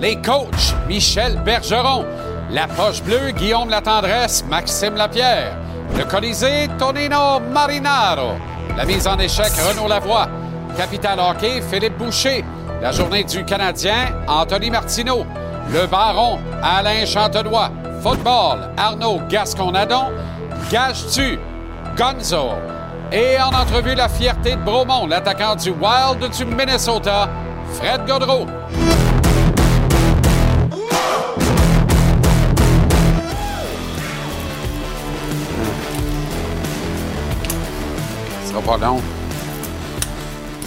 les coachs, Michel Bergeron. La poche bleue, Guillaume Latendresse, Maxime Lapierre. Le Colisée, Tonino Marinaro. La mise en échec, Renaud Lavoie. Capital Hockey, Philippe Boucher. La journée du Canadien, Anthony Martineau. Le Baron, Alain Chantenois. Football, Arnaud Gasconadon. Gage-tu, Gonzo. Et en entrevue, la fierté de Bromont, l'attaquant du Wild du Minnesota, Fred Godreau. Sera pas long.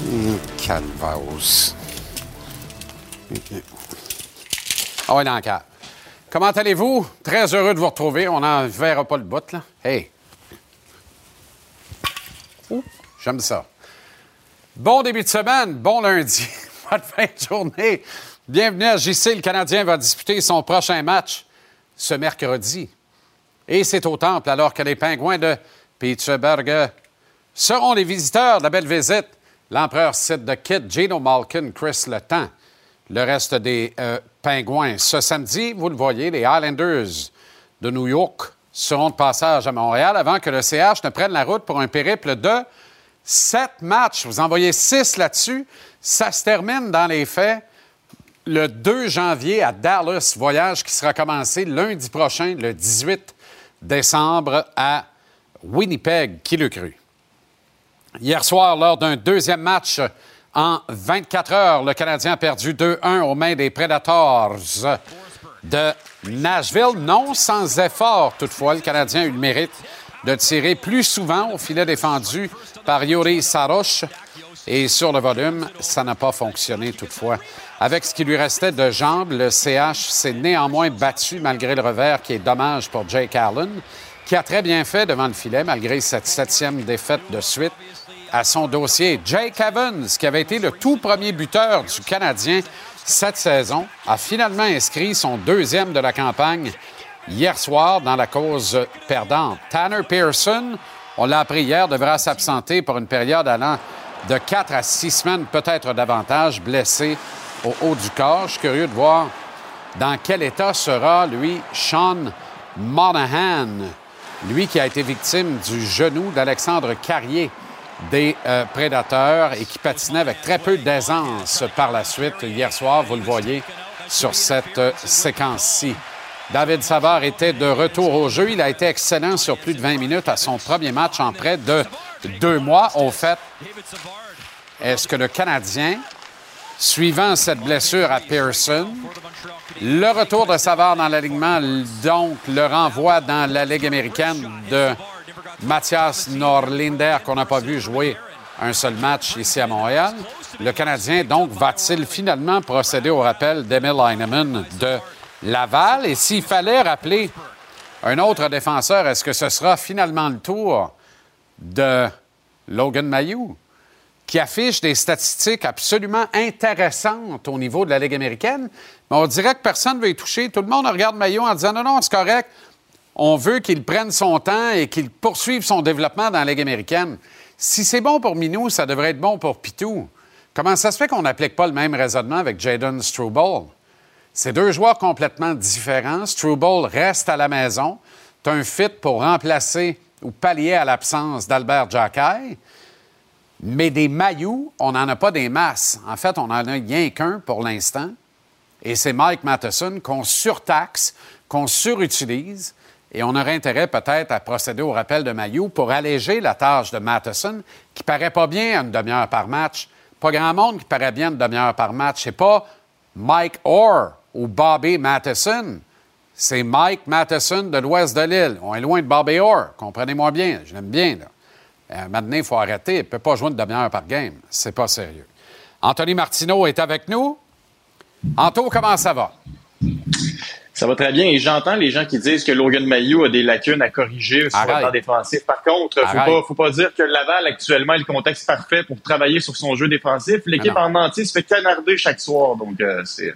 Hum, Calvaos. Ah ouais, dans. Comment allez-vous? Très heureux de vous retrouver. On n'en verra pas le bout, là. Hey! J'aime ça. Bon début de semaine, bon lundi, bonne fin de journée. Bienvenue à JC. Le Canadien va disputer son prochain match ce mercredi. Et c'est au Temple, alors que les Pingouins de Pittsburgh seront les visiteurs de la belle visite. L'empereur cite de Kid, Gino Malkin, Chris Le Temps. Le reste des euh, Pingouins. Ce samedi, vous le voyez, les Highlanders de New York seront de passage à Montréal avant que le CH ne prenne la route pour un périple de sept matchs. Vous en voyez six là-dessus. Ça se termine dans les faits le 2 janvier à Dallas, voyage qui sera commencé lundi prochain, le 18 décembre, à Winnipeg. Qui le cru? Hier soir, lors d'un deuxième match en 24 heures, le Canadien a perdu 2-1 aux mains des Predators de Nashville. Non sans effort, toutefois, le Canadien a eu le mérite de tirer plus souvent au filet défendu par Yuri Saroche. Et sur le volume, ça n'a pas fonctionné toutefois. Avec ce qui lui restait de jambes, le CH s'est néanmoins battu malgré le revers qui est dommage pour Jake Allen, qui a très bien fait devant le filet malgré cette septième défaite de suite à son dossier. Jake Evans, qui avait été le tout premier buteur du Canadien cette saison, a finalement inscrit son deuxième de la campagne hier soir dans la cause perdante. Tanner Pearson, on l'a appris hier, devra s'absenter pour une période allant de 4 à 6 semaines, peut-être davantage, blessé au haut du corps. Je suis curieux de voir dans quel état sera, lui, Sean Monahan, lui qui a été victime du genou d'Alexandre Carrier des euh, prédateurs et qui patinait avec très peu d'aisance par la suite hier soir, vous le voyez sur cette euh, séquence-ci. David Savard était de retour au jeu. Il a été excellent sur plus de 20 minutes à son premier match en près de deux mois. Au fait, est-ce que le Canadien, suivant cette blessure à Pearson, le retour de Savard dans l'alignement, donc le renvoi dans la Ligue américaine de Mathias Norlinder, qu'on n'a pas vu jouer un seul match ici à Montréal. Le Canadien, donc, va-t-il finalement procéder au rappel d'Emil Heinemann de Laval? Et s'il fallait rappeler un autre défenseur, est-ce que ce sera finalement le tour de Logan Mayou, qui affiche des statistiques absolument intéressantes au niveau de la Ligue américaine? Mais on dirait que personne ne veut y toucher. Tout le monde regarde Mayou en disant non, non, c'est correct on veut qu'il prenne son temps et qu'il poursuive son développement dans la Ligue américaine. Si c'est bon pour Minou, ça devrait être bon pour Pitou. Comment ça se fait qu'on n'applique pas le même raisonnement avec Jaden Struble? C'est deux joueurs complètement différents. Struble reste à la maison. Tu un fit pour remplacer ou pallier à l'absence d'Albert Jacquet. Mais des maillots, on n'en a pas des masses. En fait, on n'en a rien qu'un pour l'instant. Et c'est Mike Matheson qu'on surtaxe, qu'on surutilise et on aurait intérêt peut-être à procéder au rappel de Maillot pour alléger la tâche de Matheson, qui paraît pas bien à une demi-heure par match. Pas grand monde qui paraît bien une demi-heure par match. C'est pas Mike Orr ou Bobby Matheson. C'est Mike Matheson de l'ouest de l'île. On est loin de Bobby Orr. Comprenez-moi bien. Je l'aime bien. Là. Euh, maintenant, il faut arrêter. Il ne peut pas jouer une demi-heure par game. C'est pas sérieux. Anthony Martineau est avec nous. Anto, comment ça va? Ça va très bien et j'entends les gens qui disent que Logan Mayou a des lacunes à corriger sur le plan défensif. Par contre, faut pas, faut pas dire que Laval actuellement est le contexte parfait pour travailler sur son jeu défensif. L'équipe en entier se fait canarder chaque soir, donc euh, c'est.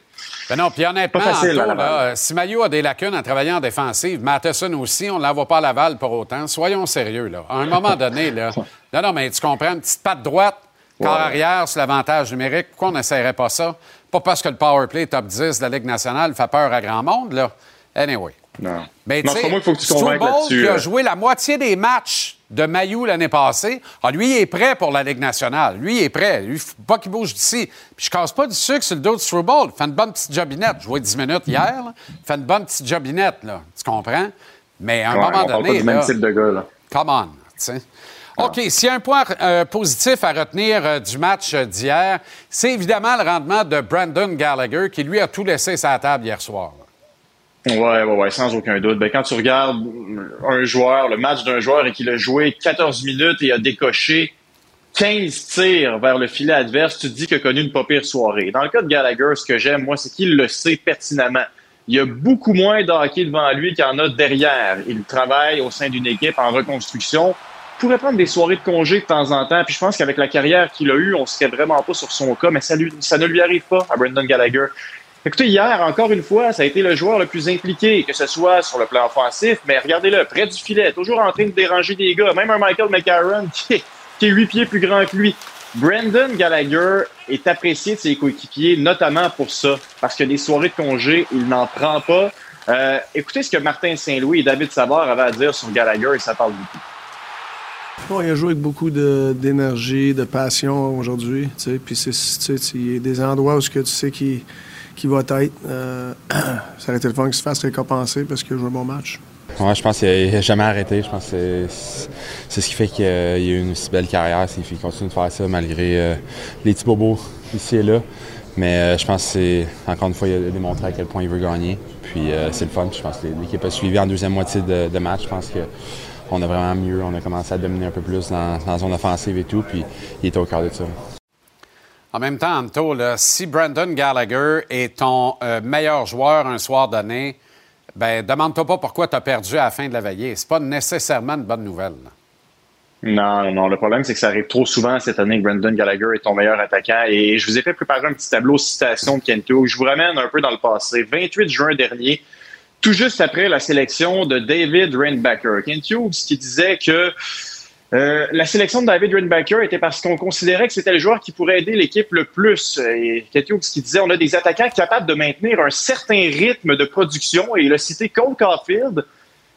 Ben non, puis honnêtement, pas facile, là, si Maillot a des lacunes à travailler en défensive, Matheson aussi, on ne l'envoie pas à Laval pour autant. Soyons sérieux, là. À un moment donné, là. Non, non, mais tu comprends, une petite patte droite, corps arrière, c'est l'avantage numérique. Pourquoi on n'essayerait pas ça? Pas parce que le power play top 10 de la Ligue nationale fait peur à grand monde, là. Anyway. Non. Mais il faut que tu convainques là-dessus. qui a euh. joué la moitié des matchs de Mayou l'année passée, ah, lui, il est prêt pour la Ligue nationale. Lui, il est prêt. Lui, faut pas qu'il bouge d'ici. Puis je casse pas du sucre sur le dos de Struble. Fait une bonne petite jobinette. Joué 10 minutes hier. Il fait une bonne petite jobinette, là. Tu comprends? Mais à un moment donné. Pas du même type de gars, là. Come on. sais. OK. S'il y a un point euh, positif à retenir euh, du match d'hier, c'est évidemment le rendement de Brandon Gallagher qui, lui, a tout laissé sa table hier soir. Oui, ouais, ouais, sans aucun doute. Ben, quand tu regardes un joueur, le match d'un joueur et qu'il a joué 14 minutes et a décoché 15 tirs vers le filet adverse, tu te dis qu'il a connu une pas pire soirée. Dans le cas de Gallagher, ce que j'aime, moi, c'est qu'il le sait pertinemment. Il y a beaucoup moins de hockey devant lui qu'il y en a derrière. Il travaille au sein d'une équipe en reconstruction pourrait prendre des soirées de congé de temps en temps. Puis je pense qu'avec la carrière qu'il a eue, on serait vraiment pas sur son cas, mais ça, ça ne lui arrive pas à Brendan Gallagher. Écoutez, hier, encore une fois, ça a été le joueur le plus impliqué, que ce soit sur le plan offensif, mais regardez-le, près du filet, toujours en train de déranger des gars, même un Michael McCarron qui est, qui est 8 pieds plus grand que lui. Brendan Gallagher est apprécié de ses coéquipiers, notamment pour ça, parce que des soirées de congé, il n'en prend pas. Euh, écoutez ce que Martin Saint-Louis et David Savard avaient à dire sur Gallagher, et ça parle beaucoup il a joué avec beaucoup d'énergie, de, passion aujourd'hui. Puis il y a des endroits où ce que tu sais qui, va être. Euh, ça aurait été le fun qu'il se fasse récompenser parce qu'il a joué un bon match. Ouais, je pense qu'il n'a jamais arrêté. Je pense c'est ce qui fait qu'il a eu une si belle carrière. C'est qu'il continue de faire ça malgré euh, les petits bobos ici et là. Mais euh, je pense que c'est, encore une fois, il a démontré à quel point il veut gagner. Puis c'est le fun. Je pense que l'équipe a suivi en deuxième moitié de, de match. Je pense que on a vraiment mieux, on a commencé à dominer un peu plus dans, la zone offensive et tout, puis il était au cœur de ça. En même temps, Anto, si Brandon Gallagher est ton euh, meilleur joueur un soir donné, ben demande-toi pas pourquoi tu as perdu à la fin de la veillée. C'est pas nécessairement une bonne nouvelle. Non, non, le problème, c'est que ça arrive trop souvent cette année que Brandon Gallagher est ton meilleur attaquant. Et je vous ai fait préparer un petit tableau citation de Kento. Je vous ramène un peu dans le passé. 28 juin dernier, tout juste après la sélection de David Reinbacker. Kent Hughes qui disait que euh, la sélection de David Reinbacker était parce qu'on considérait que c'était le joueur qui pourrait aider l'équipe le plus. Et Kent Hughes qui disait on a des attaquants capables de maintenir un certain rythme de production. Et il a cité Cole Caulfield,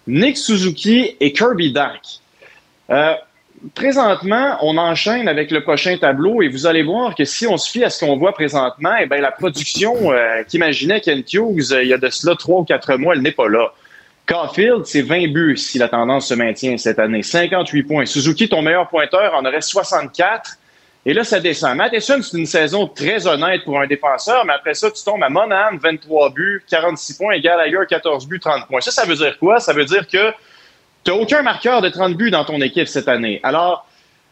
Nick Suzuki et Kirby Dark. Euh, présentement, on enchaîne avec le prochain tableau et vous allez voir que si on se fie à ce qu'on voit présentement, eh bien, la production euh, qu'imaginait Kent Hughes euh, il y a de cela trois ou quatre mois, elle n'est pas là. Caulfield, c'est 20 buts si la tendance se maintient cette année. 58 points. Suzuki, ton meilleur pointeur, en aurait 64. Et là, ça descend. Matheson, c'est une saison très honnête pour un défenseur, mais après ça, tu tombes à Monahan, 23 buts, 46 points, et Gallagher, 14 buts, 30 points. Ça, ça veut dire quoi? Ça veut dire que tu n'as aucun marqueur de 30 buts dans ton équipe cette année. Alors,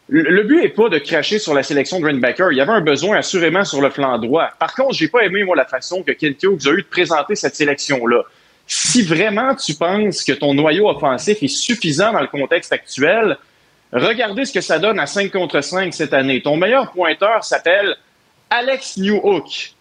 le but n'est pas de cracher sur la sélection de Baker. Il y avait un besoin assurément sur le flanc droit. Par contre, j'ai pas aimé, moi, la façon que Kent Hughes a eu de présenter cette sélection-là. Si vraiment tu penses que ton noyau offensif est suffisant dans le contexte actuel, regardez ce que ça donne à 5 contre 5 cette année. Ton meilleur pointeur s'appelle Alex Newhook.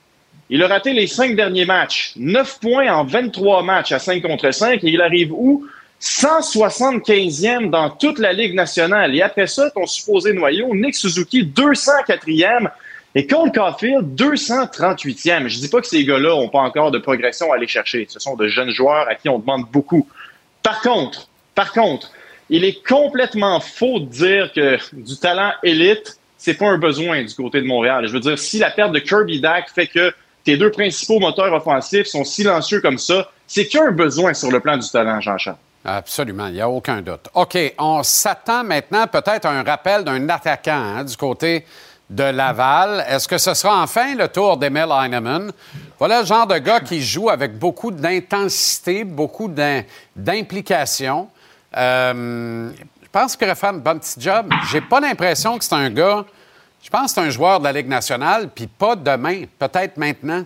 Il a raté les cinq derniers matchs. 9 points en 23 matchs à 5 contre 5 et il arrive où? 175e dans toute la Ligue nationale. Et après ça, ton supposé noyau, Nick Suzuki, 204e. Et Cole Caulfield, 238e. Je dis pas que ces gars-là n'ont pas encore de progression à aller chercher. Ce sont de jeunes joueurs à qui on demande beaucoup. Par contre, par contre, il est complètement faux de dire que du talent élite, c'est pas un besoin du côté de Montréal. Je veux dire, si la perte de Kirby Dack fait que tes deux principaux moteurs offensifs sont silencieux comme ça, c'est qu'un besoin sur le plan du talent, Jean-Charles. Absolument, il n'y a aucun doute. OK, on s'attend maintenant peut-être à un rappel d'un attaquant hein, du côté de Laval. Est-ce que ce sera enfin le tour d'Emil Heinemann? Voilà le genre de gars qui joue avec beaucoup d'intensité, beaucoup d'implication. Euh, je pense qu'il aurait fait un bon petit job. J'ai pas l'impression que c'est un gars. Je pense que c'est un joueur de la Ligue nationale, puis pas demain, peut-être maintenant.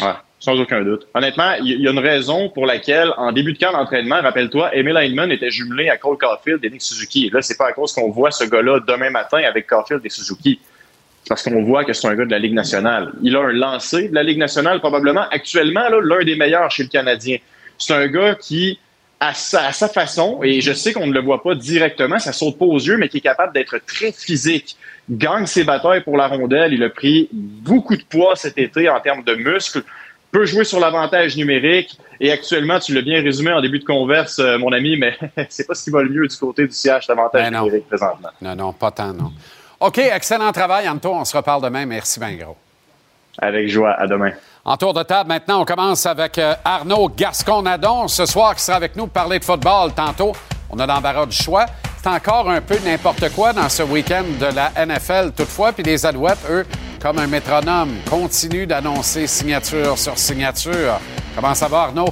Ouais. Sans aucun doute. Honnêtement, il y a une raison pour laquelle, en début de camp d'entraînement, rappelle-toi, Emil Heinemann était jumelé à Cole Caulfield et Nick Suzuki. Là, c'est pas à cause qu'on voit ce gars-là demain matin avec Caulfield et Suzuki. C'est parce qu'on voit que c'est un gars de la Ligue nationale. Il a un lancé de la Ligue nationale, probablement actuellement l'un des meilleurs chez le Canadien. C'est un gars qui, à sa, façon, et je sais qu'on ne le voit pas directement, ça saute pas aux yeux, mais qui est capable d'être très physique, gagne ses batailles pour la rondelle. Il a pris beaucoup de poids cet été en termes de muscles peut jouer sur l'avantage numérique. Et actuellement, tu l'as bien résumé en début de converse, euh, mon ami, mais c'est pas ce qui va le mieux du côté du siège d'avantage ben numérique présentement. Non, non, pas tant, non. OK, excellent travail, Anto. On se reparle demain. Merci bien gros. Avec joie. À demain. En tour de table, maintenant, on commence avec euh, Arnaud Gascon-Nadon, ce soir, qui sera avec nous pour parler de football. Tantôt, on a l'embarras du choix. C'est encore un peu n'importe quoi dans ce week-end de la NFL, toutefois. Puis les Alouettes, eux, comme un métronome, continuent d'annoncer signature sur signature. Comment ça va, Arnaud?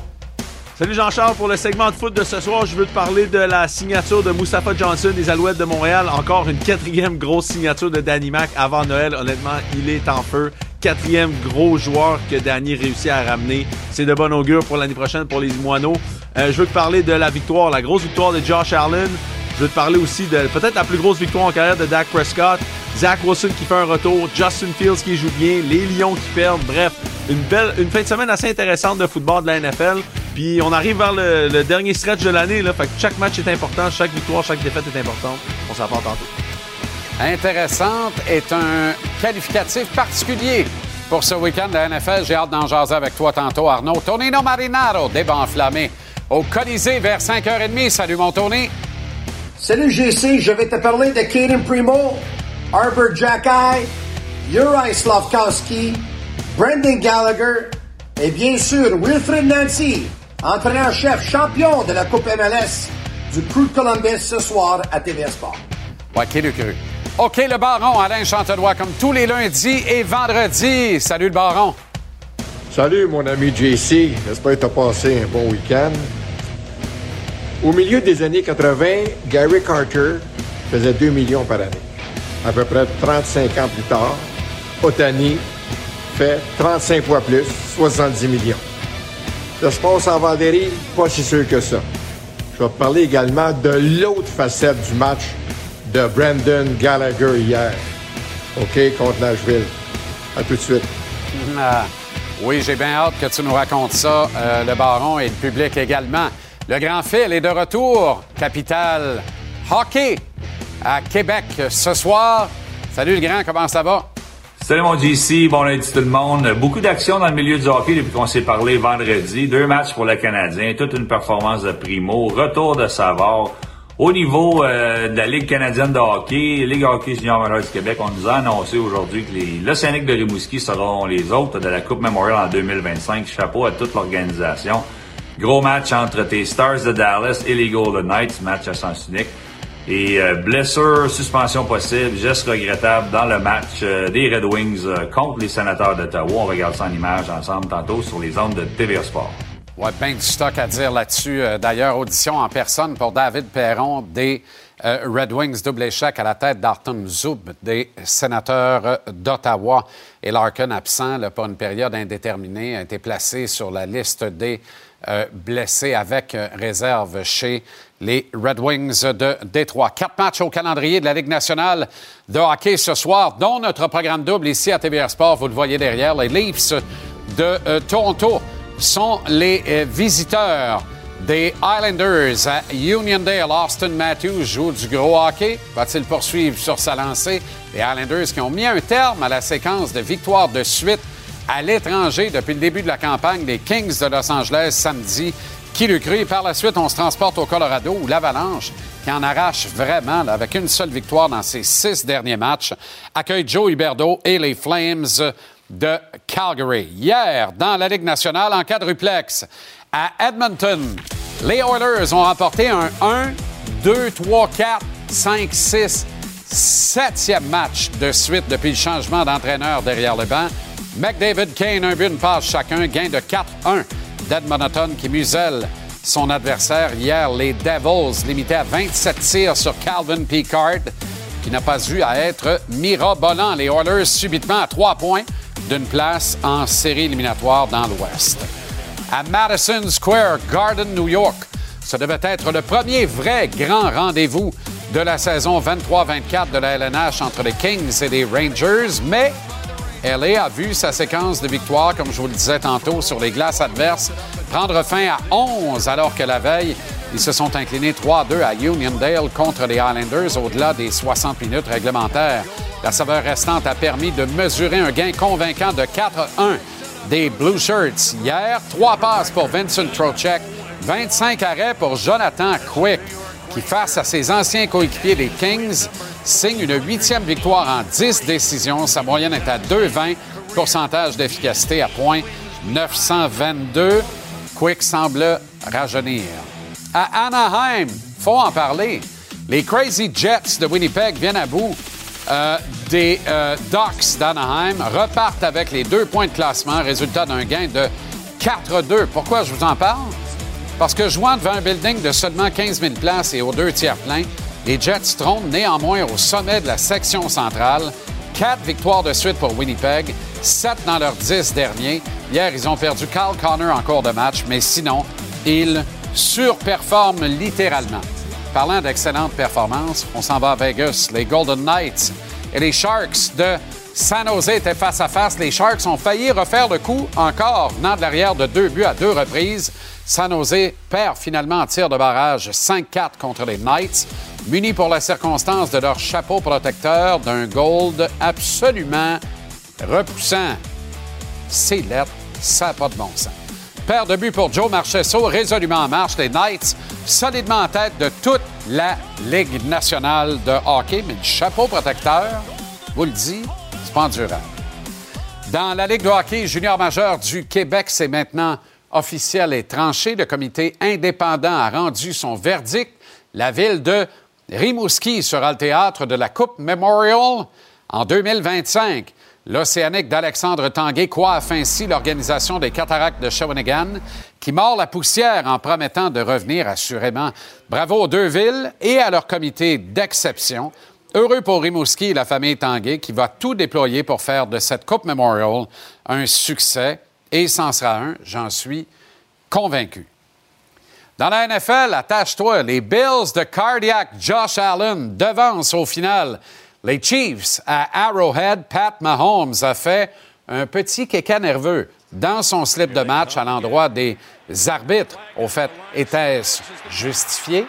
Salut Jean-Charles, pour le segment de foot de ce soir, je veux te parler de la signature de Moustapha Johnson des Alouettes de Montréal. Encore une quatrième grosse signature de Danny Mac avant Noël. Honnêtement, il est en feu. Quatrième gros joueur que Danny réussit à ramener. C'est de bon augure pour l'année prochaine pour les Moineaux. Euh, je veux te parler de la victoire, la grosse victoire de Josh Allen. Je veux te parler aussi de peut-être la plus grosse victoire en carrière de Dak Prescott. Zach Wilson qui fait un retour, Justin Fields qui joue bien, les Lions qui perdent. Bref, une belle, une fin de semaine assez intéressante de football de la NFL. Puis on arrive vers le, dernier stretch de l'année, là. Fait que chaque match est important, chaque victoire, chaque défaite est importante. On s'en parle tantôt. Intéressante est un qualificatif particulier pour ce week-end de la NFL. J'ai hâte d'en jaser avec toi tantôt, Arnaud. Tonino Marinaro, débat enflammé au Colisée vers 5h30. Salut, mon Tony. Salut, GC. Je vais te parler de Caden Primo, Arbor Jackay, Uri Slavkowski, Brendan Gallagher et bien sûr Wilfred Nancy, entraîneur-chef champion de la Coupe MLS du Crew de Columbus ce soir à TVA Sport. Ouais, qui le cru? OK, le baron, Alain Chantenois, comme tous les lundis et vendredis. Salut, le baron. Salut, mon ami JC. J'espère que tu as passé un bon week-end. Au milieu des années 80, Gary Carter faisait 2 millions par année. À peu près 35 ans plus tard, Otani fait 35 fois plus, 70 millions. Le sport s'en va dérive, pas si sûr que ça. Je vais parler également de l'autre facette du match de Brandon Gallagher hier. OK, contre Nashville. À tout de suite. Ah, oui, j'ai bien hâte que tu nous racontes ça, euh, le baron et le public également. Le Grand Fil est de retour, capitale hockey à Québec ce soir. Salut le grand, comment ça va? Salut mon JC, bon lundi tout le monde. Beaucoup d'action dans le milieu du hockey depuis qu'on s'est parlé vendredi. Deux matchs pour le Canadien, toute une performance de primo, retour de Savard. Au niveau euh, de la Ligue canadienne de hockey, Ligue hockey junior majeur du Québec, on nous a annoncé aujourd'hui que les l'Océanique de Rimouski seront les autres de la Coupe Memorial en 2025. Chapeau à toute l'organisation. Gros match entre tes Stars de Dallas et les Golden Knights, match à sens unique. Et euh, blessure, suspension possible, geste regrettable dans le match euh, des Red Wings euh, contre les Sénateurs d'Ottawa. On regarde ça en image ensemble tantôt sur les ondes de TVA Sport. Ouais, bien du stock à dire là-dessus. D'ailleurs, audition en personne pour David Perron des Red Wings, double échec à la tête d'Arton Zoub des Sénateurs d'Ottawa. Et Larkin, absent là, pour une période indéterminée, a été placé sur la liste des euh, blessé avec euh, réserve chez les Red Wings de Détroit. Quatre matchs au calendrier de la Ligue nationale de hockey ce soir, dont notre programme double ici à TVR Sport. Vous le voyez derrière. Les Leafs de euh, Toronto sont les visiteurs des Islanders à Uniondale. Austin Matthews joue du gros hockey. Va-t-il poursuivre sur sa lancée? Les Islanders qui ont mis un terme à la séquence de victoires de suite à l'étranger depuis le début de la campagne des Kings de Los Angeles samedi. Qui le cru? Par la suite, on se transporte au Colorado où l'Avalanche, qui en arrache vraiment avec une seule victoire dans ses six derniers matchs, accueille Joe Huberdeau et les Flames de Calgary. Hier, dans la Ligue nationale, en quadruplex, à Edmonton, les Oilers ont remporté un 1, 2, 3, 4, 5, 6, septième match de suite depuis le changement d'entraîneur derrière le banc. McDavid, Kane, un but, une passe chacun. Gain de 4-1 d'Edmonton qui muselle son adversaire. Hier, les Devils limitaient à 27 tirs sur Calvin Picard, qui n'a pas eu à être mirobolant. Les Oilers subitement à 3 points d'une place en série éliminatoire dans l'Ouest. À Madison Square Garden, New York, ce devait être le premier vrai grand rendez-vous de la saison 23-24 de la LNH entre les Kings et les Rangers, mais LA a vu sa séquence de victoires, comme je vous le disais tantôt, sur les glaces adverses prendre fin à 11, alors que la veille, ils se sont inclinés 3-2 à Uniondale contre les Islanders au-delà des 60 minutes réglementaires. La saveur restante a permis de mesurer un gain convaincant de 4-1 des Blue Shirts. Hier, trois passes pour Vincent Trocek, 25 arrêts pour Jonathan Quick, face à ses anciens coéquipiers des Kings, signe une huitième victoire en 10 décisions. Sa moyenne est à 2,20, pourcentage d'efficacité à point 922. Quick semble rajeunir. À Anaheim, faut en parler. Les Crazy Jets de Winnipeg viennent à bout euh, des euh, Ducks d'Anaheim, repartent avec les deux points de classement, résultat d'un gain de 4-2. Pourquoi je vous en parle? Parce que jouant devant un building de seulement 15 000 places et aux deux tiers pleins, les Jets trônent néanmoins au sommet de la section centrale. Quatre victoires de suite pour Winnipeg, sept dans leurs dix derniers. Hier, ils ont perdu Carl Connor en cours de match, mais sinon, ils surperforment littéralement. Parlant d'excellentes performances, on s'en va à Vegas. Les Golden Knights et les Sharks de San Jose étaient face à face. Les Sharks ont failli refaire le coup encore, venant de l'arrière de deux buts à deux reprises. San Jose perd finalement en tir de barrage 5-4 contre les Knights, munis pour la circonstance de leur chapeau protecteur d'un gold absolument repoussant. C'est lettre, ça n'a pas de bon sens. Paire de but pour Joe Marchesso, résolument en marche. Les Knights, solidement en tête de toute la Ligue nationale de hockey, mais le chapeau protecteur, vous le dit, Dans la Ligue de hockey junior majeur du Québec, c'est maintenant officiel et tranché. Le comité indépendant a rendu son verdict. La ville de Rimouski sera le théâtre de la Coupe Memorial en 2025. L'Océanique d'Alexandre Tanguay coiffe ainsi l'organisation des cataractes de Shawinigan, qui mord la poussière en promettant de revenir assurément. Bravo aux deux villes et à leur comité d'exception. Heureux pour Rimouski et la famille Tanguay, qui va tout déployer pour faire de cette Coupe Memorial un succès, et c'en sera un, j'en suis convaincu. Dans la NFL, attache-toi, les Bills de Cardiac Josh Allen devancent au final les Chiefs à Arrowhead, Pat Mahomes a fait un petit kéka nerveux dans son slip de match à l'endroit des arbitres. Au fait, était-ce justifié?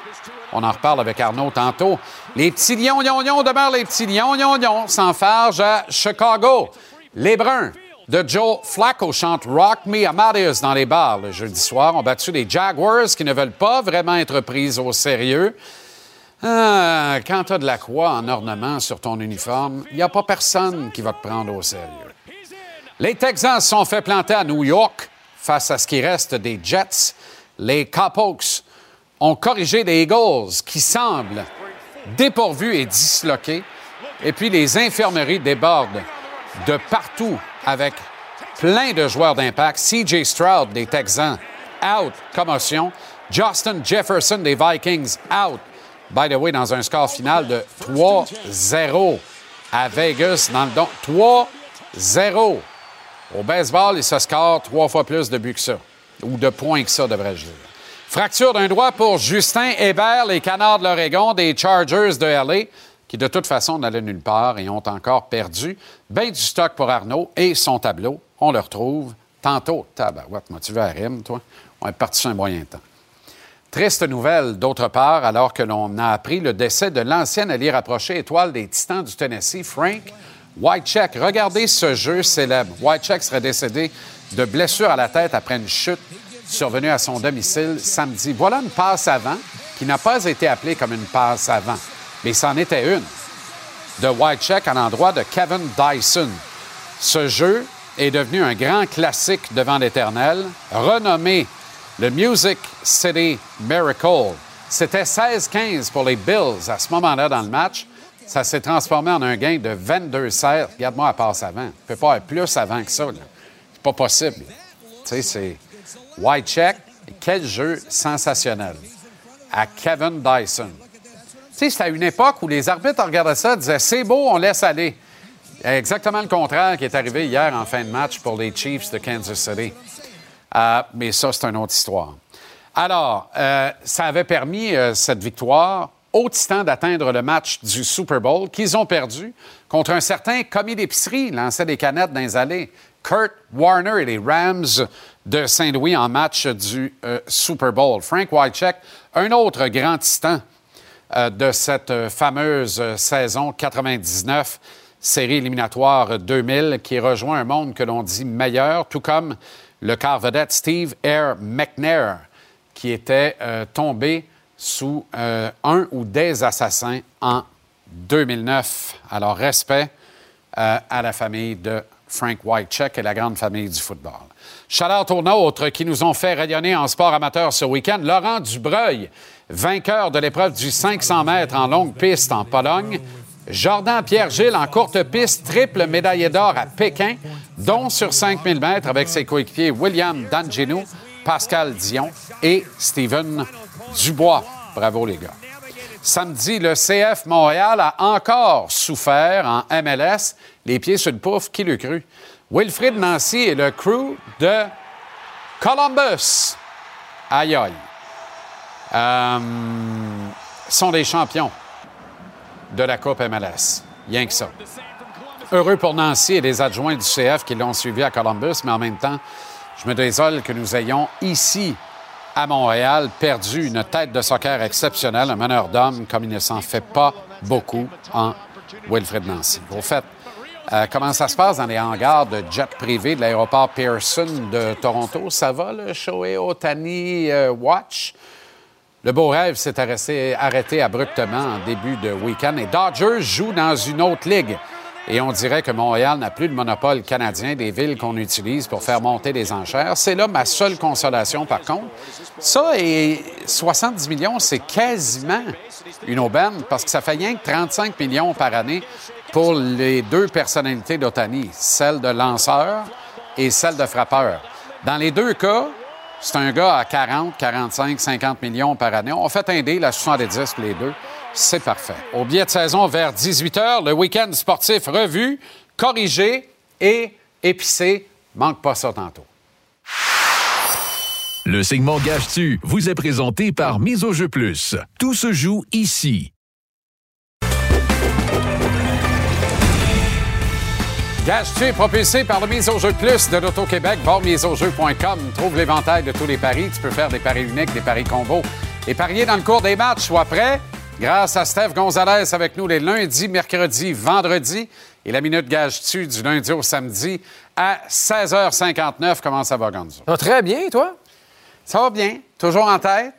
On en reparle avec Arnaud tantôt. Les petits lions, lions, lions demeurent les petits lions, lions, lions, s'enfargent à Chicago. Les Bruns de Joe Flacco chantent Rock Me Amadeus dans les bars le jeudi soir. ont battu les Jaguars qui ne veulent pas vraiment être pris au sérieux. Ah, quand tu as de la croix en ornement sur ton uniforme, il n'y a pas personne qui va te prendre au sérieux. Les Texans se sont fait planter à New York face à ce qui reste des Jets. Les Cowpokes ont corrigé les Eagles qui semblent dépourvus et disloqués. Et puis les infirmeries débordent de partout avec plein de joueurs d'impact. CJ Stroud des Texans, out, commotion. Justin Jefferson des Vikings, out by the way, dans un score final de 3-0 à Vegas, dans le don. 3-0. Au baseball, il se score trois fois plus de buts que ça. Ou de points que ça, devrais-je dire. Fracture d'un droit pour Justin Hébert, les Canards de l'Oregon, des Chargers de LA, qui de toute façon n'allaient nulle part et ont encore perdu. Ben du stock pour Arnaud et son tableau. On le retrouve tantôt. Tabarouette, veux à rime, toi? On est parti sur un moyen temps. Triste nouvelle, d'autre part, alors que l'on a appris le décès de l'ancienne allié rapproché étoile des Titans du Tennessee, Frank Whitecheck. Regardez ce jeu célèbre. Whitecheck serait décédé de blessure à la tête après une chute survenue à son domicile samedi. Voilà une passe avant qui n'a pas été appelée comme une passe avant, mais c'en était une de Whitecheck à l'endroit de Kevin Dyson. Ce jeu est devenu un grand classique devant l'Éternel, renommé le Music City Miracle. C'était 16-15 pour les Bills à ce moment-là dans le match. Ça s'est transformé en un gain de 22-16. Regarde-moi à passe avant. Il ne peut pas être plus avant que ça. C'est pas possible. Tu sais, c'est white check. Quel jeu sensationnel. À Kevin Dyson. Tu sais, c'était une époque où les arbitres regardaient ça disaient c'est beau, on laisse aller. Exactement le contraire qui est arrivé hier en fin de match pour les Chiefs de Kansas City. Euh, mais ça, c'est une autre histoire. Alors, euh, ça avait permis euh, cette victoire au Titan d'atteindre le match du Super Bowl qu'ils ont perdu contre un certain commis d'épicerie, lançait des canettes dans les allées. Kurt Warner et les Rams de Saint-Louis en match du Super Bowl. Frank Wycheck, un autre grand titan de cette fameuse saison 99 série éliminatoire 2000 qui rejoint un monde que l'on dit meilleur, tout comme le quart vedette Steve Air McNair qui était euh, tombé sous euh, un ou des assassins en 2009. Alors, respect euh, à la famille de Frank Whitecheck et la grande famille du football. Shout-out aux nôtres qui nous ont fait rayonner en sport amateur ce week-end. Laurent Dubreuil, vainqueur de l'épreuve du 500 mètres en longue piste en Pologne. Jordan Pierre-Gilles en courte piste, triple médaillé d'or à Pékin, dont sur 5000 mètres avec ses coéquipiers William D'Angelo, Pascal Dion et Steven Dubois. Bravo les gars. Samedi, le CF Montréal a encore souffert en MLS. Les pieds sur le pouf, qui le cru? Wilfrid Nancy et le crew de Columbus. Aïe aïe. Euh, sont des champions de la Coupe MLS. Rien que ça. Heureux pour Nancy et les adjoints du CF qui l'ont suivi à Columbus, mais en même temps, je me désole que nous ayons ici, à Montréal, perdu une tête de soccer exceptionnelle, un meneur d'hommes comme il ne s'en fait pas beaucoup en Wilfred Nancy. Au fait, euh, comment ça se passe dans les hangars de jet privé de l'aéroport Pearson de Toronto? Ça va, le Shohei Otani euh, Watch? Le beau rêve s'est arrêté, abruptement en début de week-end et Dodgers joue dans une autre ligue. Et on dirait que Montréal n'a plus le monopole canadien des villes qu'on utilise pour faire monter les enchères. C'est là ma seule consolation, par contre. Ça et 70 millions, c'est quasiment une aubaine parce que ça fait rien que 35 millions par année pour les deux personnalités d'Otani, celle de lanceur et celle de frappeur. Dans les deux cas, c'est un gars à 40, 45, 50 millions par année. On fait un deal à 70 les deux. C'est parfait. Au billet de saison vers 18 h, le week-end sportif revu, corrigé et épicé. Manque pas ça tantôt. Le segment Gage-tu vous est présenté par Mise au jeu plus. Tout se joue ici. Gage-tu est propulsé par le Mise au jeu plus de l'Auto-Québec. Va miseaujeu.com. Trouve l'éventail de tous les paris. Tu peux faire des paris uniques, des paris combos et parier dans le cours des matchs. Sois prêt. Grâce à Steph Gonzalez avec nous les lundis, mercredis, vendredis. Et la minute gage-tu du lundi au samedi à 16h59. Comment ça va, Gonzo? Ça va très bien, toi? Ça va bien. Toujours en tête?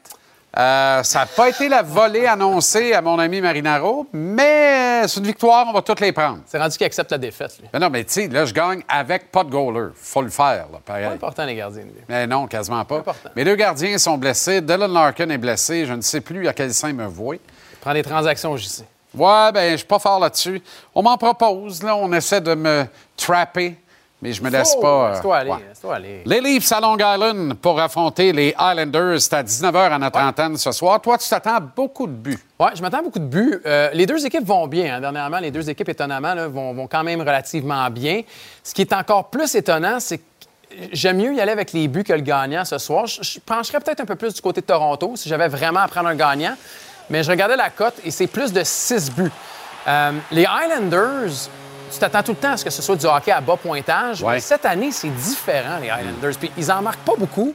Euh, ça n'a pas été la volée annoncée à mon ami Marinaro, mais c'est une victoire, on va toutes les prendre. C'est rendu qu'il accepte la défaite, lui. Mais non, mais tu sais, là, je gagne avec pas de goaler. faut le faire, là, pareil. Pas important, les gardiens. Lui. Mais non, quasiment pas. Mes deux gardiens sont blessés. Dylan Larkin est blessé. Je ne sais plus à quel sein me vouer. Prends des transactions, JC. Ouais, ben je suis pas fort là-dessus. On m'en propose, là. On essaie de me trapper mais je me laisse pas. Laisse-toi aller, laisse aller. Les Leafs à Long Island pour affronter les Islanders. C'est à 19h à notre antenne ce soir. Toi, tu t'attends beaucoup de buts. Oui, je m'attends beaucoup de buts. Euh, les deux équipes vont bien. Hein. Dernièrement, les deux équipes, étonnamment, vont, vont, quand même relativement bien. Ce qui est encore plus étonnant, c'est que j'aime mieux y aller avec les buts que le gagnant ce soir. Je, pencherais peut-être un peu plus du côté de Toronto si j'avais vraiment à prendre un gagnant. Mais je regardais la cote et c'est plus de 6 buts. Euh, les Islanders, tu t'attends tout le temps à ce que ce soit du hockey à bas pointage. Mais cette année, c'est différent, les Highlanders. Puis ils en marquent pas beaucoup,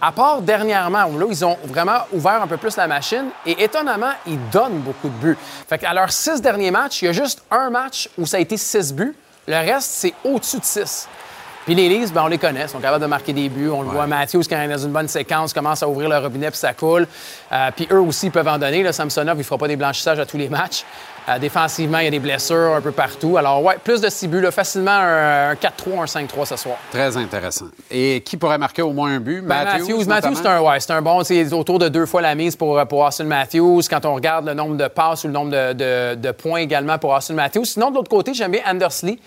à part dernièrement, où là, ils ont vraiment ouvert un peu plus la machine. Et étonnamment, ils donnent beaucoup de buts. Fait qu'à leurs six derniers matchs, il y a juste un match où ça a été six buts. Le reste, c'est au-dessus de six. Puis les Leafs, ben, on les connaît, ils sont capables de marquer des buts. On le voit, Matthews, quand il est dans une bonne séquence, commence à ouvrir le robinet puis ça coule. Euh, puis eux aussi peuvent en donner. Là, Samsonov, il ne fera pas des blanchissages à tous les matchs. Euh, défensivement, il y a des blessures un peu partout. Alors, ouais, plus de six buts, facilement un, 4-3, un 5-3 ce soir. Très intéressant. Et qui pourrait marquer au moins un but? Ben, Matthews, Matthews, c'est un, ouais, un, bon. C'est autour de deux fois la mise pour, pour Austin Matthews. Quand on regarde le nombre de passes ou le nombre de, de, points également pour Austin Matthews. Sinon, de l'autre côté, j'aime bien Andersley.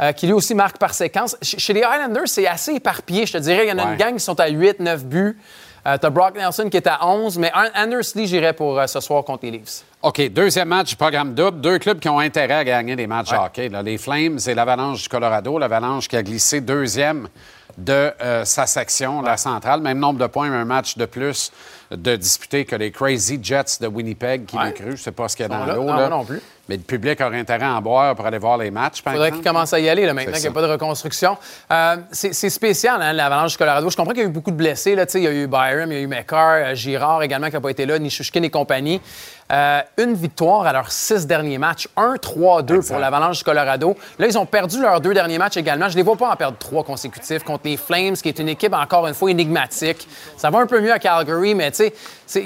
Euh, qui lui aussi marque par séquence. Chez les Highlanders, c'est assez éparpillé, je te dirais. Il y en a une gang qui sont à 8, 9 buts. Euh, t'as Brock Nelson qui est à 11, mais Anders Lee, j'irais pour euh, ce soir contre les Leafs. OK, deuxième match du programme double. Deux clubs qui ont intérêt à gagner des matchs de hockey. là. Les Flames et l'Avalanche du Colorado. L'Avalanche qui a glissé deuxième de euh, sa section, la centrale. Même nombre de points, un match de plus de disputé que les Crazy Jets de Winnipeg qui Ouais. cru. Je ne sais pas ce qu'il y a dans l'eau. Non, non plus. Mais le public aurait intérêt à en boire pour aller voir les matchs. par faudrait qu'il commence à y aller là, maintenant qu'il n'y a pas de reconstruction. Euh, c'est spécial, hein, l'Avalanche du Colorado. Je comprends qu'il y a eu beaucoup de blessés. Là, il y a eu Byram, il y a eu McCarr, euh, Girard également qui n'a pas été là, Nishushkin et compagnie. Euh, une victoire à leurs six derniers matchs. 1-3-2 pour l'Avalanche du Colorado. Là, ils ont perdu leurs deux derniers matchs également. Je ne les vois pas en perdre trois consécutifs contre les Flames, qui est une équipe encore une fois énigmatique. Ça va un peu mieux à Calgary, mais tu sais,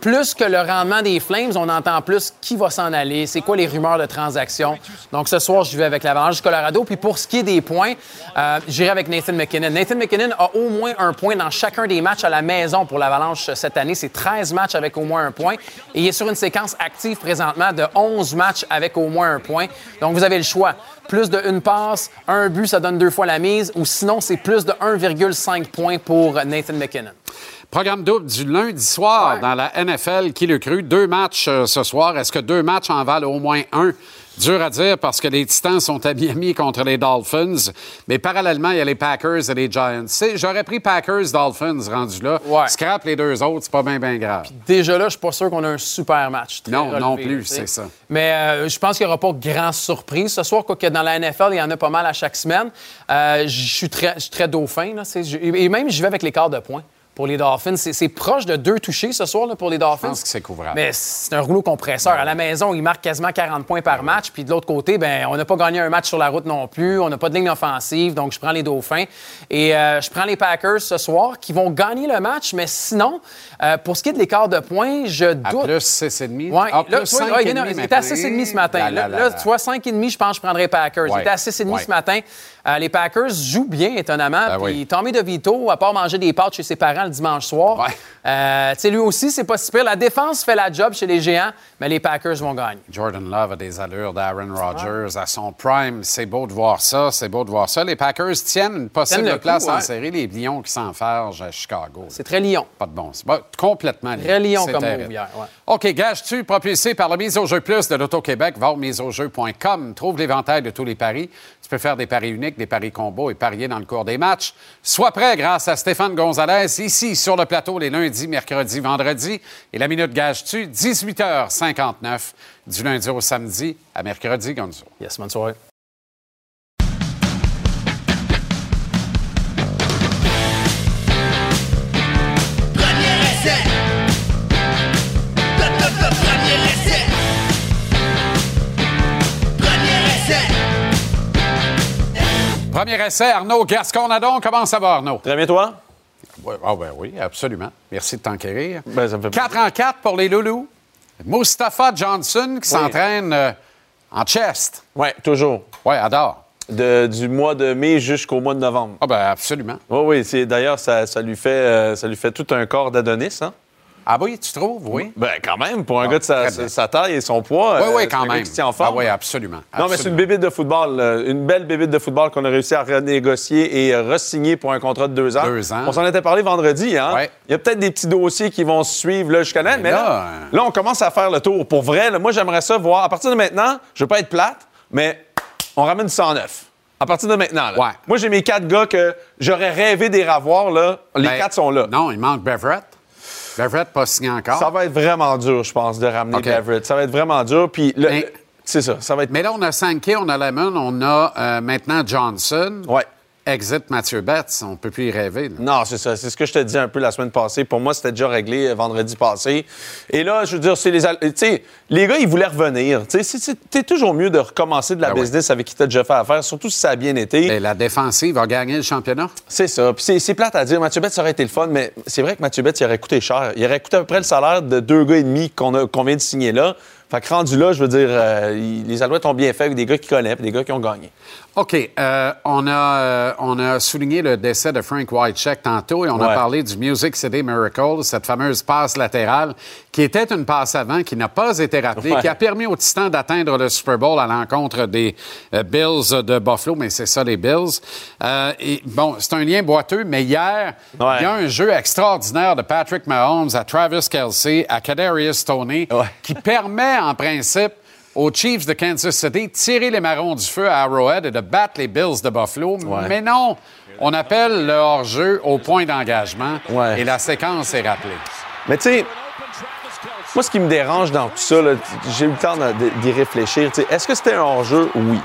plus que le rendement des Flames, on entend plus qui va s'en aller, c'est quoi les rumeurs de transactions. Donc ce soir, je vais avec l'Avalanche du Colorado. Puis pour ce qui est des points, euh, j'irai avec Nathan McKinnon. Nathan McKinnon a au moins un point dans chacun des matchs à la maison pour l'Avalanche cette année. C'est 13 matchs avec au moins un point. Et il est sur une séquence active présentement de 11 matchs avec au moins un point. Donc vous avez le choix. Plus de une passe, un but, ça donne deux fois la mise. Ou sinon, c'est plus de 1,5 points pour Nathan McKinnon. Programme double du lundi soir Ouais. dans la NFL. Qui le cru? Deux matchs euh, ce soir. Est-ce que deux matchs en valent au moins un? Dur à dire parce que les Titans sont à Miami contre les Dolphins. Mais parallèlement, il y a les Packers et les Giants. J'aurais pris Packers-Dolphins rendu là. Ouais. Scrap les deux autres, c'est pas bien, bien grave. Déjà là, je suis pas sûr qu'on a un super match. Très Non, relevé, non plus, c'est ça. Mais euh, je pense qu'il n'y aura pas grand surprise ce soir, quoique dans la NFL, il y en a pas mal à chaque semaine. Euh, je suis très, dauphin. Là, et même, j'y vais avec l'écart de points pour les Dolphins. C'est proche de deux touchés ce soir là, pour les Dolphins. Je pense que c'est couvrable. Mais c'est un rouleau compresseur. À la maison, il marque quasiment 40 points par match. Puis de l'autre côté, ben, on n'a pas gagné un match sur la route non plus. On n'a pas de ligne offensive. Donc, je prends les Dauphins. Et euh, je prends les Packers ce soir qui vont gagner le match. Mais sinon, euh, pour ce qui est de l'écart de points, je À doute. plus 6,5? Ouais, Ah, là, plus tu vois, 5,5 ouais, il était à 6,5 ce matin. Là, là, la. tu vois, 5,5, je pense que je prendrais Packers. Il était à 6,5 Ouais. ce matin. Euh, les Packers jouent bien, étonnamment. Ben Puis oui. Tommy DeVito, à part manger des pâtes chez ses parents le dimanche soir, Ouais. euh, lui aussi, c'est pas si pire. La défense fait la job chez les Géants, mais les Packers vont gagner. Jordan Love a des allures d'Aaron Rodgers à son prime. C'est beau de voir ça, c'est beau de voir ça. Les Packers tiennent une possible Tiennent place coup, en série. Les Lions qui s'enfergent à Chicago. C'est très Lyon. Pas de bon. C'est complètement C'est comme terrible. move hier, ouais. OK, gage-tu propulsé par la mise au jeu plus de l'Auto-Québec, va au miseaujeu.com. Trouve l'éventail de tous les paris. Tu peux faire des paris uniques, des paris combos et parier dans le cours des matchs. Sois prêt grâce à Stéphane Gonzalez, ici sur le plateau les lundis, mercredis, vendredis. Et la minute gage-tu, 18h59, du lundi au samedi à mercredi, Gonzo. Yes, bonne soirée. Premier essai, Arnaud Gasconadon. Comment ça va, Arnaud? Très bien, toi? Oui, ah ben oui, absolument. Merci de t'enquérir. Ben, ça me fait 4 en 4 pour les Loulous. Mustafa Johnson qui s'entraîne euh, en chest. Oui, toujours. Oui, adore. De- du mois de mai jusqu'au mois de novembre. Ah ben absolument. Oui, oui. c'est- D'ailleurs, ça, ça lui fait, euh, ça lui fait tout un corps d'Adonis. Hein? Ah oui, tu trouves? Oui. Ben, quand même, pour un Ah, gars de sa, taille et son poids. Oui, euh, oui, quand même. qui tient en forme. Ah oui, absolument. Non, mais c'est une bébite de football. là. Une belle bébite de football qu'on a réussi à renégocier et euh, re-signer pour un contrat de deux ans. Deux ans. On s'en était parlé vendredi. Hein? Ouais. Il y a peut-être des petits dossiers qui vont se suivre là, jusqu'à là. Mais Mais là, là, là, euh, on commence à faire le tour. Pour vrai, là, moi, j'aimerais ça voir. À partir de maintenant, je veux pas être plate, mais on ramène du 109. À partir de maintenant. là. Ouais. Moi, j'ai mes quatre gars que j'aurais rêvé des ravoir. Là. Les Ben, quatre sont là. Non, il manque Beverett. Beverett pas signé encore. Ça va être vraiment dur, je pense, de ramener OK. Everett. Ça va être vraiment dur. Puis, le- Mais- c'est ça. Ça va être. Mais là, on a Sankey, on a Lemon, on a euh, maintenant Johnson. Ouais. Exit Mathieu Betts. On peut plus y rêver. là. Non, c'est ça. C'est ce que je te dis un peu la semaine passée. Pour moi, c'était déjà réglé euh, vendredi passé. Et là, je veux dire, c'est les. Tu sais, les gars, ils voulaient revenir. Tu sais, c'est- toujours mieux de recommencer de la Ben oui. business avec qui t'as déjà fait affaire, surtout si ça a bien été. Et la défensive a gagné le championnat. C'est ça. Puis c'est- plate à dire. Mathieu Betts, aurait été le fun, mais c'est vrai que Mathieu Betts, il aurait coûté cher. Il aurait coûté à peu près le salaire de deux gars et demi qu'on a- qu'on vient de signer là. Fait que rendu là, je veux dire, euh, les Alouettes ont bien fait avec des gars qui connaissent, des gars qui ont gagné. OK. euh, on, a, euh, on a souligné le décès de Frank Whitecheck tantôt et on a parlé du Music City Miracle, cette fameuse passe latérale qui était une passe avant, qui n'a pas été rappelée, Ouais. qui a permis aux Titans d'atteindre le Super Bowl à l'encontre des euh, Bills de Buffalo, mais c'est ça, les Bills. Euh, et, bon, c'est un lien boiteux, mais hier, Ouais. il y a un jeu extraordinaire de Patrick Mahomes à Travis Kelsey, à Kadarius Toney, Ouais. qui permet en principe aux Chiefs de Kansas City tirer les marrons du feu à Arrowhead et de battre les Bills de Buffalo. Ouais. Mais non, on appelle le hors-jeu au point d'engagement Ouais. et la séquence est rappelée. Mais tu sais, moi, ce qui me dérange dans tout ça, j'ai eu le temps d'y réfléchir. Est-ce que c'était un hors-jeu? Oui.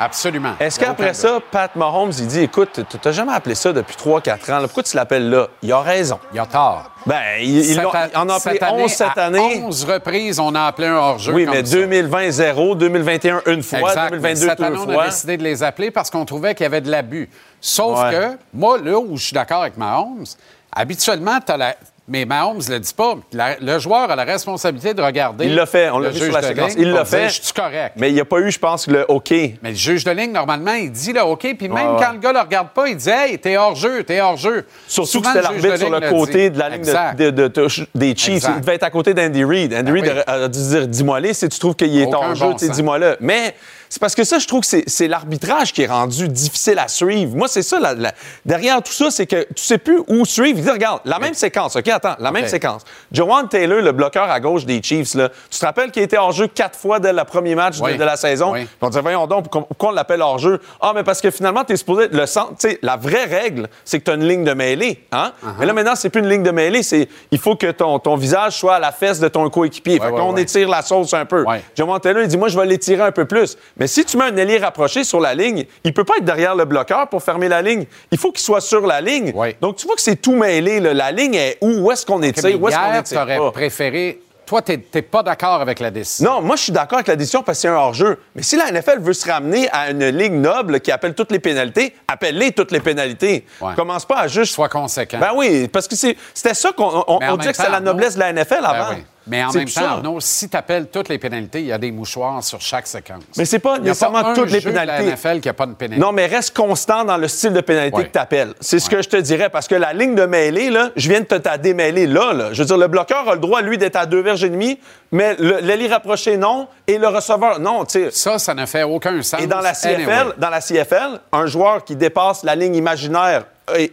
Absolument. Est-ce qu'après ça, Pat Mahomes, il dit Écoute, tu t'as jamais appelé ça depuis 3-4 ans, là. pourquoi tu l'appelles là? Il a raison. Il a tort. Ben, il, il en a appelé cette année, 11 cette à année. 11 reprises, on a appelé un hors-jeu. Oui, comme mais ça. 2020, 0, 2021, une fois, Exact. 2022, Cette année, on a décidé de les appeler parce qu'on trouvait qu'il y avait de l'abus. Sauf Ouais. que, moi, là où je suis d'accord avec Mahomes, habituellement, tu la. Mais Mahomes ne le dit pas. La- le joueur a la responsabilité de regarder. Il l'a fait, on l'a vu sur la séquence. ligne Il l'a dire, fait. Je suis correct. Mais il n'y a pas eu, je pense, le OK. Mais le juge de ligne, normalement, il dit le OK. Puis même quand le gars le regarde pas, il dit Hey, t'es hors jeu, t'es hors jeu. Surtout Souvent, que c'était l'arbitre sur le côté de la ligne de- des Chiefs. Exact. Il devait être à côté d'Andy Reid. Andy Ben Reid oui. a dû dire dis-moi les si tu trouves qu'il est Aucun en jeu, bon tu sais, sens. dis-moi le. Mais c'est parce que ça, je trouve que c'est- l'arbitrage qui est rendu difficile à suivre. Moi, c'est ça. la- la- derrière tout ça, c'est que tu sais plus où suivre. Il dit, regarde, la même séquence, OK, attends, la même séquence. Joanne Taylor, le bloqueur à gauche des Chiefs, là, tu te rappelles qu'il était hors jeu quatre fois dès le premier match de- Oui. de, la saison? Oui. On disait, voyons donc, pourquoi on l'appelle hors jeu? Ah, mais parce que finalement, tu es supposé être le centre. Tu sais, la vraie règle, c'est que tu as une ligne de mêlée. Hein? Uh-huh. Mais là, maintenant, c'est plus une ligne de mêlée. C'est, il faut que ton, ton visage soit à la fesse de ton coéquipier. fait ouais, qu'on ouais. étire la sauce un peu. Joe Montella, il dit, moi, je vais l'étirer un peu plus. Mais si tu mets un ailier rapproché sur la ligne, il peut pas être derrière le bloqueur pour fermer la ligne. Il faut qu'il soit sur la ligne. Donc, tu vois que c'est tout mêlé. là. La ligne est où? Où est-ce qu'on Mais étire? Où est-ce qu'on hier, tu aurais pas? préféré. Toi, tu n'es pas d'accord avec la décision. Non, moi, je suis d'accord avec la décision parce que c'est un hors-jeu. Mais si la NFL veut se ramener à une ligue noble qui appelle toutes les pénalités, appelle-les toutes les pénalités. Ouais. Commence pas à juste. Sois conséquent. Ben oui, parce que c'est- c'était ça qu'on on, que c'était temps, la noblesse de la NFL Ben avant. oui. Mais en même temps, ça. Arnaud, si tu appelles toutes les pénalités, il y a des mouchoirs sur chaque séquence. Mais c'est pas a nécessairement un toutes les jeu de la pénalités. NFL qui n'a pas de pénalité. Non, mais reste constant dans le style de pénalité Ouais. que tu appelles. C'est ce que je te dirais. Parce que la ligne de mêlée, là, je viens de te ta démêler là, là. Je veux dire, le bloqueur a le droit, lui, d'être à deux verges et demi, mais l'ailier rapproché, non, et le receveur, non. tu sais. Ça, ça ne fait aucun sens. Et dans la CFL, Anyway. dans la CFL, un joueur qui dépasse la ligne imaginaire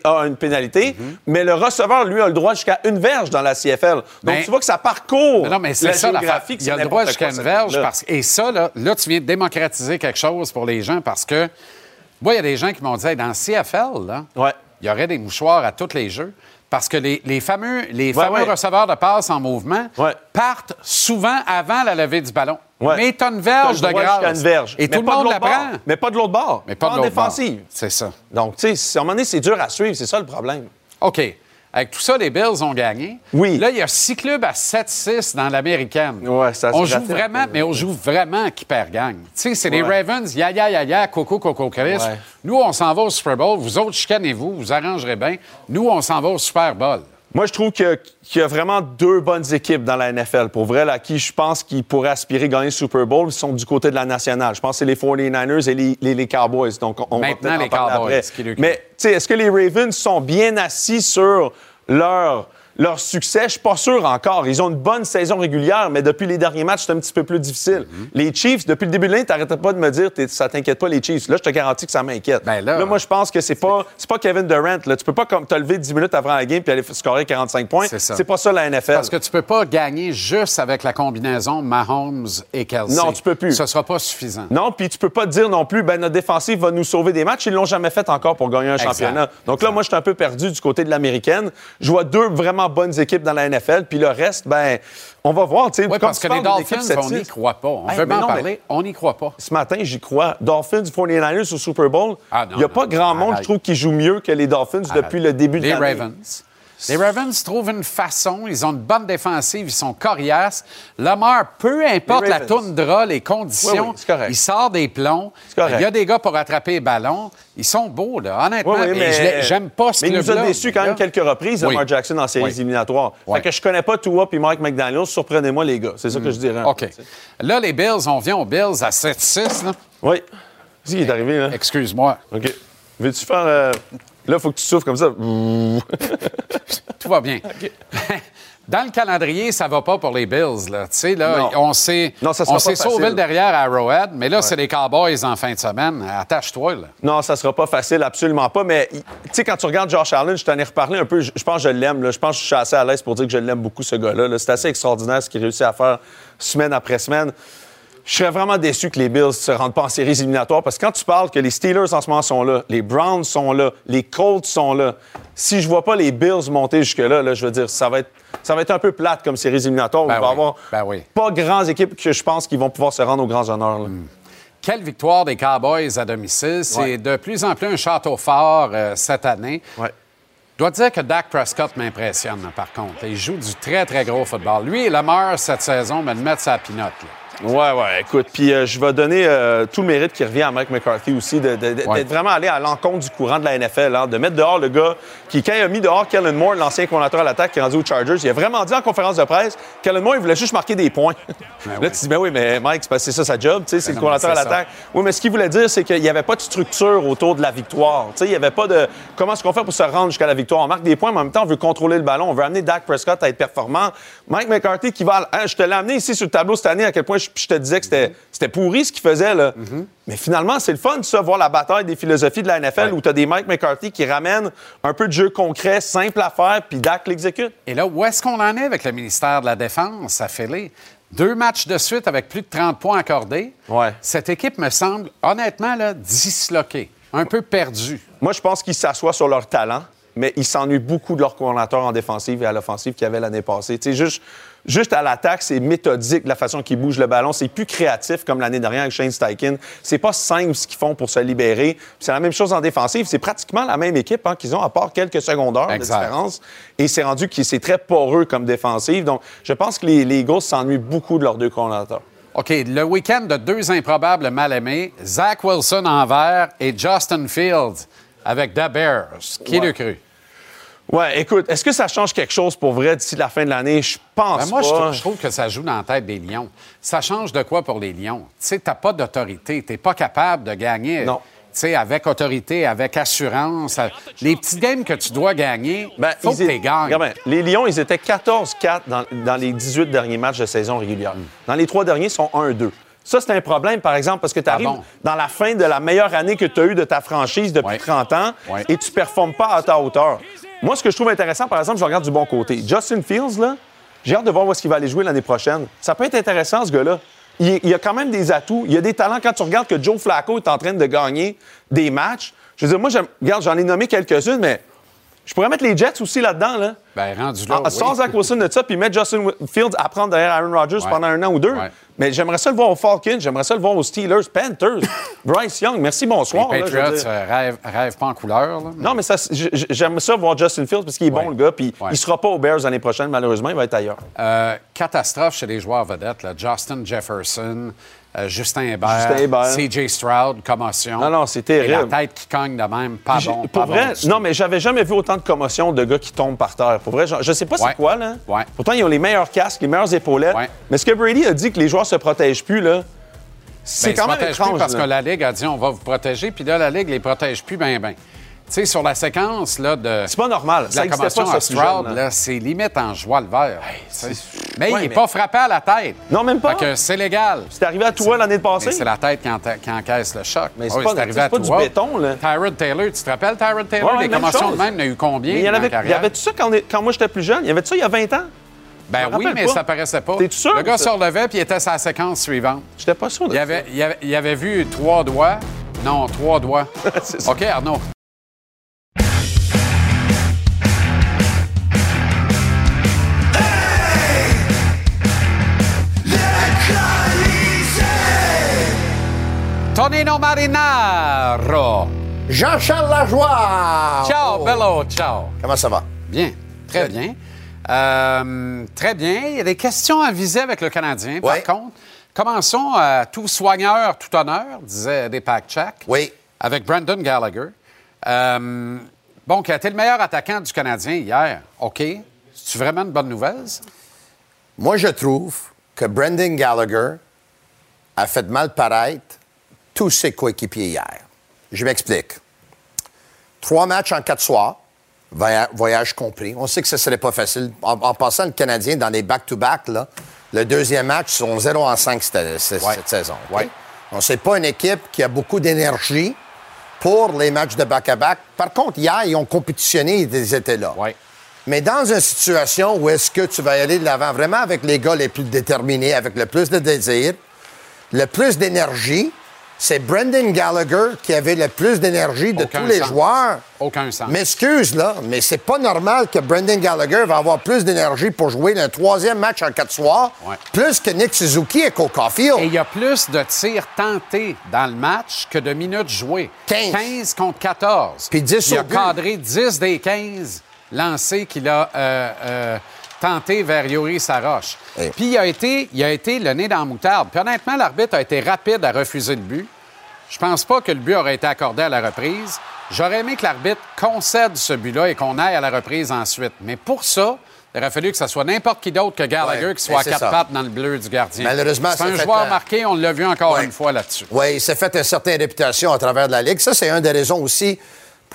a une pénalité, Mhm. mais le receveur, lui, a le droit jusqu'à une verge dans la CFL. Donc, Mais- tu vois que ça parcourt Mais non, mais c'est la ça la géographie, Il y a le droit jusqu'à une verge. Parce... Et ça, là, là, tu viens de démocratiser quelque chose pour les gens parce que, moi, il y a des gens qui m'ont dit, Hey, dans CFL, là, Ouais. il y aurait des mouchoirs à tous les jeux. Parce que les, les fameux, les Ouais, fameux ouais. receveurs de passe en mouvement Ouais. partent souvent avant la levée du ballon. Mais tu as une T'as verge de grâce. verge. Et Mais tout le pas de monde la prend. Mais pas de l'autre bord. Mais pas de en l'autre bord. défensive. C'est ça. Donc, tu sais, à un moment donné, c'est dur à suivre. C'est ça le problème. OK. Avec tout ça, les Bills ont gagné. Oui. Là, il y a six clubs à 7-6 dans l'américaine. Ouais, ça se On joue vraiment, mais on joue vraiment qui perd gagne. Tu sais, c'est les. Ravens, ya ya ya ya, coco coco Chris. Ouais. Nous, on s'en va au Super Bowl. Vous autres, chicanez-vous, vous arrangerez bien. Nous, on s'en va au Super Bowl. Moi, je trouve qu'il y a vraiment deux bonnes équipes dans la NFL. Pour vrai, là, à qui je pense qu'ils pourraient aspirer gagner le Super Bowl, ils sont du côté de la nationale. Je pense que c'est les 49ers et les, les- les Cowboys. Donc, on, va Maintenant, en les parler Cowboys, après. qui Mais, tu sais, est-ce que les Ravens sont bien assis sur leur, leur succès? Je suis pas sûr encore. Ils ont une bonne saison régulière, mais depuis les derniers matchs, c'est un petit peu plus difficile. Mm-hmm. Les Chiefs, depuis le début de l'année, t'arrêtais pas de me dire t'es- ça t'inquiète pas, les Chiefs. Là, je te garantis que ça m'inquiète. Ben là- moi, je pense que c'est pas, c'est pas Kevin Durant. Là. Tu peux pas comme te lever 10 minutes avant la game puis aller scorer 45 points. C'est ça. C'est pas ça la NFL. Parce que tu peux pas gagner juste avec la combinaison Mahomes et Kelsey. Non, tu peux plus. Ce sera pas suffisant. Non, puis tu peux pas te dire non plus, ben notre défensive va nous sauver des matchs. Ils l'ont jamais fait encore pour gagner un Exact. championnat. Donc là, moi, je suis un peu perdu du côté de l'américaine. Je vois deux vraiment bonnes équipes dans la NFL, puis le reste, ben, on va voir. tu sais. Oui, parce que les Dolphins, on 7-6. n'y croit pas. On Hey, veut mais m'en non, mais- parler, on n'y croit pas. Ce matin, j'y crois. Dolphins, 49ers au Super Bowl. Ah, Il n'y a non. pas grand monde, Arrête. je trouve, qui joue mieux que les Dolphins depuis le début de Les l'année. Ravens. Les Ravens trouvent une façon, ils ont une bonne défensive, ils sont coriaces. Lamar, peu importe la toundra, les conditions, Oui, oui, il sort des plombs. Il y a des gars pour attraper les ballons. Ils sont beaux, là, honnêtement. Oui, oui, Et mais j'aime pas ce Mais il nous a déçus quand même quelques reprises, Oui. Lamar Jackson, en séries éliminatoires. Fait que je connais pas Tua puis Mike McDaniel. Surprenez-moi, les gars. C'est ça que je dirais. un OK. peu. Là, les Bills, on vient aux Bills à 7-6. là. Oui. Qu'est-ce qui est arrivé, là? Excuse-moi. OK. Veux-tu faire. euh, Là, il faut que tu souffles comme ça. Tout va bien. Dans le calendrier, ça va pas pour les Bills. Là. Tu sais, là, Non. on s'est, sauvé le derrière à Arrowhead, mais là, c'est les Cowboys en fin de semaine. Attache-toi. Là. Non, ça sera pas facile, absolument pas. Mais tu sais, quand tu regardes Josh Allen, je t'en ai reparlé un peu. Je, pense que je l'aime. Je pense que je suis assez à l'aise pour dire que je l'aime beaucoup, ce gars-là. là. C'est assez extraordinaire ce qu'il réussit à faire semaine après semaine. Je serais vraiment déçu que les Bills ne se rendent pas en séries éliminatoires parce que quand tu parles que les Steelers en ce moment sont là, les Browns sont là, les Colts sont là, si je vois pas les Bills monter jusque-là, là, je veux dire, ça va être, ça va être un peu plate comme séries éliminatoires. Ben il va oui. avoir Ben oui. pas grandes équipes que je pense qu'ils vont pouvoir se rendre aux grands honneurs. là. Quelle victoire des Cowboys à domicile. C'est Ouais. de plus en plus un château fort euh, cette année. Ouais. Je dois te dire que Dak Prescott m'impressionne, par contre. Il joue du très, très gros football. Lui et Lamar, cette saison, me le mettre sa pinote. là. Ouais, ouais, écoute. Puis euh, je vais donner euh, tout le mérite qui revient à Mike McCarthy aussi, de- de- de- Ouais. d'être vraiment allé à l'encontre du courant de la NFL, hein, de mettre dehors le gars qui, quand il a mis dehors Kellen Moore, l'ancien coordinateur à l'attaque qui est rendu aux Chargers, il a vraiment dit en conférence de presse, Kellen Moore, il voulait juste marquer des points. Là, oui. tu dis, ben oui, mais Mike, c'est ça sa job, tu sais, c'est Ben le coordinateur à l'attaque. Oui, mais ce qu'il voulait dire, c'est qu'il n'y avait pas de structure autour de la victoire. Tu sais, il n'y avait pas de comment est-ce qu'on fait pour se rendre jusqu'à la victoire? On marque des points, mais en même temps, on veut contrôler le ballon. On veut amener Dak Prescott à être performant. Mike McCarthy qui va. Hein, je te l'ai amené ici sur le tableau cette année, à quel point je, je te disais que c'était, c'était pourri ce qu'il faisait. Là. Mais finalement, c'est le fun, ça, voir la bataille des philosophies de la NFL où tu as des Mike McCarthy qui ramènent un peu de jeu concret, simple à faire, puis Dak l'exécute. Et là, où est-ce qu'on en est avec le ministère de la Défense à Philly? Deux matchs de suite avec plus de 30 points accordés. Ouais. Cette équipe me semble, honnêtement, là, disloquée, un peu perdue. Moi, je pense qu'ils s'assoient sur leur talent, mais ils s'ennuient beaucoup de leur coordinateur en défensive et à l'offensive qu'il y avait l'année passée. Tu sais, juste, juste à l'attaque, c'est méthodique la façon qu'ils bougent le ballon. C'est plus créatif comme l'année dernière avec Shane Steichen. C'est pas simple ce qu'ils font pour se libérer. C'est la même chose en défensive. C'est pratiquement la même équipe hein, qu'ils ont, à part quelques secondaires Exact. de différence. Et c'est rendu que c'est très poreux comme défensive. Donc, je pense que les, les Eagles s'ennuient beaucoup de leurs deux coordinateurs. OK, le week-end de deux improbables mal-aimés, Zach Wilson en vert et Justin Fields avec The Bears. Qui Ouais. le cru? Ouais, écoute, est-ce que ça change quelque chose pour vrai d'ici la fin de l'année? Je pense Ben, moi, pas. trouve, je trouve que ça joue dans la tête des Lions. Ça change de quoi pour les Lions? Tu sais, t'as pas d'autorité. T'es pas capable de gagner. Non. Tu sais, avec autorité, avec assurance. Les petits games que tu dois gagner, Ben, faut ils que tu les gagnes. Regarde bien, les Lions, ils étaient 14-4 dans, dans les 18 derniers matchs de saison régulière. Dans les trois derniers, ils sont 1-2. Ça, c'est un problème, par exemple, parce que tu arrives bon? dans la fin de la meilleure année que tu as eue de ta franchise depuis Ouais. 30 ans Ouais. et tu ne performes pas à ta hauteur. Moi, ce que je trouve intéressant, par exemple, je regarde du bon côté. Justin Fields, là, j'ai hâte de voir où est-ce qu'il va aller jouer l'année prochaine. Ça peut être intéressant, ce gars-là. Il, il a quand même des atouts. Il y a des talents. Quand tu regardes que Joe Flacco est en train de gagner des matchs, je veux dire, moi, regarde, j'en ai nommé quelques-unes, mais je pourrais mettre les Jets aussi là-dedans, là. Ben, rendu là, Ah, Sans. Zach Wilson de ça, puis mettre Justin Fields à prendre derrière Aaron Rodgers Ouais. pendant un an ou deux. Ouais. Mais j'aimerais ça le voir aux Falcons, j'aimerais ça le voir aux Steelers, Panthers, Bryce Young. Merci, bonsoir. Les là, Patriots dire. euh, rêvent, rêvent pas en couleur. là. Non, mais ça, j- j- j'aime ça voir Justin Fields parce qu'il est Ouais. bon, le gars, puis il sera pas aux Bears l'année prochaine, malheureusement, il va être ailleurs. Euh, catastrophe chez les joueurs vedettes. là. Justin Jefferson, euh, Justin Hébert, Justin. CJ Stroud, commotion. Non, non, c'est Et terrible. la tête qui cogne de même, pas bon. pour pas vrai, bon non, mais j'avais jamais vu autant de commotion de gars qui tombent par terre. Pour vrai, je, je sais pas Ouais. c'est quoi, là. Ouais. Pourtant, ils ont les meilleurs casques, les meilleures épaulettes. Ouais. Mais ce que Brady a dit que les joueurs se protègent plus, là, c'est Ben, quand même plus étrange. parce là. que la Ligue a dit on va vous protéger, puis là, la Ligue les protège plus bien, bien. Tu sais, sur la séquence là, de, C'est pas normal. de la commotion à Stroud, c'est limite en joie le vert. mais Ouais, il n'est mais- pas frappé à la tête. Non, même pas. Fait que c'est légal. C'est arrivé à toi l'année passée? C'est la tête qui, qui encaisse le choc. Mais c'est oui, pas- arrivé c'est à pas du béton, là. Tyrod Taylor, tu te rappelles Tyrod Taylor? Ouais, ouais, les même commotions chose. de même, il y en a eu combien il y en avait, il y carrière? avait-tu ça quand, moi j'étais plus jeune? Il y avait-tu ça il y a 20 ans? Ben oui, mais pas. ça paraissait pas. T'es-tu sûr Le gars se relevait puis il était sa séquence suivante. J'étais pas sûr de Il ça. avait, il, avait, il avait vu trois doigts. Non, trois doigts. OK, Arnaud. Tonino Marinaro. Jean-Charles Lajoie! Ciao, Oh. bello, ciao. Comment ça va? Bien, très bien. Euh, très bien. Il y a des questions à viser avec le Canadien, Ouais. par contre. Commençons à tout soigneur, tout honneur, disait Deepak Chak. Oui. Avec Brandon Gallagher. Euh, bon, qui a été le meilleur attaquant du Canadien hier. OK. C'est vraiment une bonne nouvelle, ça? Moi, je trouve que Brendan Gallagher a fait mal paraître tous ses coéquipiers hier. Je m'explique. Trois matchs en quatre soirs, voya- voyage compris. On sait que ce ne serait pas facile. En, en passant le Canadien dans les back-to-back, le deuxième match, ils sont 0 en 5 cette, cette- Ouais. cette saison. OK? Ouais. On sait pas une équipe qui a beaucoup d'énergie pour les matchs de back-à-back. Par contre, hier, ils ont compétitionné, ils étaient là. Ouais. Mais dans une situation où est-ce que tu vas aller de l'avant vraiment avec les gars les plus déterminés, avec le plus de désir, le plus d'énergie, c'est Brendan Gallagher qui avait le plus d'énergie de Aucun tous les sens. joueurs. Aucun sens. M'excuse, là, mais c'est pas normal que Brendan Gallagher va avoir plus d'énergie pour jouer le troisième match en quatre soirs, Ouais. plus que Nick Suzuki et Cole Caulfield. Et il y a plus de tirs tentés dans le match que de minutes jouées. 15. contre 14. Puis 10 Il a but. cadré 10 des 15 lancés qu'il a euh, euh, tentés vers Yuri Saroche. Puis il a, été, il a été le nez dans la moutarde. Puis honnêtement, l'arbitre a été rapide à refuser le but. Je pense pas que le but aurait été accordé à la reprise. J'aurais aimé que l'arbitre concède ce but-là et qu'on aille à la reprise ensuite. Mais pour ça, il aurait fallu que ce soit n'importe qui d'autre que Gallagher Ouais, qui soit à quatre ça. pattes dans le bleu du gardien. Malheureusement, c'est un fait joueur un- marqué, on l'a vu encore Ouais. une fois là-dessus. Oui, il s'est fait une certaine réputation à travers de la Ligue. Ça, c'est une des raisons aussi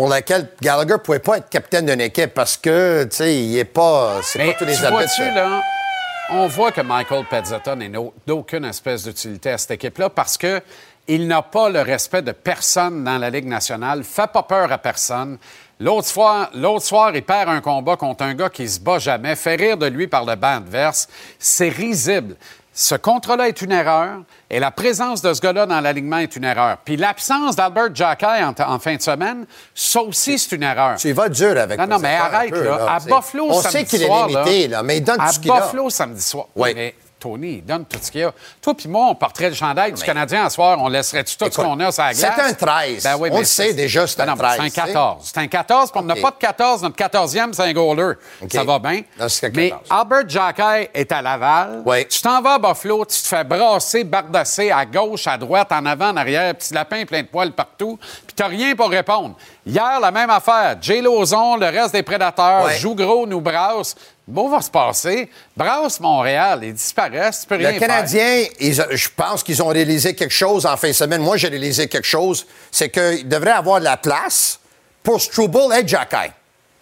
pour laquelle Gallagher ne pouvait pas être capitaine d'une équipe parce que, tu sais, il n'est pas. C'est pas tous les ça. là, on voit que Michael Pezzetta n'est d'aucune espèce d'utilité à cette équipe-là parce que il n'a pas le respect de personne dans la Ligue nationale, fait pas peur à personne. L'autre soir, l'autre soir, il perd un combat contre un gars qui se bat jamais, fait rire de lui par le banc adverse. C'est risible. Ce contrat-là est une erreur et la présence de ce gars-là dans l'alignement est une erreur. Puis l'absence d'Albert Jacquet en, en fin de semaine, ça aussi, c'est une erreur. Tu y vas dur avec Non, non, mais arrête, peu, là. là, À. Buffalo, On samedi sait qu'il est soir, limité, là, mais il donne à tout ce qu'il a. Buffalo, samedi soir. Oui. Mais Tony, il donne tout ce qu'il y a. Toi puis moi, on porterait le chandail du Canadien à soir, on laisserait-tu tout ce qu'on a sur la glace? c'est un 13. Ben oui, On le sait déjà, c'est un Ben non, mais 13, C'est un tu sais. 14. C'est un 14, puis on n'a pas de 14. Notre 14e, c'est un goaler. Ça va bien. Non, un Mais 14. Albert Jacquet est à Laval. Oui. Tu t'en vas à Buffalo, tu te fais brasser, bardasser à gauche, à droite, en avant, en arrière, petit lapin plein de poils partout, puis t'as rien pour répondre. Hier, la même affaire. Jay Lozon, le reste des prédateurs, Ouais. joue gros, nous brasse. Beau va se passer. Brasse Montréal, ils disparaissent, tu peux rien Le faire. Canadien, ils je pense qu'ils ont réalisé quelque chose en fin de semaine. Moi, j'ai réalisé quelque chose. C'est qu'il devrait avoir de la place pour Struble et Jacky.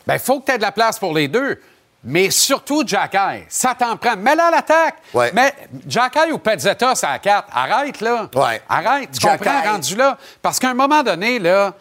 Ben, il faut que tu aies de la place pour les deux. Mais surtout Jacky. Ça t'en prend. Mets-le à l'attaque. Ouais. Mais Jacky ou Pezzetta, c'est à 4. Arrête, là. Ouais. Arrête. Tu Jacky. comprends, rendu là. Parce qu'à un moment donné, là,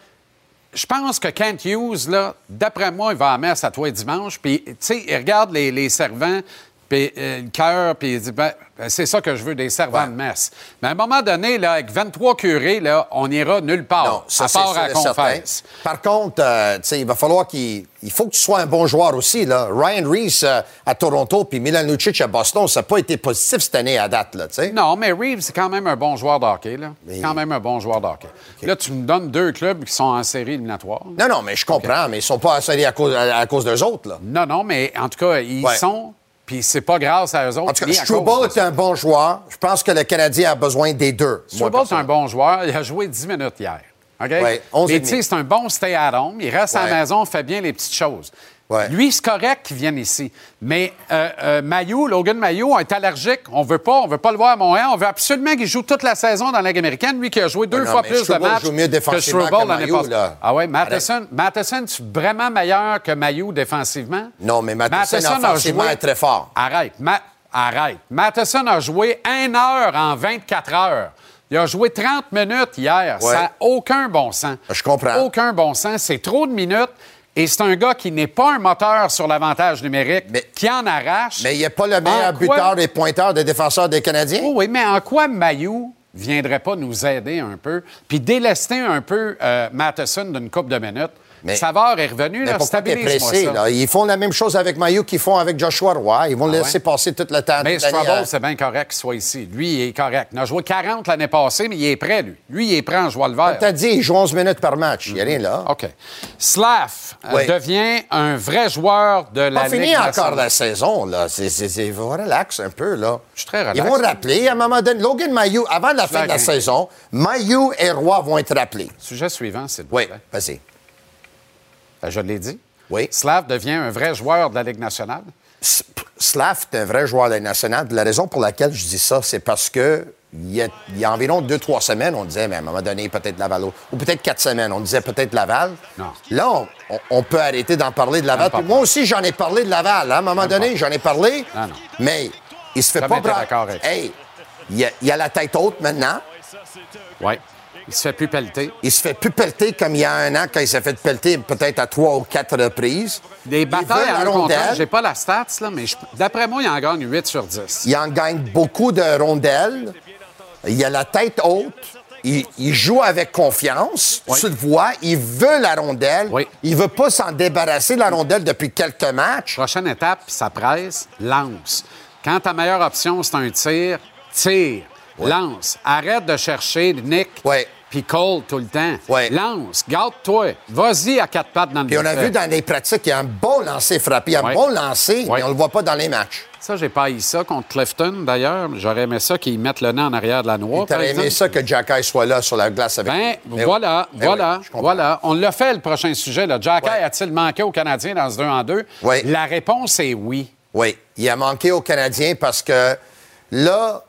je pense que Kent Hughes, là, d'après moi, il va à la messe à toi dimanche. Puis, tu sais, il regarde les, les servants, puis euh, le cœur, puis il dit, ben, ben, c'est ça que je veux, des servants Ouais. de messe. Mais à un moment donné, là, avec 23 curés, là, on n'ira nulle part. Non, ça, à part à confesse. Par contre, euh, il va falloir qu'il il faut que tu sois un bon joueur aussi. Là. Ryan Reese euh, à Toronto puis Milan Lucic à Boston, ça n'a pas été positif cette année à date. Là. Non, mais Reeves, c'est quand même un bon joueur de hockey. Là. Mais- C'est quand même un bon joueur de hockey. Là, tu me donnes deux clubs qui sont en série éliminatoire. non, non, mais je comprends, mais ils sont pas assurés à cause, à, à cause d'eux autres. Là. Non, non, mais en tout cas, ils Ouais. sont, puis c'est pas grâce à eux autres. En tout cas, à Struble est un bon joueur. Je pense que le Canadien a besoin des deux. Struble, c'est un bon joueur. Il a joué 10 minutes hier. OK? Ouais, 11 et Mais tu sais, c'est un bon stay-at-home. Il reste à Ouais. la maison, fait bien les petites choses. Ouais. Lui, c'est correct qu'il vienne ici. Mais euh, euh, Logan Mailloux, est allergique. On veut pas, on veut pas le voir à Montréal. On veut absolument qu'il joue toute la saison dans la Ligue américaine. Lui qui a joué deux Ouais, non, fois plus de matchs que que l'année passée. là. Ah ouais, Matheson, Matheson, tu es vraiment meilleur que Mailloux défensivement? Non, mais Matheson, a offensivement, joué- est très fort. Arrête. Ma- Arrête. Matheson a joué 1 heure en 24 heures. Il a joué 30 minutes hier. Ouais. Ça n'a aucun bon sens. Je comprends. Aucun bon sens. C'est trop de minutes. Et c'est un gars qui n'est pas un moteur sur l'avantage numérique, Mais- qui en arrache. Mais il n'est pas le meilleur quoi- buteur et pointeur des défenseurs des Canadiens? Oh oui, mais en quoi Mayou viendrait pas nous aider un peu, puis délester un peu euh, Matheson d'une coupe de minutes? Mais- Savard est revenu, Mais là, stabilise-moi pressé, ça. là? Ils font la même chose avec Mayu qu'ils font avec Joshua Roy. Ils vont le Ah laisser ouais? passer tout le temps. Mais Strabo, c'est bien correct qu'il soit ici. Lui, il est correct. Il a joué 40 l'année passée, mais il est prêt, lui. Lui, il est prêt en jouant le vert. T'as dit, il joue 11 minutes par match. Il n'y a rien là. OK. Slav euh, Oui. devient un vrai joueur de la pas fini encore la saison, là. C'est, c'est, c'est- relax un peu, là. Je suis très relax. Ils vont rappeler, à un moment donné, Logan Mayu, avant la fin de la saison, Mayu et Roy vont être rappelés. Sujet suivant, vous Oui, vas-y. Ben, je l'ai dit. Oui. Slav devient un vrai joueur de la Ligue nationale. S- Slav est un vrai joueur de la Ligue nationale. La raison pour laquelle je dis ça, c'est parce que il y a, il y a environ deux, trois semaines, on disait, mais à un moment donné, peut-être Laval. Ou peut-être quatre semaines, on disait peut-être Laval. Non. Là, on, on- on peut arrêter d'en parler de Laval. Puis moi aussi, j'en ai parlé de Laval. hein. À un moment donné, j'en ai parlé. Non, non. Mais il se fait Jamais pas ça. Hey, il a, il a la tête haute maintenant. Oui. Il se fait plus pelleter. Il se fait plus pelleter comme il y a un an quand il s'est fait pelleter peut-être à trois ou quatre reprises. Des Il batailles à un contre un, rondelle. j'ai pas la stats, là, mais je- d'après moi, il en gagne 8 sur 10. Il en gagne beaucoup de rondelles. Il a la tête haute. Il, il joue avec confiance. Oui. Tu le vois. Il veut la rondelle. Oui. Il veut pas s'en débarrasser de la rondelle depuis quelques matchs. Prochaine étape, ça presse, lance. Quand ta meilleure option, c'est un tir, tire. Lance. Arrête de chercher Nick Ouais. Puis Cole tout le temps. Ouais. Lance. Garde-toi. Vas-y à quatre pattes dans le Puis on a vu dans les pratiques, il y a un bon lancer frappé. Il y a un bon lancer, mais on le voit pas dans les matchs. Ça, j'ai pas haï ça contre Clifton, d'ailleurs. J'aurais aimé ça qu'ils mettent le nez en arrière de la noix. Par aimé ça que Jacky soit là sur la glace avec Ben, lui. Mais voilà, oui. Ben voilà, oui, je comprends. voilà. On l'a fait, le prochain sujet. Là. Jack Ouais. a-t-il manqué aux Canadiens dans ce 2 en 2? Oui. La réponse est oui. Oui, il a manqué aux Canadiens parce que là,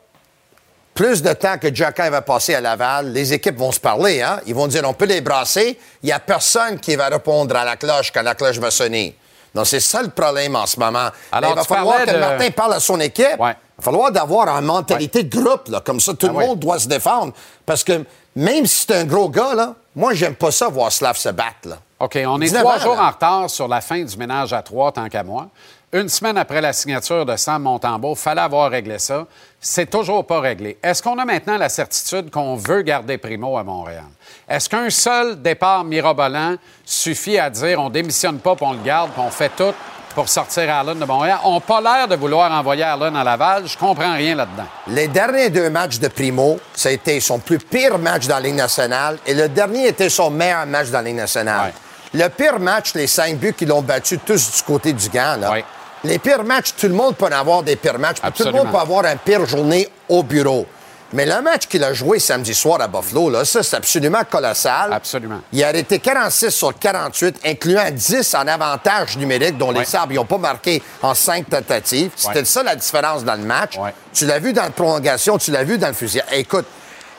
plus de temps que Jacky va passer à Laval, les équipes vont se parler. Hein? Ils vont dire on peut les brasser. Il n'y a personne qui va répondre à la cloche quand la cloche va sonner. Donc, c'est ça le problème en ce moment. Alors, il va falloir que de- Martin parle à son équipe. Ouais. Il va falloir d'avoir une mentalité de groupe, là, comme ça, tout Ah le ouais. monde doit se défendre. Parce que même si c'est un gros gars, là, moi, j'aime pas ça voir Slav se battre. Là. OK, on est 19 trois jours là. en retard sur la fin du ménage à trois, tant qu'à moi. Une semaine après la signature de Sam Montembeau, fallait avoir réglé ça. C'est toujours pas réglé. Est-ce qu'on a maintenant la certitude qu'on veut garder Primo à Montréal? Est-ce qu'un seul départ mirobolant suffit à dire on démissionne pas puis on le garde puis on fait tout pour sortir Allen de Montréal? On n'a pas l'air de vouloir envoyer Allen à Laval. Je comprends rien là-dedans. Les derniers deux matchs de Primo, ça a été son plus pire match dans la Ligue nationale et le dernier était son meilleur match dans la Ligue nationale. Le pire match, les cinq buts qui l'ont battu tous du côté du gant, là. Ouais. Les pires matchs, tout le monde peut en avoir des pires matchs, tout le monde peut avoir une pire journée au bureau. Mais le match qu'il a joué samedi soir à Buffalo, là, ça, c'est absolument colossal. Absolument. Il a arrêté 46 sur 48, incluant 10 en avantage numérique, dont les. Sabres n'ont pas marqué en cinq tentatives. C'était Ouais. ça la différence dans le match. Ouais. Tu l'as vu dans la prolongation, tu l'as vu dans le fusil. Écoute,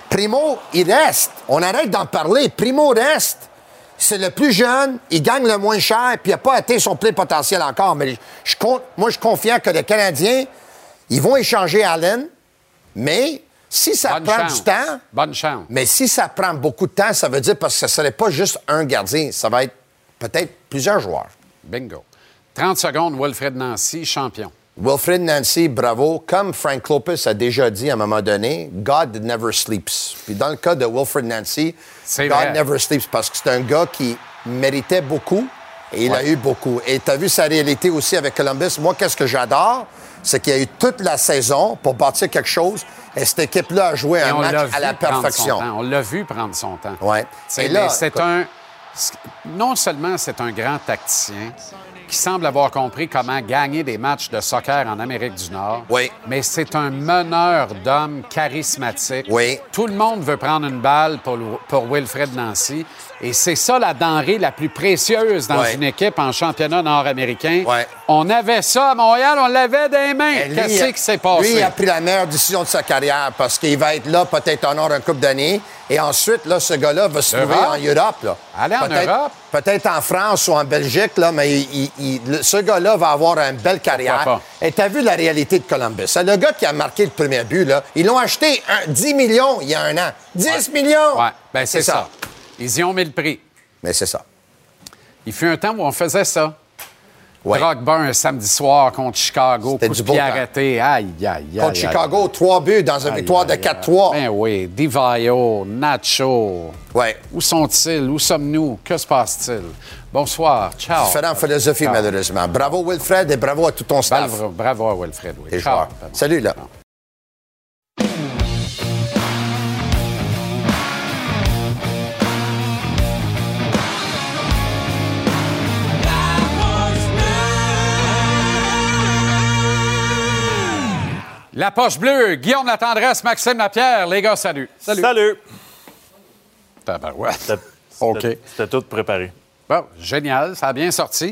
Primo, il reste. On arrête d'en parler. Primo reste. C'est le plus jeune, il gagne le moins cher, puis il n'a pas atteint son plein potentiel encore. Mais je, compte- moi, je suis confiant que les Canadiens, ils vont échanger Allen, mais si ça Bonne prend chance. du temps, Bonne chance. mais si ça prend beaucoup de temps, ça veut dire parce que ce ne serait pas juste un gardien, ça va être peut-être plusieurs joueurs. Bingo. 30 secondes, Wilfred Nancy, champion. Wilfred Nancy, bravo. Comme Frank Lopez a déjà dit à un moment donné, God never sleeps. Puis dans le cas de Wilfred Nancy, God vrai. never sleeps parce que c'est un gars qui méritait beaucoup et il a eu beaucoup. Et tu as vu sa réalité aussi avec Columbus. Moi, qu'est-ce que j'adore? C'est qu'il y a eu toute la saison pour bâtir quelque chose et cette équipe-là a joué Et un match à la perfection. On l'a vu prendre son temps. Ouais. C'est un. Non seulement c'est un grand tacticien qui semble avoir compris comment gagner des matchs de soccer en Amérique du Nord, Oui. mais c'est un meneur d'hommes charismatique. Oui. Tout le monde veut prendre une balle pour, pour Wilfred Nancy. Et c'est ça la denrée la plus précieuse dans Ouais. une équipe en championnat nord-américain. Ouais. On avait ça à Montréal, on l'avait des mains. Lui, Qu'est-ce qui s'est passé? Lui, il a pris la meilleure décision de sa carrière parce qu'il va être là peut-être en or un couple d'années. Et ensuite, là, ce gars-là va se trouver en Europe. Là. Aller en Peut-être- Europe? Peut-être en France ou en Belgique, là, mais il- il- le- ce gars-là va avoir une belle carrière. Et tu as vu la réalité de Columbus? C'est le gars qui a marqué le premier but. Là. Ils l'ont acheté un- 10 millions il y a un an. 10 millions! Ouais, ben c'est ça. Ils y ont mis le prix. Mais c'est ça. Il fut un temps où on faisait ça. Ouais. Drogba un samedi soir contre Chicago, coup du de pied arrêté. Aïe, aïe, aïe. Contre aïe, Chicago, trois buts dans une aïe, victoire de aïe, 4-3. Ben oui, Divayo, Nacho. Ouais. Où sont-ils? Où sommes-nous? Que se passe-t-il? Bonsoir. Ciao. Différente philosophie, Ciao. malheureusement. Bravo, Wilfred, et bravo à tout ton staff. Bravo, bravo à Wilfred. Oui. Et Ciao. Salut, là. La poche bleue, Guillaume La Tendresse, Maxime Lapierre. Les gars, salut. Salut. Salut. Tabarouette. OK. C'était tout préparé. Bon, génial, ça a bien sorti.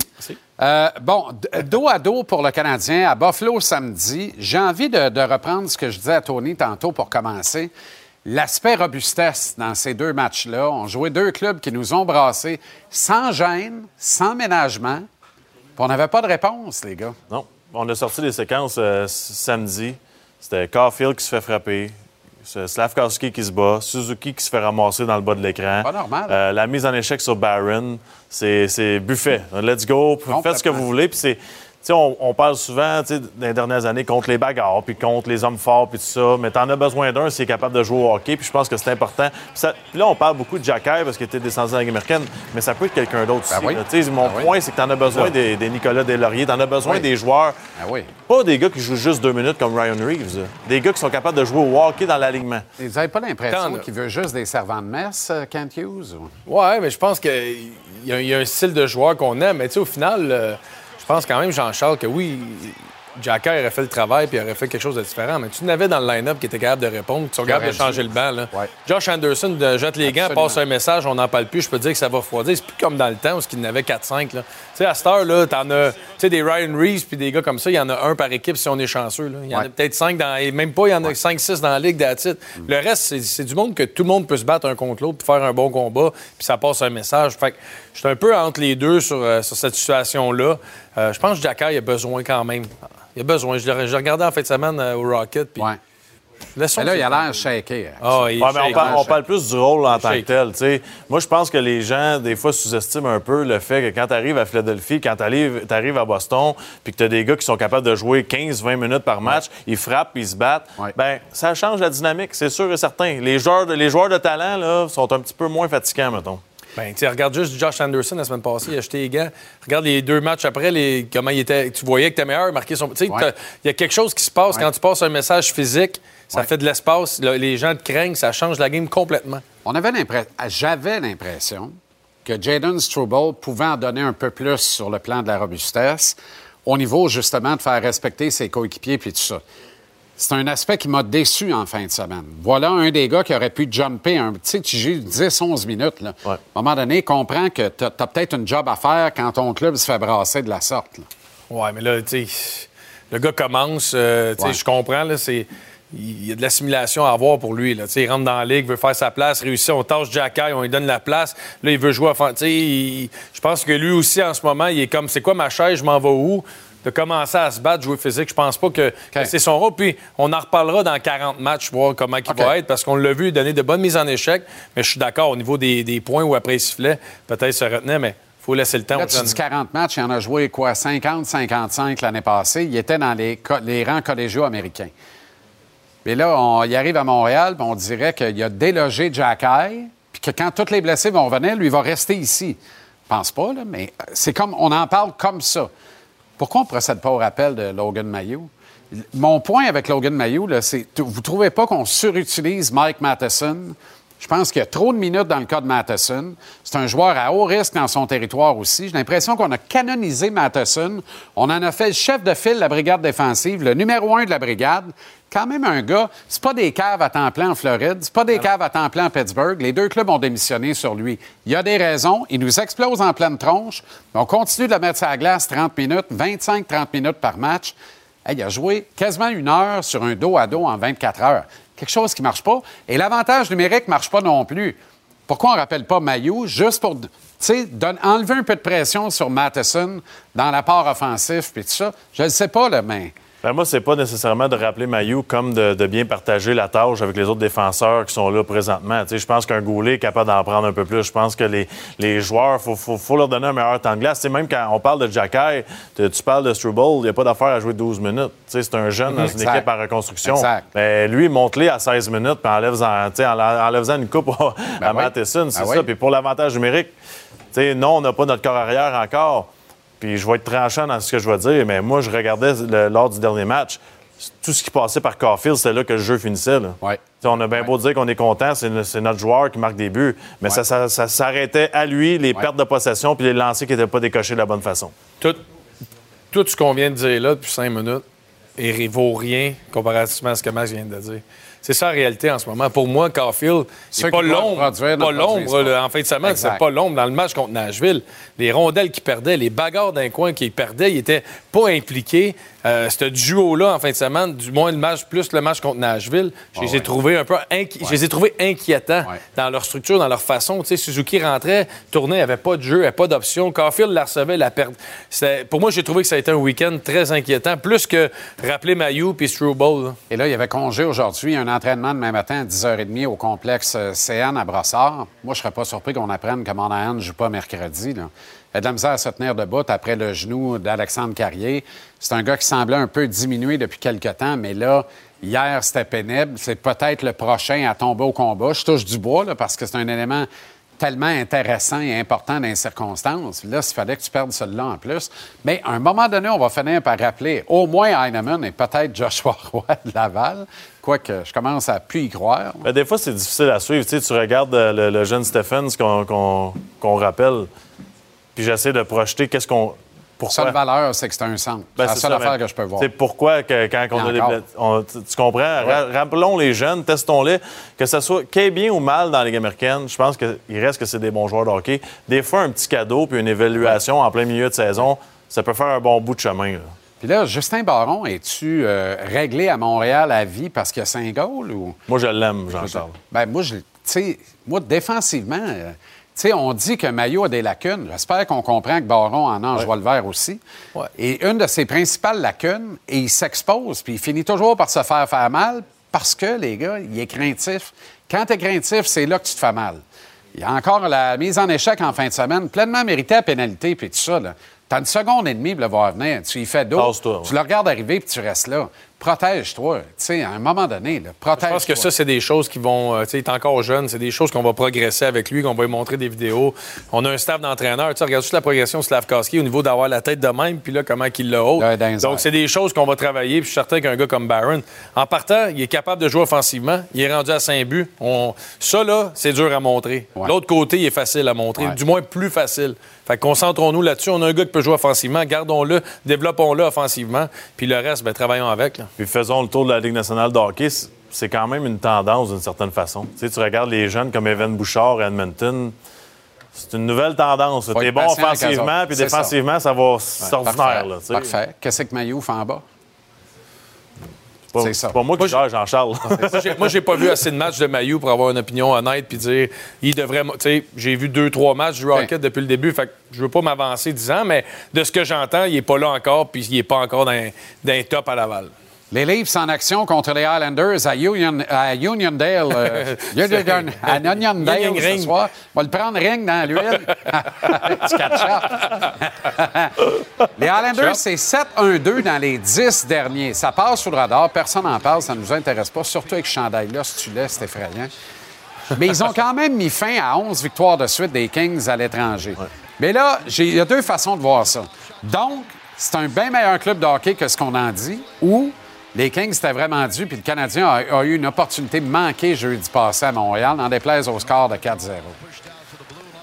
Euh, bon, dos à dos pour le Canadien à Buffalo samedi. J'ai envie de, de reprendre ce que je disais à Tony tantôt pour commencer. L'aspect robustesse dans ces deux matchs-là. On jouait deux clubs qui nous ont brassés sans gêne, sans ménagement. Puis on n'avait pas de réponse, les gars. Non. On a sorti des séquences euh, samedi. C'était Caulfield qui se fait frapper, c'est Slavkowski qui se bat, Suzuki qui se fait ramasser dans le bas de l'écran. Pas normal. Euh, la mise en échec sur Barron, c'est c'est buffet. Let's go, faites ce que vous voulez. Puis On, on parle souvent tu sais, dans les dernières années contre les bagarres, puis contre les hommes forts, puis tout ça. Mais t'en as besoin d'un s'il est capable de jouer au hockey, puis je pense que c'est important. Puis, ça- puis là, on parle beaucoup de Jacky parce qu'il était descendu dans la Ligue américaine, mais ça peut être quelqu'un d'autre Ben aussi. oui. là. Tu sais, Mon Ben oui. point, c'est que t'en as besoin Ça. des, des Nicolas Deslauriers, t'en as besoin Oui. des joueurs Ah oui. pas des gars qui jouent juste deux minutes comme Ryan Reeves. Des gars qui sont capables de jouer au hockey dans l'alignement. Vous n'avez pas l'impression qu'il veut juste des servants de messe, euh, Kent Hughes? ou? Ouais, mais je pense qu'il y, a- il y a un style de joueur qu'on aime. Mais tu sais, au final, euh, pense quand même, Jean-Charles, que oui, Jacka aurait fait le travail puis aurait fait quelque chose de différent. Mais tu n'avais dans le line-up qui était capable de répondre. Tu regardes de changer le banc. Là. Ouais. Josh Anderson de jette les gants, passe un message, on n'en parle plus. Je peux te dire que ça va refroidir. C'est plus comme dans le temps où il y en avait 4-5. Sais, à cette heure, là, t'en as tu sais, des Ryan Reeves puis des gars comme ça. Il y en a un par équipe si on est chanceux. Il y en Ouais. a peut-être 5 dans. et Même pas, il y en a 5-6 dans la ligue d'attitude. Le reste, c'est- du monde que tout le monde peut se battre un contre l'autre puis faire un bon combat. Puis ça passe un message. Fait que je suis un peu entre les deux sur, euh, sur cette situation-là. Euh, je pense que Jacka, il a besoin quand même. Il a besoin. Je l'ai je l'ai regardé en fin de semaine euh, au Rocket. Puis Ouais. Laissons- là, il a l'air shaké. hein. Ah, il Ouais, mais on, shake, parle, on parle plus du rôle en tant que tel. Moi, je pense que les gens, des fois, sous-estiment un peu le fait que quand tu arrives à Philadelphie, quand tu arrives, à Boston, puis que tu as des gars qui sont capables de jouer 15-20 minutes par match, ils frappent, ils se battent, Ouais. ben ça change la dynamique, c'est sûr et certain. Les joueurs de, les joueurs de talent là, sont un petit peu moins fatigants, mettons. Ben, tu sais, regarde juste Josh Anderson la semaine passée, il a acheté les gants. Regarde les deux matchs après, les, comment il était. Tu voyais que t'es meilleur, marqué son. Tu sais, Ouais. t'as- il y a quelque chose qui se passe Ouais. quand tu passes un message physique, ça Ouais. fait de l'espace, le- les gens te craignent, ça change la game complètement. On avait l'impression, j'avais l'impression que Jaden Struble pouvait en donner un peu plus sur le plan de la robustesse, au niveau justement de faire respecter ses coéquipiers puis tout ça. C'est un aspect qui m'a déçu en fin de semaine. Voilà un des gars qui aurait pu jumper un. Sais, tu joues 10-11 minutes. Là. Ouais. À un moment donné, comprends que tu as, peut-être une job à faire quand ton club se fait brasser de la sorte. là. Ouais, mais là, tu sais, le gars commence, euh, Ouais. je comprends, là, c'est. Il y a de l'assimilation à avoir pour lui. Là. Il rentre dans la ligue, veut faire sa place, réussit, on tâche Jacky, on lui donne la place. Là, il veut jouer sais, il- Je pense que lui aussi, en ce moment, il est comme c'est quoi ma chaise, je m'en vais où? De commencer à se battre, jouer physique, je pense pas que, que c'est son rôle. Puis on en reparlera dans 40 matchs, voir comment il va être, parce qu'on l'a vu donner de bonnes mises en échec. Mais je suis d'accord, au niveau des, des points où après il sifflait, peut-être se retenait, mais il faut laisser le temps. Là, tu dis 40 matchs, il en a joué quoi, 50, 55 l'année passée. Il était dans les, co- les rangs collégiaux américains. Mais là, on y arrive à Montréal, puis on dirait qu'il a délogé Jack Eye, puis que quand tous les blessés vont venir, lui il va rester ici. Je pense pas, là, mais c'est comme on en parle comme ça. Pourquoi on ne procède pas au rappel de Logan Mayou? Mon point avec Logan Mayou, c'est vous trouvez pas qu'on surutilise Mike Matheson? Je pense qu'il y a trop de minutes dans le cas de Matheson. C'est un joueur à haut risque dans son territoire aussi. J'ai l'impression qu'on a canonisé Matheson. On en a fait le chef de file de la brigade défensive, le numéro un de la brigade. Quand même un gars, c'est pas des caves à temps plein en Floride, c'est pas des caves à temps plein à Pittsburgh. Les deux clubs ont démissionné sur lui. Il y a des raisons. Il nous explose en pleine tronche. On continue de le mettre sur la glace 30 minutes, 25-30 minutes par match. Hey, il a joué quasiment une heure sur un dos à dos en 24 heures. Quelque chose qui ne marche pas. Et l'avantage numérique ne marche pas non plus. Pourquoi on ne rappelle pas Mayou? Juste pour donne- enlever un peu de pression sur Matheson dans l'apport offensif puis tout ça? Je ne sais pas, là, mais Ben, moi, c'est pas nécessairement de rappeler Mayu comme de, de bien partager la tâche avec les autres défenseurs qui sont là présentement. Tu sais, je pense qu'un Goulet est capable d'en prendre un peu plus. Je pense que les, les joueurs, il faut, faut- faut leur donner un meilleur temps de glace. Tu sais, même quand on parle de Jacky, tu, tu parles de Struble, il n'y a pas d'affaire à jouer 12 minutes. Tu sais, c'est un jeune dans une équipe en reconstruction. Mais lui, monte-les à 16 minutes puis enlève-en tu sais, en, en enlève-en une coupe à oui. Matheson. C'est Ben ça. oui. Puis pour l'avantage numérique, tu sais, non, on n'a pas notre corps arrière encore. Puis je vais être tranchant dans ce que je vais dire, mais moi, je regardais le- lors du dernier match, tout ce qui passait par Caulfield, c'était là que le jeu finissait. là. Ouais. On a bien beau dire qu'on est content, c'est c'est notre joueur qui marque des buts, mais ça, ça- ça s'arrêtait à lui, les pertes de possession puis les lancers qui n'étaient pas décochés de la bonne façon. Tout, tout ce qu'on vient de dire là depuis cinq minutes ne vaut rien comparativement à ce que Max vient de dire. C'est ça la réalité en ce moment. Pour moi, Caulfield, c'est pas l'ombre. Pas l'ombre en fin de semaine. C'est pas l'ombre dans le match contre Nashville. Les rondelles qui perdaient, les bagarres d'un coin qui perdaient, ils étaient pas impliqués. Euh, ce duo-là, en fin de semaine, du moins le match plus le match contre Nashville, je les ai trouvés un peu inqui- je les ai trouvés inquiétants Ouais. dans leur structure, dans leur façon. Tu sais, Suzuki rentrait, tournait, il n'y avait pas de jeu, il n'y avait pas d'option. Caulfield la recevait, la perdait. Pour moi, j'ai trouvé que ça a été un week-end très inquiétant, plus que rappeler Mayu puis Struble. Et là, il y avait congé aujourd'hui, un entraînement demain matin à 10h30 au complexe euh, CN à Brossard. Moi, je serais pas surpris qu'on apprenne que Monahan ne joue pas mercredi. Là. A de la misère à se tenir debout après le genou d'Alexandre Carrier. C'est un gars qui semblait un peu diminué depuis quelque temps, mais là, hier, c'était pénible. C'est peut-être le prochain à tomber au combat. Je touche du bois, parce que c'est un élément tellement intéressant et important dans les circonstances. Là, s'il fallait que tu perdes celui-là en plus. Mais à un moment donné, on va finir par rappeler au moins Heinemann et peut-être Joshua Roy de Laval. Quoique, je commence à plus y croire. Ben, des fois, c'est difficile à suivre. Tu, sais, tu regardes euh, le, jeune Stephens qu'on rappelle, puis j'essaie de projeter qu'est-ce qu'on. La Pourquoi? seule valeur, c'est que c'est un centre. Ben, c'est la seule ça, affaire mais que je peux voir. C'est pourquoi que, quand on a des on- tu, tu comprends? Ra- Rappelons les jeunes, testons-les. Que ce soit qu'il bien ou mal dans la Ligue américaine, je pense qu'il reste que c'est des bons joueurs de hockey. Des fois, un petit cadeau puis une évaluation en plein milieu de saison, ça peut faire un bon bout de chemin. là. Puis là, Justin Baron, es-tu euh, réglé à Montréal à vie parce qu'il y a goals ou? Moi, je l'aime, Jean-Charles. Ben moi, je, moi, défensivement, euh, sais, on dit que Maillot a des lacunes. J'espère qu'on comprend que Baron en a en joie le vert aussi. Ouais. Et une de ses principales lacunes, et il s'expose, puis il finit toujours par se faire faire mal parce que, les gars, il est craintif. Quand tu es craintif, c'est là que tu te fais mal. Il y a encore la mise en échec en fin de semaine, pleinement méritée à pénalité, puis tout ça. Là. T'as une seconde et demie pour le voir venir. Tu y fais ouais. tu le regardes arriver, puis tu restes là. Protège-toi. Tu sais, à un moment donné, là, protège-toi. Je pense que ça, c'est des choses qui vont. euh, tu sais, il est encore jeune, c'est des choses qu'on va progresser avec lui, qu'on va lui montrer des vidéos. On a un staff d'entraîneurs. Tu sais, regarde juste la progression de Slavkowski au niveau d'avoir la tête de même, puis là, comment qu'il le haut. Là, dans les airs. Donc, c'est des choses qu'on va travailler, puis je suis certain qu'un gars comme Barron, en partant, il est capable de jouer offensivement. Il est rendu à 5 buts. On... Ça, là, c'est dur à montrer. Ouais. L'autre côté, il est facile à montrer, Ouais. du moins plus facile. Fait que concentrons-nous là-dessus. On a un gars qui peut jouer offensivement. Gardons-le, développons-le offensivement. Puis le reste, ben, travaillons avec. là. Puis faisons le tour de la Ligue nationale de hockey. C'est quand même une tendance d'une certaine façon. Tu sais, tu regardes les jeunes comme Evan Bouchard à Edmonton. C'est une nouvelle tendance. T'es bon offensivement, puis ça. défensivement, ça, va. C'est ordinaire. Parfait. Là, tu sais. Parfait. Qu'est-ce que Maillot fait en bas? C'est pas- C'est ça. C'est pas moi qui gère, Jean-Charles. Moi, j'ai- pas vu assez de matchs de Mayu pour avoir une opinion honnête puis dire il devrait. Tu sais, j'ai vu deux, trois matchs du Rocket depuis le début, fait que je veux pas m'avancer 10 ans, mais de ce que j'entends, il est pas là encore, puis il est pas encore dans, dans un top à Laval. Les Leafs en action contre les Highlanders à, Union, à Uniondale. euh, Union- à Uniondale Union ce Ring. soir. On va le prendre ring dans l'huile. Les Highlanders, c'est 7-1-2 dans les 10 derniers. Ça passe sous le radar. Personne n'en parle. Ça ne nous intéresse pas. Surtout avec ce chandail-là, si tu laisses, c'est effrayant. Mais ils ont quand même mis fin à 11 victoires de suite des Kings à l'étranger. Mais là, il y a deux façons de voir ça. Donc, c'est un bien meilleur club de hockey que ce qu'on en dit, ou les Kings étaient vraiment dû, puis le Canadien a, eu une opportunité manquée jeudi passé à Montréal, en déplaise au score de 4-0.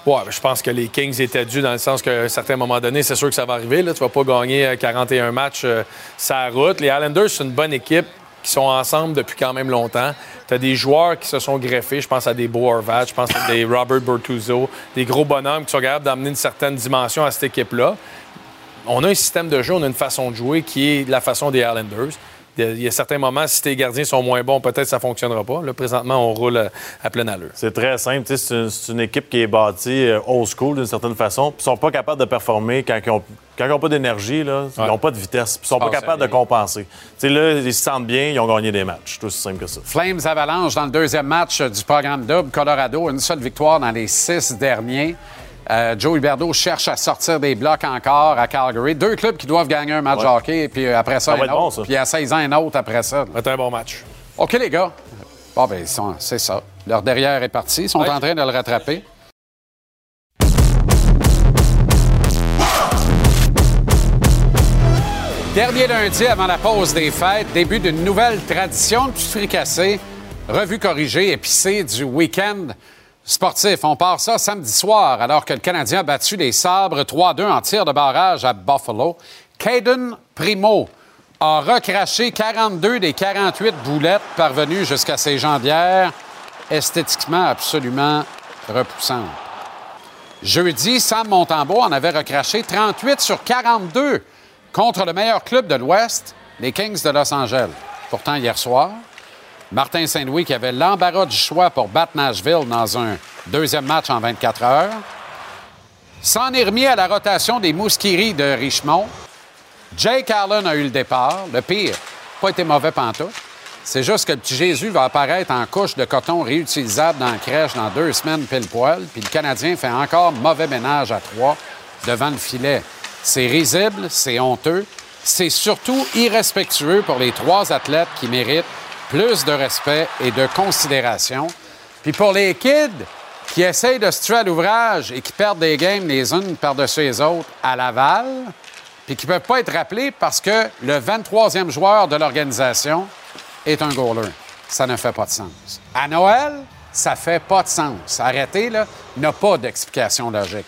Ouais, je pense que les Kings étaient dus dans le sens qu'à un certain moment donné, c'est sûr que ça va arriver. Là. Tu vas pas gagner euh, 41 matchs euh, sa route. Les Islanders, c'est une bonne équipe qui sont ensemble depuis quand même longtemps. Tu as des joueurs qui se sont greffés. Je pense à des Beau je pense à des Robert Bertuzzo, des gros bonhommes qui sont capables d'amener une certaine dimension à cette équipe-là. On a un système de jeu, on a une façon de jouer qui est la façon des Islanders. Il y a certains moments, si tes gardiens sont moins bons, peut-être ça ne fonctionnera pas. Là, présentement, on roule à, à pleine allure. C'est très simple. C'est une, c'est une équipe qui est bâtie euh, old school d'une certaine façon. Ils sont pas capables de performer quand ils ont Quand ils n'ont pas d'énergie, ils n'ont pas de vitesse. Ils sont pas passe capables de compenser. Là, ils se sentent bien, ils ont gagné des matchs. Tout aussi simple que ça. Flames Avalanche dans le deuxième match euh, du programme double. Colorado, une seule victoire dans les six derniers. Euh, Joe Huberdeau cherche à sortir des blocs encore à Calgary. Deux clubs qui doivent gagner un match Ouais. de hockey, puis après ça, Ça va un être bon, autre. ça. Puis à 16 ans, un autre après ça. Ça va être un bon match. OK, les gars. Bon, ben, ils sont- c'est ça. Leur derrière est parti. Ils sont en train de le rattraper. Dernier lundi avant la pause des fêtes, début d'une nouvelle tradition de petit fricassé, revue corrigée, épicée du week-end sportif. On part ça samedi soir, alors que le Canadien a battu les Sabres 3-2 en tir de barrage à Buffalo. Caden Primo a recraché 42 des 48 boulettes parvenues jusqu'à ses jambières, esthétiquement absolument repoussantes. Jeudi, Sam Montembeau en avait recraché 38 sur 42 contre le meilleur club de l'Ouest, les Kings de Los Angeles. Pourtant, hier soir, Martin Saint-Louis, qui avait l'embarras du choix pour battre Nashville dans un deuxième match en 24 heures, s'en est remis à la rotation des Mouskiris de Richmond. Jake Allen a eu le départ. Le pire, pas été mauvais pantoute. C'est juste que le petit Jésus va apparaître en couche de coton réutilisable dans la crèche dans deux semaines pile poil, puis le Canadien fait encore mauvais ménage à trois devant le filet. C'est risible, c'est honteux, c'est surtout irrespectueux pour les trois athlètes qui méritent plus de respect et de considération. Puis pour les kids qui essayent de se tuer à l'ouvrage et qui perdent des games les unes par-dessus les autres à Laval, puis qui ne peuvent pas être rappelés parce que le 23e joueur de l'organisation est un goaler. Ça ne fait pas de sens. À Noël, ça fait pas de sens. Arrêtez, là, n'a pas d'explication logique.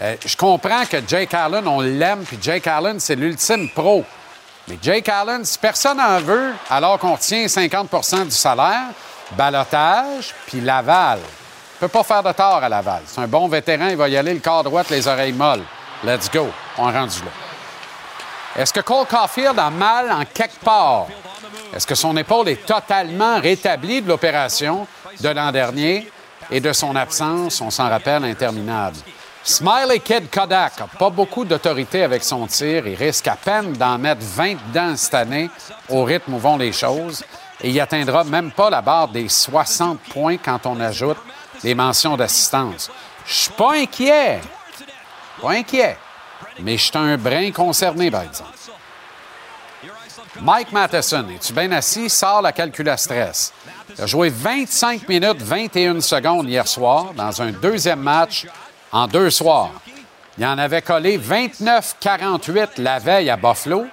Euh, je comprends que Jake Allen, on l'aime, puis Jake Allen, c'est l'ultime pro. Mais Jake Allen, si personne en veut, alors qu'on tient 50% du salaire, balotage, puis Laval. Il peut pas faire de tort à Laval. C'est un bon vétéran, il va y aller le corps droit, les oreilles molles. Let's go. On est rendu là. Est-ce que Cole Caulfield a mal en quelque part? Est-ce que son épaule est totalement rétablie de l'opération de l'an dernier et de son absence, on s'en rappelle, interminable? Smiley Kid Kodak n'a pas beaucoup d'autorité avec son tir. Il risque à peine d'en mettre 20 dedans cette année au rythme où vont les choses. Et il atteindra même pas la barre des 60 points quand on ajoute les mentions d'assistance. Je suis pas inquiet. Pas inquiet. Mais je suis un brin concerné, par exemple. Mike Matheson, es-tu bien assis? Sort la calculatrice. Il a joué 25 minutes 21 secondes hier soir dans un deuxième match en deux soirs. Il en avait collé 29-48 la veille à Buffalo,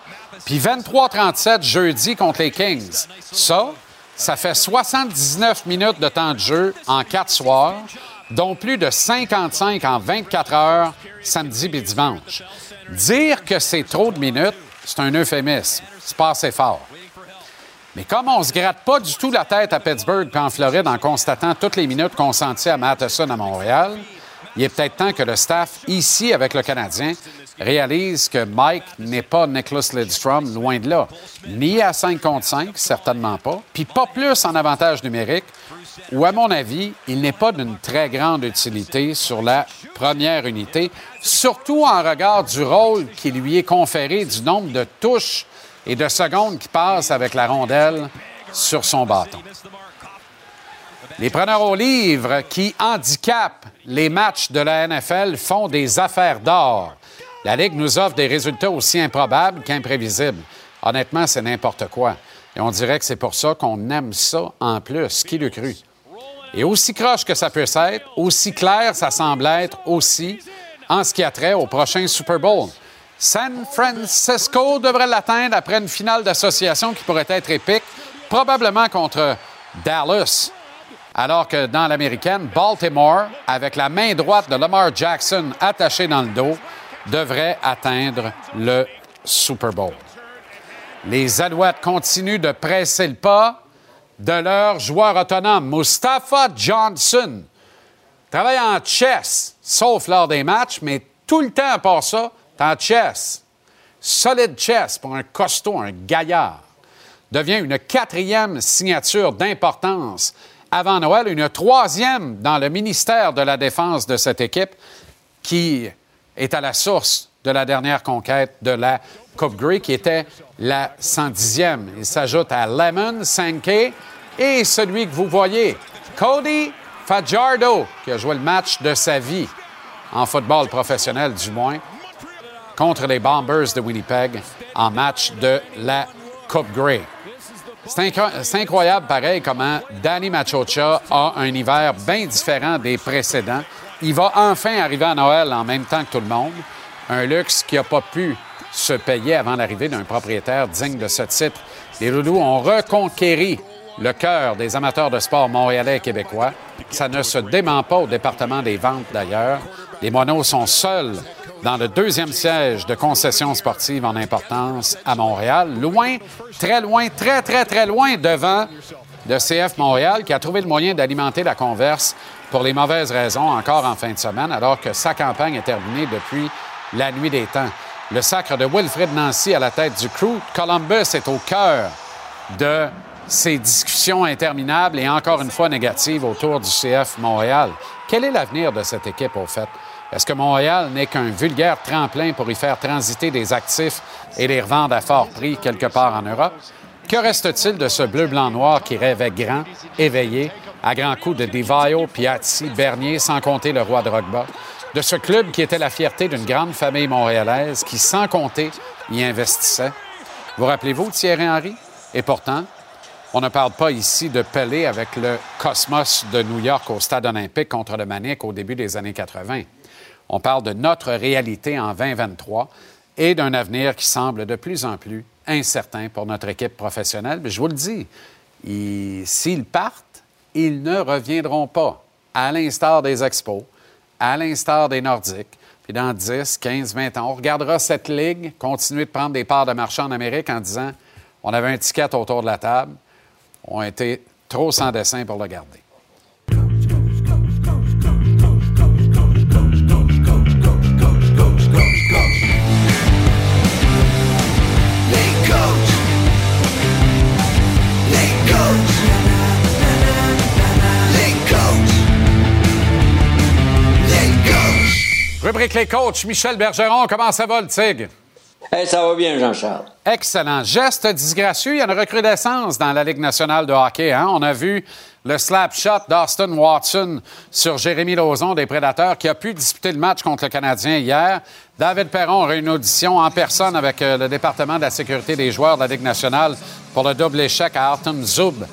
puis 23-37 jeudi contre les Kings. Ça, ça fait 79 minutes de temps de jeu en quatre soirs, dont plus de 55 en 24 heures samedi et dimanche. Dire que c'est trop de minutes, c'est un euphémisme. C'est pas assez fort. Mais comme on se gratte pas du tout la tête à Pittsburgh puis en Floride en constatant toutes les minutes consenties à Matheson à Montréal, il est peut-être temps que le staff ici avec le Canadien réalise que Mike n'est pas Nicholas Lidstrom, loin de là. Ni à 5 contre 5, certainement pas, puis pas plus en avantage numérique, ou à mon avis, il n'est pas d'une très grande utilité sur la première unité, surtout en regard du rôle qui lui est conféré, du nombre de touches et de secondes qui passent avec la rondelle sur son bâton. Les preneurs au livre qui handicapent les matchs de la NFL font des affaires d'or. La Ligue nous offre des résultats aussi improbables qu'imprévisibles. Honnêtement, c'est n'importe quoi. Et on dirait que c'est pour ça qu'on aime ça en plus. Qui le cru? Et aussi croche que ça peut être, aussi clair ça semble être aussi en ce qui a trait au prochain Super Bowl. San Francisco devrait l'atteindre après une finale d'association qui pourrait être épique, probablement contre Dallas. Alors que dans l'américaine, Baltimore, avec la main droite de Lamar Jackson attachée dans le dos, devrait atteindre le Super Bowl. Les Alouettes continuent de presser le pas de leur joueur autonome, Mustafa Johnson. Travaille en chess, sauf lors des matchs, mais tout le temps à part ça, en chess. Solide chess pour un costaud, un gaillard. Devient une quatrième signature d'importance avant Noël, une troisième dans le ministère de la Défense de cette équipe qui est à la source de la dernière conquête de la Coupe Grey, qui était la 110e. Il s'ajoute à Lemon, Sankey et celui que vous voyez, Cody Fajardo, qui a joué le match de sa vie en football professionnel du moins, contre les Bombers de Winnipeg en match de la Coupe Grey. C'est incro- c'est incroyable, pareil, comment Danny Machocha a un hiver bien différent des précédents. Il va enfin arriver à Noël en même temps que tout le monde. Un luxe qui n'a pas pu se payer avant l'arrivée d'un propriétaire digne de ce titre. Les Loulous ont reconquéri le cœur des amateurs de sport montréalais et québécois. Ça ne se dément pas au département des ventes, d'ailleurs. Les Monos sont seuls dans le deuxième siège de concessions sportives en importance à Montréal, loin, très loin, très, très, très loin devant le CF Montréal qui a trouvé le moyen d'alimenter la converse pour les mauvaises raisons encore en fin de semaine, alors que sa campagne est terminée depuis la nuit des temps. Le sacre de Wilfred Nancy à la tête du crew, Columbus est au cœur de ces discussions interminables et encore une fois négatives autour du CF Montréal. Quel est l'avenir de cette équipe, au fait? Est-ce que Montréal n'est qu'un vulgaire tremplin pour y faire transiter des actifs et les revendre à fort prix quelque part en Europe? Que reste-t-il de ce bleu-blanc-noir qui rêvait grand, éveillé, à grands coups de Divaio, Piatti, Bernier, sans compter le roi Drogba? De ce club qui était la fierté d'une grande famille montréalaise qui, sans compter, y investissait? Vous rappelez-vous de Thierry Henry? Et pourtant, on ne parle pas ici de Pelé avec le Cosmos de New York au stade olympique contre le Manic au début des années 80. On parle de notre réalité en 2023 et d'un avenir qui semble de plus en plus incertain pour notre équipe professionnelle. Mais je vous le dis, ils- s'ils partent, ils ne reviendront pas, à l'instar des Expos, à l'instar des Nordiques. Puis dans 10, 15, 20 ans, on regardera cette ligue continuer de prendre des parts de marché en Amérique en disant on avait un ticket autour de la table, ont été trop sans dessin pour le garder. Rubrique les coachs, Michel Bergeron, comment ça va le Tigre? Hey, ça va bien, Jean-Charles. Excellent. Geste disgracieux. Il y a une recrudescence dans la Ligue nationale de hockey. hein? On a vu le slap shot d'Austin Watson sur Jérémy Lauzon des Prédateurs qui a pu disputer le match contre le Canadien hier. David Perron aura une audition en personne avec euh, le département de la sécurité des joueurs de la Ligue nationale pour le double échec à Artem Zub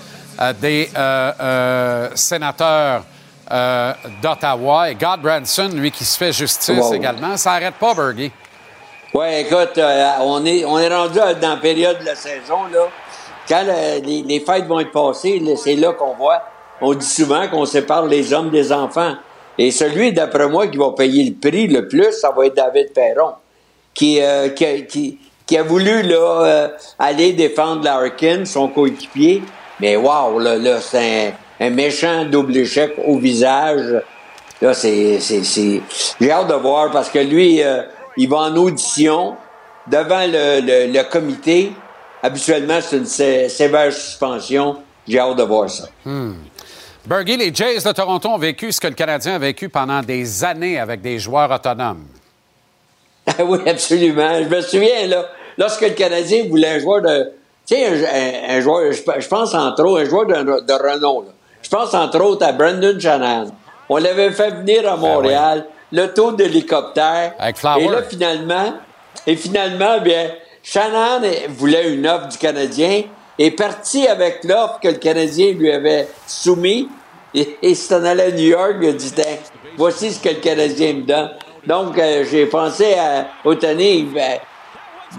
euh, des euh, euh, sénateurs euh, d'Ottawa. Et God Branson, lui, qui se fait justice Wow. également. Ça n'arrête pas, Bergie. Oui, écoute, euh, on, est, on est rendu dans la période de la saison, là. Quand le- les, les fêtes vont être passées, c'est là qu'on voit. On dit souvent qu'on sépare les hommes des enfants. Et celui, d'après moi, qui va payer le prix le plus, ça va être David Perron, qui, euh, qui, a- qui- qui a voulu là, aller défendre Larkin, son coéquipier. Mais wow, là, là c'est un, méchant double échec au visage. Là, c'est, c'est, c'est... J'ai hâte de voir parce que lui, euh, il va en audition devant le, le, le comité. Habituellement, c'est une sé- sévère suspension. J'ai hâte de voir ça. Hmm. Bergie, les Jays de Toronto ont vécu ce que le Canadien a vécu pendant des années avec des joueurs autonomes. Ah oui, absolument. Je me souviens, là, lorsque le Canadien voulait un joueur de. Tu sais, un, un- un joueur, je, je pense entre autres, un joueur de, de renom, là. Je pense entre autres à Brendan Shanahan. On l'avait fait venir à Montréal, le taux d'hélicoptère. Et là, finalement, et finalement, bien, Shanahan voulait une offre du Canadien, est parti avec l'offre que le Canadien lui avait soumis, et, et s'en allait à New York, il a dit, voici ce que le Canadien me donne. Donc, euh, j'ai pensé à Otani ben,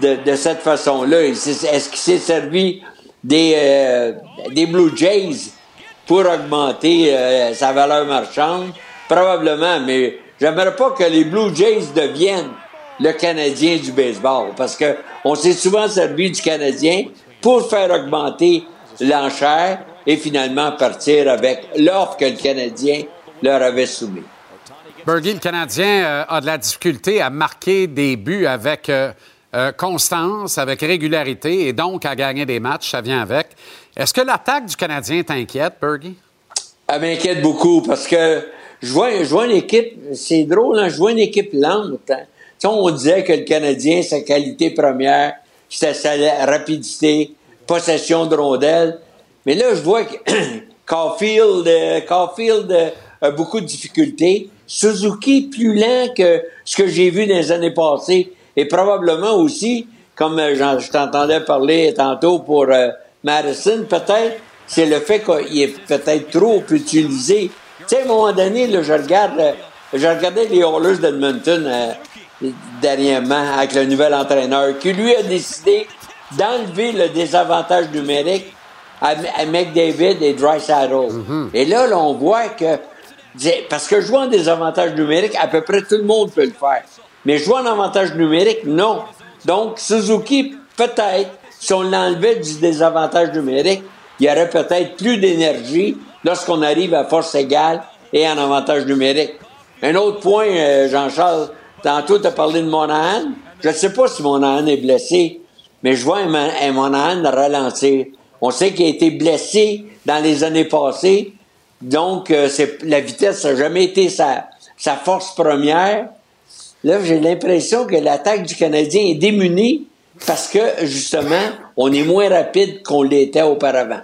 de, de cette façon-là. Est-ce qu'il s'est servi des, euh, des Blue Jays? Pour augmenter euh, sa valeur marchande? Probablement, mais j'aimerais pas que les Blue Jays deviennent le Canadien du baseball, parce que on s'est souvent servi du Canadien pour faire augmenter l'enchère et finalement partir avec l'offre que le Canadien leur avait soumise. Bergie, le Canadien euh, a de la difficulté à marquer des buts avec euh, constance, avec régularité et donc à gagner des matchs, ça vient avec. Est-ce que l'attaque du Canadien t'inquiète, Bergie? Elle m'inquiète beaucoup parce que je vois, une équipe, c'est drôle, hein, je vois une équipe lente. hein. sais, on disait que le Canadien, sa qualité première, c'était sa rapidité, possession de rondelles. Mais là, je vois que Caulfield, euh, Caulfield euh, a beaucoup de difficultés. Suzuki, plus lent que ce que j'ai vu dans les années passées. Et probablement aussi, comme euh, je t'entendais parler tantôt pour Madison, peut-être, c'est le fait qu'il est peut-être trop utilisé. Tu sais, à un moment donné, là, je regarde, euh, je regardais les Oilers d'Edmonton euh, dernièrement avec le nouvel entraîneur qui lui a décidé d'enlever le désavantage numérique à, à McDavid et Drysaddle. Et là, là, on voit que parce que jouer en désavantage numérique, à peu près tout le monde peut le faire. Mais jouer en avantage numérique, non. Donc, Suzuki, peut-être, si on l'enlevait du désavantage numérique, il y aurait peut-être plus d'énergie lorsqu'on arrive à force égale et en avantage numérique. Un autre point, euh, Jean-Charles, tantôt tu as parlé de Monahan. Je ne sais pas si Monahan est blessé, mais je vois un, un Monahan ralentir. On sait qu'il a été blessé dans les années passées, donc euh, la vitesse n'a jamais été sa, sa force première. Là, j'ai l'impression que l'attaque du Canadien est démunie parce que, justement, on est moins rapide qu'on l'était auparavant.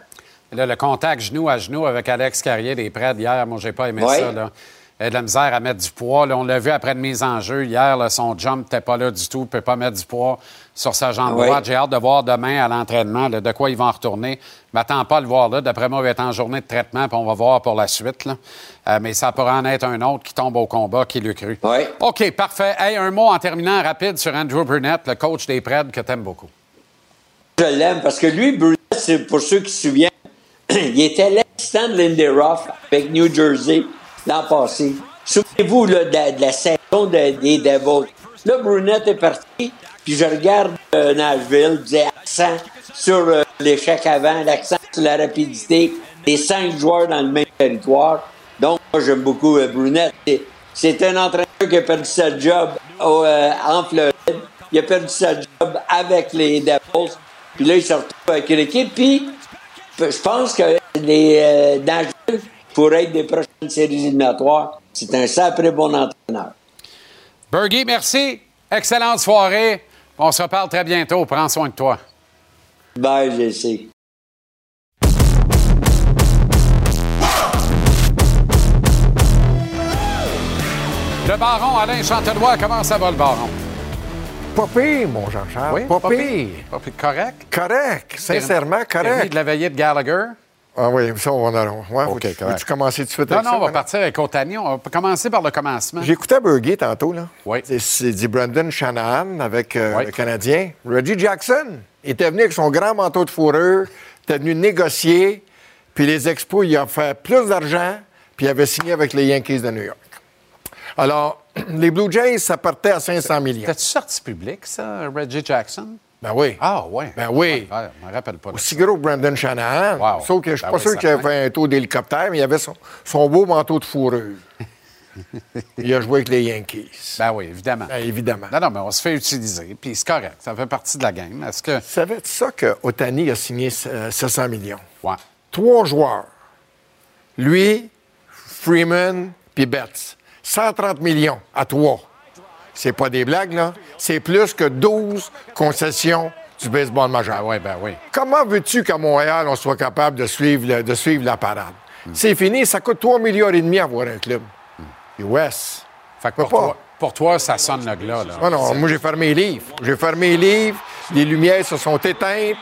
Là, le contact genou à genou avec Alex Carrier des Preds hier, moi, j'ai pas aimé Ouais. ça. Là. Il a de la misère à mettre du poids. Là, on l'a vu après une mise en jeu. Hier, là, son jump n'était pas là du tout. Il ne peut pas mettre du poids sur sa jambe Ouais. droite. J'ai hâte de voir demain à l'entraînement de quoi il va en retourner. Je m'attends pas à le voir là. D'après moi, il va être en journée de traitement, puis on va voir pour la suite. Là. Euh, mais ça pourrait en être un autre qui tombe au combat, qui le cru. OK, parfait. Hey, un mot en terminant rapide sur Andrew Burnett, le coach des Preds que tu aimes beaucoup. Je l'aime parce que lui, Burnett, pour ceux qui se souviennent, il était l'assistant de Lindy Ruff avec New Jersey l'an passé. Souvenez-vous là, de, la, saison de- des Devils. Là, Brunette est parti, puis je regarde euh, Nashville, disait accent sur euh, l'échec avant, l'accent sur la rapidité, les cinq joueurs dans le même territoire. Donc, moi, j'aime beaucoup euh, Brunette. C'est- un entraîneur qui a perdu sa job au, en Floride. Il a perdu sa job avec les Devils. Puis là, il se retrouve avec une équipe. Puis, je pense que les Nashville pourraient être des prochaines séries éliminatoires. C'est un sacré bon entraîneur. Bergie, merci. Excellente soirée. On se reparle très bientôt. Prends soin de toi. Bye, JC. Le baron Alain Chantelois, comment ça va le baron? Pas pire, mon Jean-Charles. Oui, pas, pire. Pas pire. Correct? Correct. Sincèrement, correct. de la veillée de Gallagher? Ah oui, ça, on va en ouais, OK, faut-. Veux-tu commencer tout de suite Non, avec non, ça, on va maintenant? partir avec Otani. On va commencer par le commencement. J'écoutais Burger tantôt, là. Oui. C'est- dit Brandon Shanahan avec euh, le Canadien. Reggie Jackson il était venu avec son grand manteau de fourrure, était venu négocier, puis les Expos, il a fait plus d'argent, puis il avait signé avec les Yankees de New York. Alors, les Blue Jays, ça partait à 500 millions. T'as-tu sorti public, ça, Reggie Jackson? Ben oui. Ah, ouais. Ben oui. Je me rappelle pas. Aussi ça. gro que Brandon Shanahan. Wow. Sauf que je suis Ben pas oui, sûr qu'il avait un taux d'hélicoptère, mais il avait son, son beau manteau de fourrure. il a joué avec les Yankees. Ben oui, évidemment. Ben, évidemment. Non, non, mais on se fait utiliser, puis c'est correct. Ça fait partie de la game. Est-ce que. Savais-tu ça que Otani a signé euh, 700 millions? Ouais. Trois joueurs. Lui, Freeman, puis Betts. 130 millions à trois. C'est pas des blagues, là. C'est plus que 12 concessions du baseball majeur. oui, ben oui. Comment veux-tu qu'à Montréal, on soit capable de suivre, le- de suivre la parade? C'est fini, ça coûte 3 millions et demi avoir un club. US. Fait que pour, toi, pour toi, ça sonne le glas, là. Non, non, moi, j'ai fermé les livres. J'ai fermé les livres, les lumières se sont éteintes,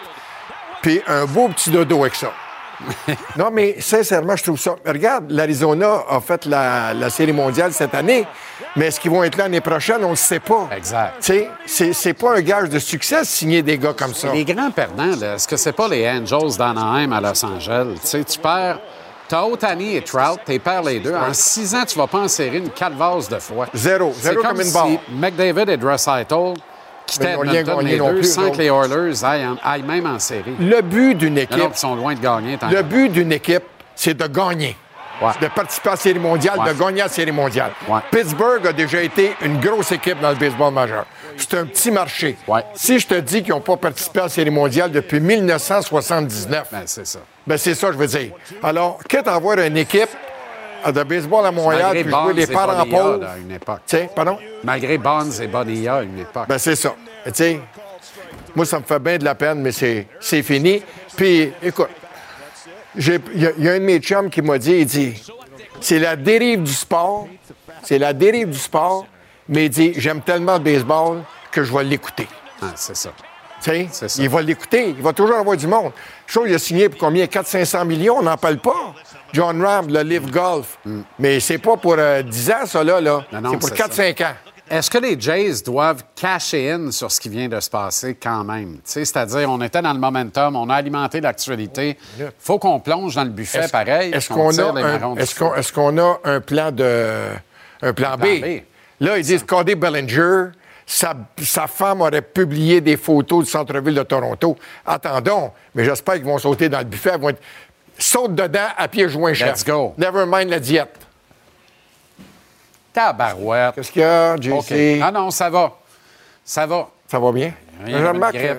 puis un beau petit dodo avec ça. non, mais sincèrement, je trouve ça. Regarde, l'Arizona a fait la, la Série mondiale cette année, mais est-ce qu'ils vont être là l'année prochaine? On ne le sait pas. Exact. Tu sais, c'est- c'est pas un gage de succès de signer des gars comme ça. Les grands perdants, là, est-ce que c'est pas les Angels d'Anaheim à Los Angeles? Tu sais, tu perds. T'as Otani et Trout, tu perds les deux. En six ans, tu vas pas en serrer une calvasse de fois. Zéro. Zéro comme comme une si barre. McDavid et Draisaitl ils Edmonton gagné les non deux plus, sans que les Oilers aillent, en- aillent même en série. Le but d'une équipe, non, ils sont loin de gagner. le but d'une équipe, c'est de gagner. Ouais. De participer à la Série mondiale, Ouais. de gagner la Série mondiale. Ouais. Pittsburgh a déjà été une grosse équipe dans le baseball majeur. C'est un petit marché. Si je te dis qu'ils n'ont pas participé à la Série mondiale depuis 1979, Ben, c'est ça. ben c'est ça je veux dire. Alors, quitte à avoir une équipe de baseball à Montréal, Malgré puis jouer Bonds les et parents pauvres. à une époque. Pardon? Malgré Bonds et Bonilla à une époque. Ben, c'est ça. Tu sais, moi, ça me fait bien de la peine, mais c'est, fini. Puis, écoute, il y, a- il y a un de mes chums qui m'a dit, il dit, c'est la dérive du sport, c'est la dérive du sport, mais il dit, j'aime tellement le baseball que je vais l'écouter. Ah, c'est ça. Tu sais, il va l'écouter, il va toujours avoir du monde. Chose, il a signé pour combien? 400-500 millions, on n'en parle pas. John Ram, le Live Golf. Mais c'est pas pour euh, 10 ans, ça, là. là. C'est pour c'est 4-5 ans. Est-ce que les Jays doivent cacher in sur ce qui vient de se passer quand même? C'est-à-dire, on était dans le momentum, on a alimenté l'actualité. faut qu'on plonge dans le buffet pareil. Est-ce qu'on a, un- a plan de un plan, B? plan B. Là, ils disent Cody Bellinger, sa, sa femme aurait publié des photos du centre-ville de Toronto. Attendons, mais j'espère qu'ils vont sauter dans le buffet. Ils vont être- Saute dedans à pieds joints, chef. Let's go. Never mind la diète. Tabarouette. Qu'est-ce qu'il y a, JC? OK. Ah non, ça va. Ça va. Ça va bien? Rien remarque grippe.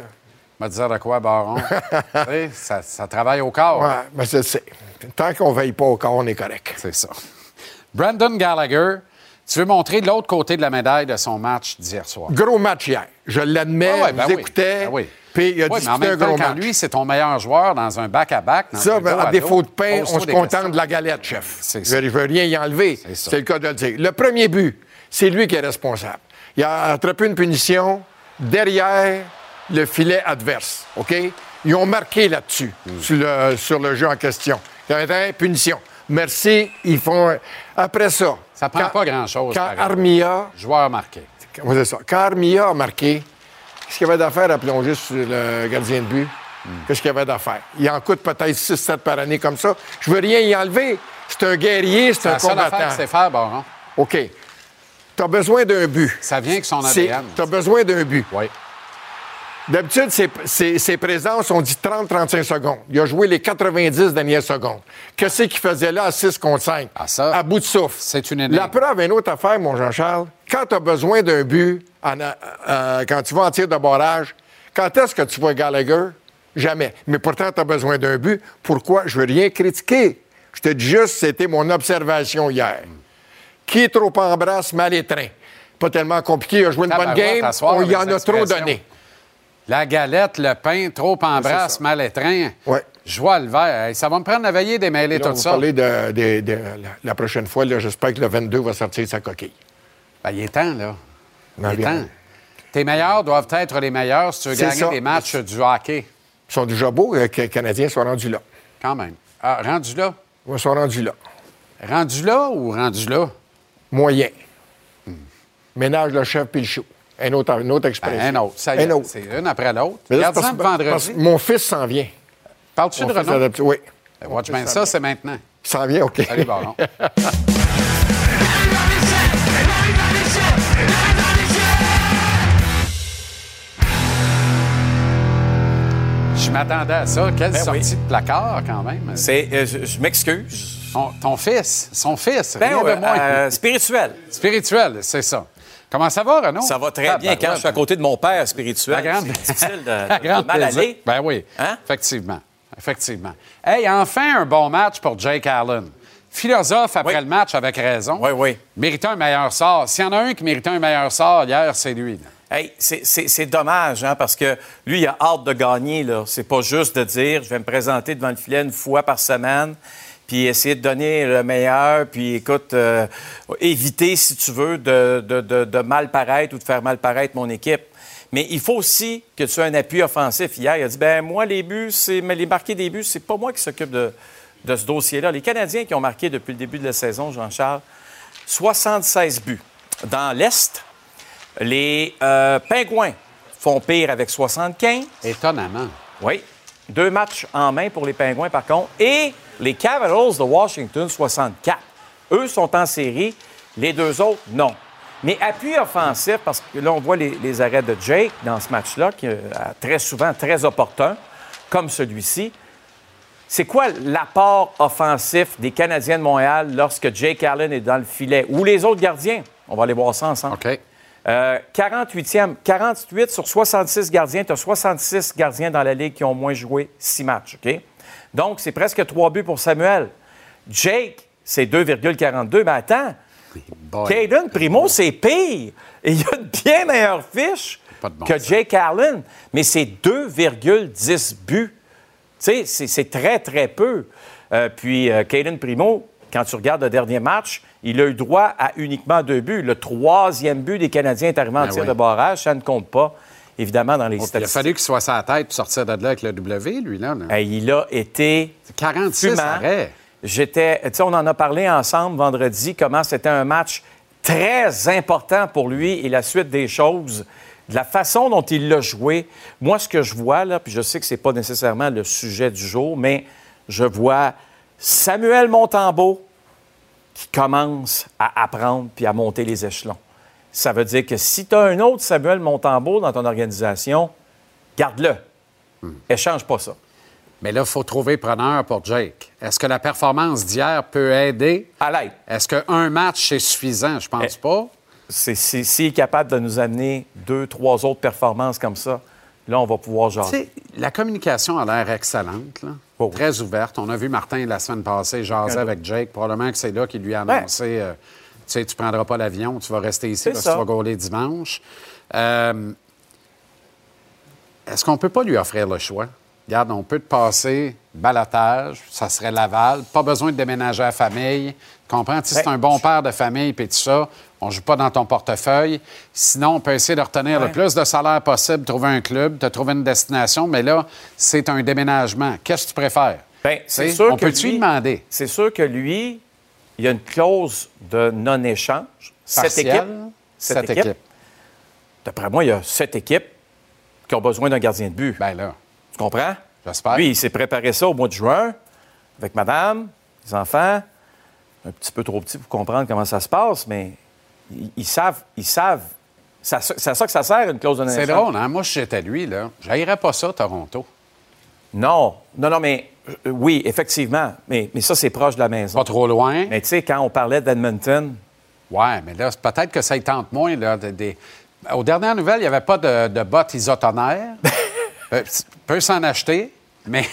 te dire de quoi, Baron? Ça, ça travaille au corps. Ouais, mais c'est, c'est- Tant qu'on ne veille pas au corps, on est correct. C'est ça. Brandon Gallagher, tu veux montrer l'autre côté de la médaille de son match d'hier soir? Gros match hier. Je l'admets, Ah ouais, ben vous oui. écoutez. Ben oui. Puis il a Oui, mais en disputé un même temps, gros quand lui, c'est ton meilleur joueur dans un back-à-back. dans Ça, ben, à défaut de pain, on se contente de la galette, chef. Je ne veux rien y enlever. C'est le cas de le dire. Le premier but, c'est lui qui est responsable. Il a attrapé une punition derrière le filet adverse. OK? Ils ont marqué là-dessus, Mm. sur, le, sur le jeu en question. Il y a une punition. Merci. Ils font. Après ça. Ça prend quand- pas grand-chose. Quand. Armia. Joueur marqué. C'est ça. Quand Armia a marqué, qu'est-ce qu'il y avait d'affaire à plonger sur le gardien de but? Qu'est-ce qu'il y avait d'affaire? Il en coûte peut-être 6-7 par année comme ça. Je veux rien y enlever. C'est un guerrier, c'est C'est un combattant. sait faire, Baron. OK. Tu as besoin d'un but. Ça vient avec son Tu ADN. as besoin d'un but. Oui. D'habitude, ses, ses- ses présences, on dit 30-35 secondes. Il a joué les 90 dernières secondes. Qu'est-ce qu'il faisait là à 6 contre 5? Ah, ça, à bout de souffle. c'est une énigme. La preuve, une autre affaire, mon Jean-Charles. Quand tu as besoin d'un but, en, euh, euh, quand tu vas en tir de barrage, quand est-ce que tu vois Gallagher? Jamais. Mais pourtant, tu as besoin d'un but. Pourquoi? Je veux rien critiquer. Je te dis juste, c'était mon observation hier. Qui trop embrasse, mal étreint. Pas tellement compliqué. Il a joué une bonne game. On y en a trop donné. La galette, le pain, trop embrasse, C'est ça. mal étreint. Ouais. Joie le vert. Ça va me prendre la veillée démêler Là, on tout va ça. parler de, de- de- la, prochaine fois. J'espère que le 22 va sortir sa coquille. Ben, il est temps, là. Non, il est bien. temps. Tes meilleurs doivent être les meilleurs si tu veux gagner ça. des matchs du hockey. Ils sont déjà beaux euh, que les Canadiens soient rendus là. Quand même. Ah, rendu là? Ils sont rendus là. Rendu là ou rendu là? Moyen. Ménage le chef puis le chou. Un autre, une autre expression. Ben, un autre. Ça y est, Un autre. C'est une après l'autre. Mais là, Regarde ça parce- vendredi. parce mon fils s'en vient. Parles-tu Mon de Renault? Oui. Ben, Watch bien ça, c'est maintenant. Il s'en vient, OK. Salut, Baron. Je m'attendais à ça. Quelle Ben sortie oui. de placard, quand même. C'est, euh, je, je m'excuse. Ton, ton fils, son fils, Ben rien ouais, de moins. euh, spirituel. Spirituel, c'est ça. Comment ça va, Renaud? Ça va très bien quand je suis à côté de mon père spirituel. Grande, C'est difficile de, La de grande mal plaisir. aller. Ben oui, Hein? effectivement. Effectivement. Hey, enfin un bon match pour Jake Allen. Philosophe après Oui. le match avec raison. Oui, oui. Méritait un meilleur sort. S'il y en a un qui méritait un meilleur sort hier, c'est lui. là. Hey, c'est- dommage, hein, parce que lui, il a hâte de gagner. là. C'est pas juste de dire je vais me présenter devant le filet une fois par semaine, puis essayer de donner le meilleur, puis écoute, euh, éviter, si tu veux, de, de- de- de mal paraître ou de faire mal paraître mon équipe. Mais il faut aussi que tu aies un appui offensif. Hier, il a dit ben moi, les buts, c'est. Mais les marqués des buts, c'est pas moi qui s'occupe de, de ce dossier-là. Les Canadiens qui ont marqué depuis le début de la saison, Jean-Charles, 76 buts. Dans l'Est, les euh, Pingouins font pire avec 75. Étonnamment. Oui. Deux matchs en main pour les Pingouins, par contre. Et les Capitals de Washington, 64. Eux sont en série. Les deux autres, non. Mais appui offensif, parce que là, on voit les, les arrêts de Jake dans ce match-là, qui est euh, très souvent très opportun, comme celui-ci. C'est quoi l'apport offensif des Canadiens de Montréal lorsque Jake Allen est dans le filet? Ou les autres gardiens? On va aller voir ça ensemble. OK. Euh, 48e, 48 sur 66 gardiens. Tu as 66 gardiens dans la Ligue qui ont moins joué six matchs. OK? Donc, c'est presque trois buts pour Samuel. Jake, c'est 2,42. Mais attends. Caden Primo, c'est pire. Et il a une bien meilleure fiche bon que. Jake Allen, mais c'est 2,10 buts. Tu sais, c'est- c'est très, très peu. Euh, puis, euh, Caden Primo, quand tu regardes le dernier match, il a eu droit à uniquement deux buts. Le troisième but des Canadiens est arrivé en Ben tir oui. de barrage. Ça ne compte pas, évidemment, dans les Il a statistiques. fallu qu'il soit la tête pour sortir de là avec le W, lui, là. il a été 46 fumant. arrêts. J'étais, tu sais, on en a parlé ensemble vendredi, comment c'était un match très important pour lui et la suite des choses. De la façon dont il l'a joué, moi, ce que je vois, là, puis je sais que c'est pas nécessairement le sujet du jour, mais je vois Samuel Montembeau qui commence à apprendre puis à monter les échelons. Ça veut dire que si tu as un autre Samuel Montembeau dans ton organisation, garde-le. Échange pas ça. Mais là, il faut trouver preneur pour Jake. Est-ce que la performance d'hier peut aider? À l'aide. Est-ce qu'un match, c'est suffisant? Je pense Eh, pas. C'est- c'est- S'il est capable de nous amener deux, trois autres performances comme ça, là, on va pouvoir jaser. sais, la communication a l'air excellente, là. Oh très ouverte. On a vu Martin la semaine passée jaser avec Jake. Probablement que c'est là qu'il lui a annoncé euh, sais, tu prendras pas l'avion, tu vas rester ici parce que tu vas gauler dimanche. Euh, Est-ce qu'on peut pas lui offrir le choix? Regarde, on peut te passer balotage, ça serait Laval, pas besoin de déménager à la famille. Tu comprends? Tu sais, c'est un bon père de famille, puis tout ça. On joue pas dans ton portefeuille. Sinon, on peut essayer de retenir le plus de salaire possible, trouver un club, te trouver une destination, mais là, c'est un déménagement. Qu'est-ce que tu préfères? Ben, Tu c'est sûr on que peut-tu lui- lui demander? C'est sûr que lui, il y a une clause de non-échange. Cette équipe. Cette équipe. D'après moi, il y a sept équipes qui ont besoin d'un gardien de but. Ben là, Tu comprends? j'espère. Lui, il s'est préparé ça au mois de juin avec madame, les enfants. Un petit peu trop petit pour comprendre comment ça se passe, mais ils, ils savent. Ils savent. C'est à ça que ça sert, une clause de non-échange. C'est drôle, hein? Moi, j'étais lui, là, j'haïrais pas ça, Toronto. Non, non, non, mais oui, effectivement. Mais, mais ça, c'est proche de la maison. Pas trop loin. Mais tu sais, quand on parlait d'Edmonton, Ouais, mais là, peut-être que ça y tente moins. Là, de- des- Aux dernières nouvelles, il n'y avait pas de, de bottes. Euh, peut s'en acheter, mais,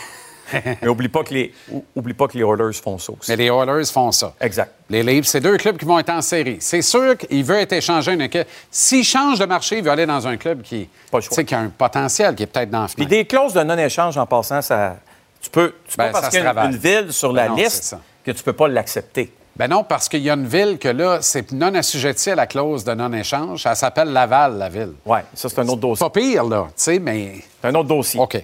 mais oublie pas que les, ou- oublie pas que les Oilers font ça aussi. mais les Oilers font ça. Exact. Les Leafs, c'est deux clubs qui vont être en série. C'est sûr qu'il veut être échangé une équipe. S'il change de marché, il veut aller dans un club qui, Pas le choix. tu sais, qui a un potentiel, qui est peut-être dans la Puis des clauses de non-échange en passant, ça, tu peux, tu Ben, peux parce ça qu'il y se a une, ville sur la Ben non, c'est liste que tu peux pas l'accepter. Ben non, parce qu'il y a une ville que là, c'est non assujetti à la clause de non-échange. Ça s'appelle Laval, la ville. Oui, ça, c'est un autre dossier. Pas pire, là, tu sais, mais C'est un autre dossier. OK.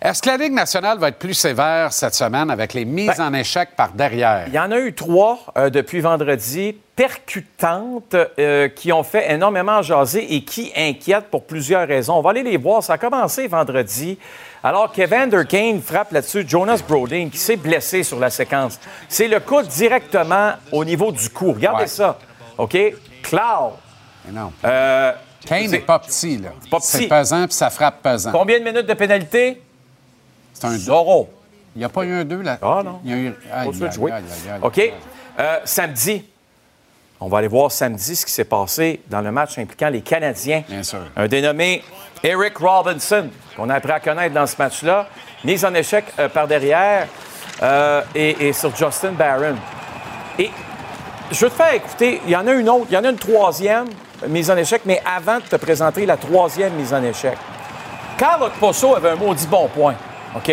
Est-ce que la Ligue nationale va être plus sévère cette semaine avec les mises Ben, en échec par derrière? Il y en a eu trois euh, depuis vendredi, percutantes, euh, qui ont fait énormément jaser et qui inquiètent pour plusieurs raisons. On va aller les voir. Ça a commencé vendredi. Alors Kevin Durkane frappe là-dessus Jonas Brodin, qui s'est blessé sur la séquence. C'est le coup directement au niveau du cou. Regardez Ouais. ça. OK? Cloud. Non. Euh, Kane c'est- n'est pas petit, là. pas C'est petit. pesant, puis ça frappe pesant. Combien de minutes de pénalité? C'est un Zéro. Il n'y a pas eu un 2 là? Ah, non. Il y a eu. Aïe, aïe. OK. Euh, samedi, on va aller voir samedi ce qui s'est passé dans le match impliquant les Canadiens. Bien sûr. Un dénommé Eric Robinson, qu'on a appris à connaître dans ce match-là, mise en échec euh, par derrière euh, et, et sur Justin Barron. Et je veux te faire écouter, il y en a une autre, il y en a une troisième mise en échec, mais avant de te présenter la troisième mise en échec, Carl Posso avait un maudit bon point, OK?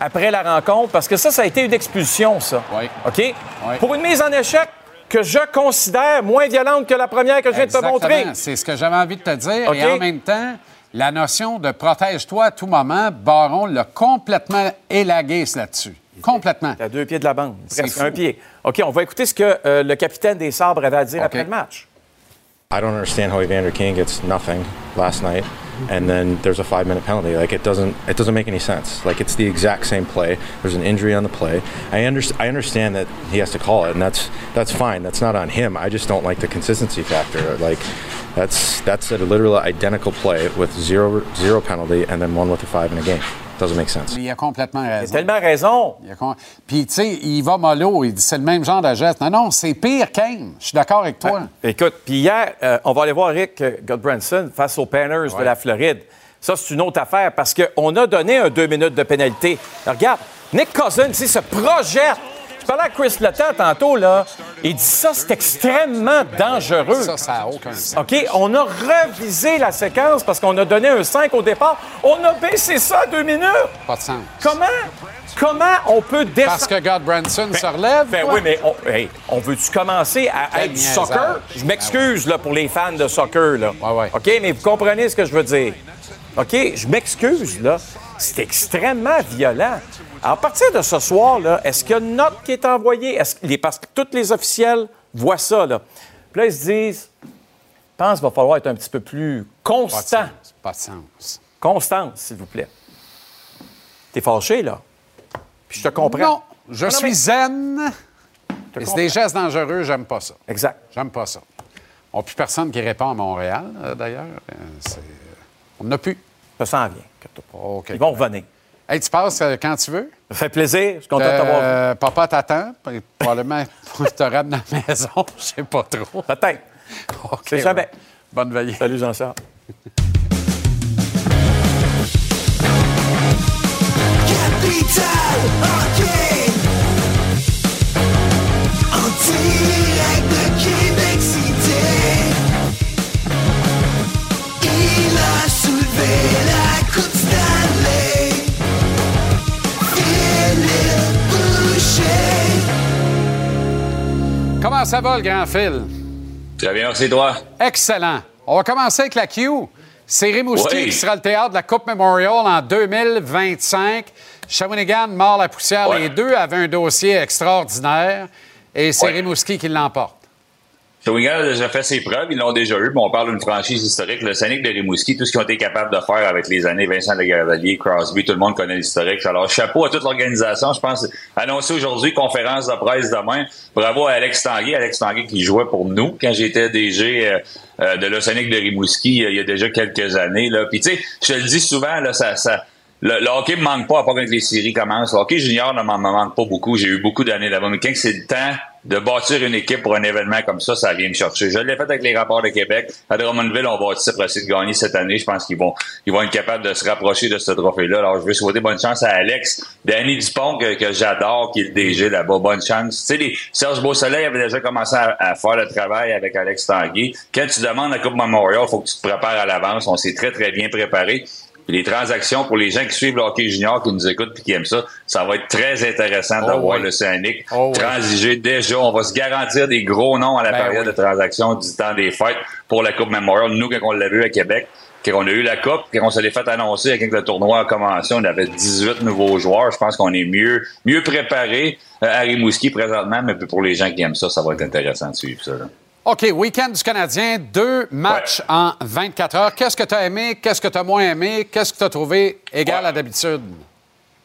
Après la rencontre, parce que ça, ça a été une expulsion, ça. Oui. OK? Oui. Pour une mise en échec que je considère moins violente que la première que je viens de te montrer. C'est ce que j'avais envie de te dire. Et en même temps, la notion de protège-toi à tout moment, Baron l'a complètement élagué là-dessus. Complètement. À deux pieds de la bande, presque un pied. OK, on va écouter ce que euh, le capitaine des Sabres avait à dire après le match. I don't understand how Evander King gets nothing last night, and then there's a five-minute penalty. Like it doesn't, it doesn't make any sense. Like it's the exact same play. There's an injury on the play. I understand, I understand that he has to call it, and that's that's fine. That's not on him. I just don't like the consistency factor. Like that's that's a literal identical play with zero zero penalty, and then one with a five in a game. Doesn't make sense. Il a complètement Il a raison. tellement raison. Il a com- Puis, tu sais, il va mollo. Il dit c'est le même genre de geste. Non, non, c'est pire, Kane. Je suis d'accord avec toi. Écoute, puis hier, euh, on va aller voir Rick euh, Goodbranson face aux Panthers de la Floride. Ça, c'est une autre affaire parce qu'on a donné un deux minutes de pénalité. Alors, regarde, Nick Cousins, il se projette parlais à Chris Letang tantôt, là. Il dit ça, c'est extrêmement dangereux. Ça, ça n'a aucun sens. OK, on a revisé la séquence parce qu'on a donné un 5 au départ. On a baissé ça à deux minutes. Pas de sens. Comment? Comment on peut descendre? Parce que God Branson se relève? Ben quoi? oui, mais on, hey, on veut-tu commencer à être du soccer? Je m'excuse là, pour les fans de soccer. Là. Ouais, ouais. OK, mais vous comprenez ce que je veux dire. OK, je m'excuse, là. C'est extrêmement violent. À partir de ce soir, là, est-ce qu'il y a une note qui est envoyée? Est-ce que les, parce que tous les officiels voient ça, là. Puis là, ils se disent, je pense qu'il va falloir être un petit peu plus Pas de constant. sens. Pas de sens. Constance, s'il vous plaît. T'es fâché, là? Puis je te comprends. Non, je Non, suis mais- zen. Et c'est des gestes dangereux, j'aime pas ça. Exact. J'aime pas ça. On n'a plus personne qui répond à Montréal, euh, d'ailleurs. Euh, c'est- On n'a plus. Ça s'en vient. Ils vont revenir. Hey, tu passes euh, quand tu veux. Ça fait plaisir. Je suis content de t'avoir vu. Euh, papa t'attend. Probablement, il te ramène à la maison. Je sais pas trop. Peut-être. OK, C'est jamais. Bonne veillée. Salut, Jean-Charles. Ça va, le grand fil? Très bien, merci toi. Excellent. On va commencer avec la Q. C'est Rimouski Oui. qui sera le théâtre de la Coupe Memorial en 2025. Shawinigan, mort la poussière, Ouais. les deux avaient un dossier extraordinaire et c'est Ouais. Rimouski qui l'emporte. Shawinigan a déjà fait ses preuves, ils l'ont déjà eu, mais on parle d'une franchise historique. Le Scénic de Rimouski, tout ce qu'ils ont été capables de faire avec les années, Vincent Legavalier, Crosby, tout le monde connaît l'historique. Alors, chapeau à toute l'organisation. Je pense, annoncé aujourd'hui, conférence de presse demain. Bravo à Alex Tanguay. Alex Tanguay qui jouait pour nous quand j'étais DG euh, euh, de l'Océanique de Rimouski euh, il y a déjà quelques années. Là. Puis tu sais, je te le dis souvent, là, ça... ça le, le hockey me manque pas à part quand les séries commencent. Le hockey junior ne me manque pas beaucoup. J'ai eu beaucoup d'années là-bas. Mais quand c'est le temps de bâtir une équipe pour un événement comme ça, ça vient me chercher. Je l'ai fait avec les rapports de Québec. À Drummondville, on va pour essayer de gagner cette année. Je pense qu'ils vont, ils vont être capables de se rapprocher de ce trophée-là. Alors, je veux souhaiter bonne chance à Alex. Danny Dupont, que, j'adore, qui est le DG là-bas. Bonne chance. Tu sais, Serge Beausoleil avait déjà commencé à, faire le travail avec Alex Tanguay. Quand tu demandes la Coupe Memorial, faut que tu te prépares à l'avance. On s'est très, très bien préparé. Puis les transactions pour les gens qui suivent le hockey junior, qui nous écoutent et qui aiment ça, ça va être très intéressant Oh voir oui. l'Océanique Oh oui. transiger déjà. On va se garantir des gros noms à la Ben période oui. de transaction du temps des fêtes pour la Coupe Memorial. Nous, quand on l'a vu à Québec, quand on a eu la Coupe, quand on se l'est fait annoncer, quand le tournoi a commencé, on avait 18 nouveaux joueurs. Je pense qu'on est mieux, mieux préparé euh, à Rimouski présentement, mais pour les gens qui aiment ça, ça va être intéressant de suivre ça. là. OK, week-end du Canadien, deux matchs en 24 heures. Qu'est-ce que tu as aimé? Qu'est-ce que tu as moins aimé? Qu'est-ce que tu as trouvé égal à d'habitude?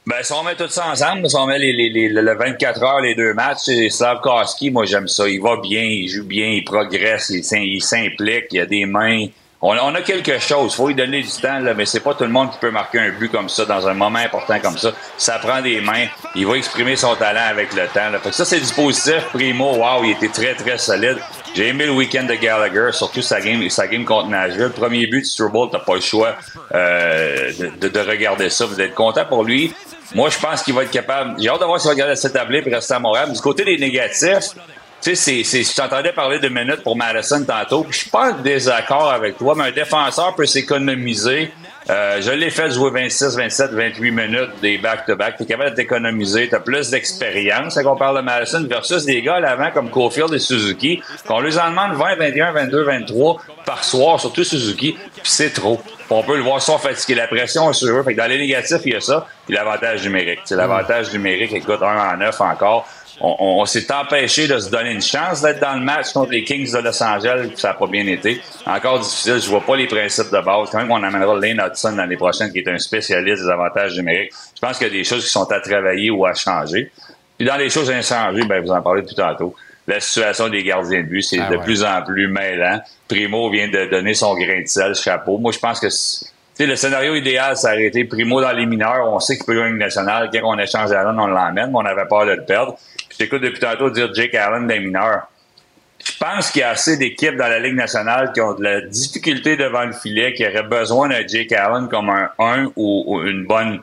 Ben, si on met tout ça ensemble, si on met les, les, les- le 24 heures, les deux matchs, c'est Slavkowski, moi j'aime ça. Il va bien, il joue bien, il progresse, il, s'im- il s'implique, il a des mains. On, on a quelque chose, faut lui donner du temps, là, mais c'est pas tout le monde qui peut marquer un but comme ça dans un moment important comme ça. Ça prend des mains, il va exprimer son talent avec le temps. Là. Fait que ça, c'est du positif. Primo, wow, il était très, très solide. J'ai aimé le week-end de Gallagher, surtout sa game, sa game contre Nashville. Premier but de Struble, t'as pas le choix euh, de, de- de regarder ça. Vous êtes content pour lui? Moi, je pense qu'il va être capable. J'ai hâte de voir s'il va regarder cette tablée et rester à Montréal. Du côté des négatifs, tu sais, c'est, je t'entendais parler de minutes pour Madison tantôt. puis Je suis pas en désaccord avec toi, mais un défenseur peut s'économiser. Euh, je l'ai fait jouer 26, 27, 28 minutes des back-to-back. Tu es capable de t'économiser. Tu as plus d'expérience quand on parle de Madison versus des gars à l'avant comme Cofield et Suzuki, qu'on leur en demande 20, 21, 22, 23 par soir, surtout Suzuki, puis c'est trop. Puis on peut le voir sans fatiguer. La pression est sur eux. Fait que dans les négatifs, il y a ça. Puis l'avantage numérique. C'est l'avantage numérique, écoute, 1 en 9 encore. On, s'est empêché de se donner une chance d'être dans le match contre les Kings de Los Angeles, puis ça n'a pas bien été. Encore difficile, je vois pas les principes de base. Quand même, on amènera Lane Hudson l'année prochaine, qui est un spécialiste des avantages numériques. Je pense qu'il y a des choses qui sont à travailler ou à changer. Puis dans les choses à changer, ben, vous en parlez depuis tantôt. La situation des gardiens de but, c'est Ah de ouais. plus en plus mêlant. Primo vient de donner son grain de sel, chapeau. Moi, je pense que le scénario idéal, c'est arrêter Primo dans les mineurs. On sait qu'il peut jouer une nationale. Quand on échange Allen, on l'emmène, mais on avait peur de le perdre. Je t'écoute depuis tantôt dire Jake Allen des mineurs. Je pense qu'il y a assez d'équipes dans la Ligue nationale qui ont de la difficulté devant le filet, qui auraient besoin d'un Jake Allen comme un 1 ou, ou une bonne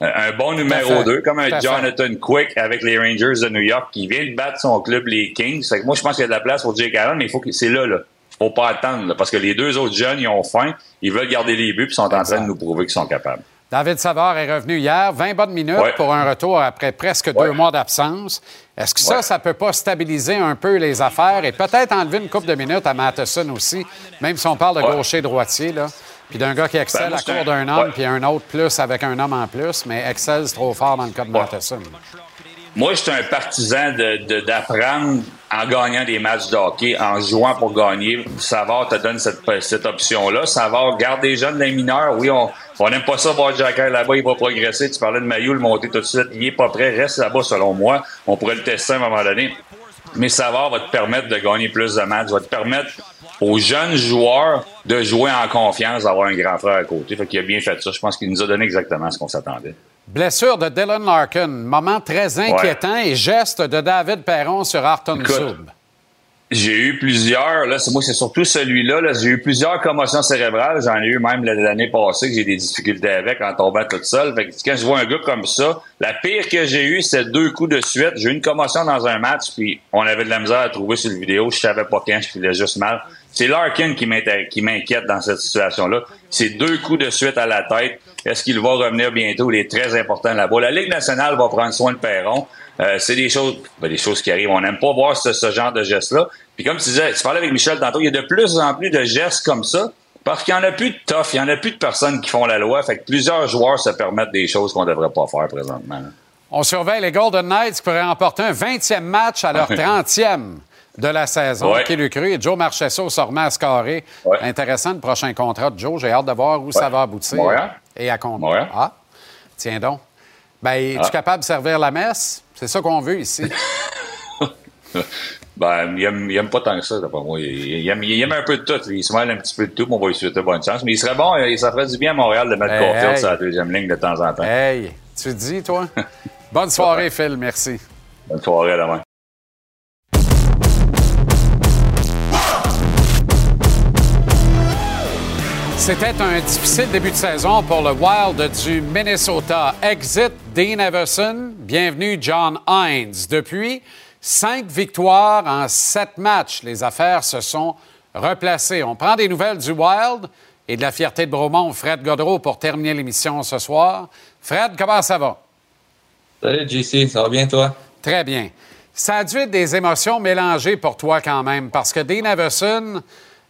un bon numéro Tout à fait. 2, comme un fait. Jonathan Quick avec les Rangers de New York qui vient de battre son club, les Kings. Fait que moi, je pense qu'il y a de la place pour Jake Allen, mais il faut que c'est là, là. Faut pas attendre, là, parce que les deux autres jeunes, ils ont faim, ils veulent garder les buts, puis sont en train de nous prouver qu'ils sont capables. David Savard est revenu hier, 20 bonnes minutes Ouais. pour un retour après presque deux mois d'absence. Est-ce que ça, Ouais. ça peut pas stabiliser un peu les affaires et peut-être enlever une coupe de minutes à Matheson aussi, même si on parle de Ouais. gaucher-droitier, là? Puis d'un gars qui excelle Ben, à court un- d'un homme, puis un autre plus avec un homme en plus, mais excelle trop fort dans le cas de Matheson. Moi, je suis un partisan de- de- d'apprendre en gagnant des matchs de hockey, en jouant pour gagner. Savard te donne cette, cette option-là. Savard garde des jeunes, les mineurs. Oui, on on n'aime pas ça voir Jacker là-bas, il va progresser. Tu parlais de Maillot, le monter tout de suite. Il est pas prêt, reste là-bas selon moi. On pourrait le tester à un moment donné. Mais Savard va te permettre de gagner plus de matchs, va te permettre aux jeunes joueurs de jouer en confiance, d'avoir un grand frère à côté. Fait qu'il a bien fait ça. Je pense qu'il nous a donné exactement ce qu'on s'attendait. Blessure de Dylan Larkin, moment très inquiétant et geste de David Perron sur Arton Zub. J'ai eu plusieurs, là, c'est moi, c'est surtout celui-là. Là, j'ai eu plusieurs commotions cérébrales. J'en ai eu même l'année passée que j'ai des difficultés avec en tombant toute seule. Fait que quand je vois un gars comme ça, la pire que j'ai eu, c'est deux coups de suite. J'ai eu une commotion dans un match, puis on avait de la misère à trouver sur le vidéo. Je savais pas quand, je filais juste mal. C'est Larkin qui m'inquiète dans cette situation-là. C'est deux coups de suite à la tête. Est-ce qu'il va revenir bientôt? Il est très important là-bas. La Ligue nationale va prendre soin de Perron. Euh, c'est des choses, ben, des choses qui arrivent. On n'aime pas voir ce, ce genre de gestes-là. Puis comme tu disais, tu parlais avec Michel tantôt, il y a de plus en plus de gestes comme ça. Parce qu'il n'y en a plus de tough, il n'y en a plus de personnes qui font la loi. Fait que plusieurs joueurs se permettent des choses qu'on ne devrait pas faire présentement. On surveille les Golden Knights qui pourraient remporter un 20e match à leur 30e de la saison. Ouais. Qui l'eût cru? Et Joe Marchesso se remet à scorer. Intéressant le prochain contrat de Joe. J'ai hâte de voir où ça va aboutir. Et à combien? Ah, tiens donc. Ben, es-tu Ah. capable de servir la messe? C'est ça qu'on veut ici. Ben, il aime, il aime pas tant que ça, d'après moi. Il, aime, il aime un peu de tout. Il se mêle un petit peu de tout, mais on va lui souhaiter bonne chance. Mais il serait bon, euh, ça ferait du bien à Montréal de mettre Hey, sur la deuxième ligne de temps en temps. hey, tu te dis, toi? Bonne soirée, Phil. Merci. Bonne soirée, demain. C'était un difficile début de saison pour le Wild du Minnesota. Exit Dean Everson. Bienvenue John Hines. Depuis cinq victoires en sept matchs, les affaires se sont replacées. On prend des nouvelles du Wild et de la fierté de Bromont, Fred Godreau, pour terminer l'émission ce soir. Fred, comment ça va? Salut JC, ça va bien toi? Très bien. Ça a dû être des émotions mélangées pour toi quand même, parce que Dean Everson,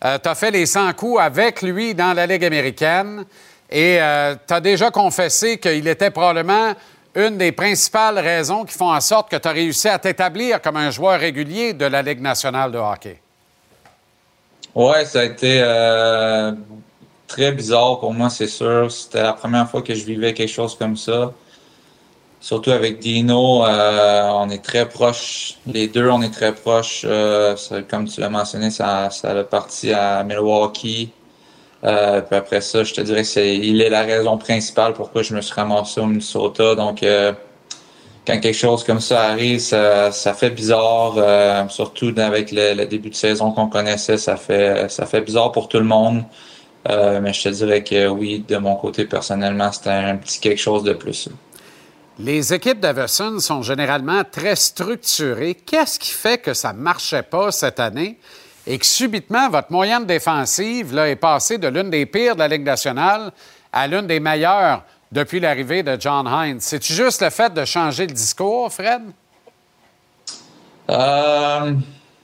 euh, tu as fait les 100 coups avec lui dans la Ligue américaine et tu as déjà confessé qu'il était probablement une des principales raisons qui font en sorte que tu as réussi à t'établir comme un joueur régulier de la Ligue nationale de hockey. Ouais, ça a été euh, très bizarre pour moi, c'est sûr. C'était la première fois que je vivais quelque chose comme ça. Surtout avec Dino, euh, on est très proches. Les deux, on est très proches. Euh, comme tu l'as mentionné, ça, ça a parti à Milwaukee. Euh, puis après ça, je te dirais c'est, il est la raison principale pourquoi je me suis ramassé au Minnesota. Donc, quand quelque chose comme ça arrive, ça, fait bizarre. surtout avec le, le début de saison qu'on connaissait, ça fait, ça fait bizarre pour tout le monde. Mais je te dirais que oui, de mon côté personnellement, c'était un petit quelque chose de plus. Les équipes d'Everson sont généralement très structurées. Qu'est-ce qui fait que ça ne marchait pas cette année et que subitement, votre moyenne défensive là, est passée de l'une des pires de la Ligue nationale à l'une des meilleures depuis l'arrivée de John Hines? C'est-tu juste le fait de changer le discours, Fred? Euh,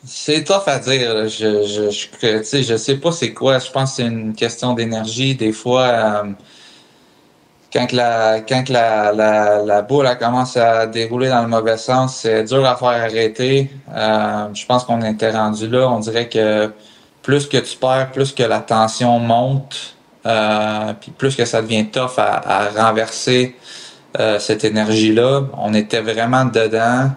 c'est tough à dire. Je, je sais pas c'est quoi. Je pense que c'est une question d'énergie. Des fois, euh, quand la, boule commence à dérouler dans le mauvais sens, c'est dur à faire arrêter. Euh, je pense qu'on était rendu là. On dirait que plus que tu perds, plus que la tension monte, euh, puis plus que ça devient tough à, renverser euh, cette énergie-là. On était vraiment dedans.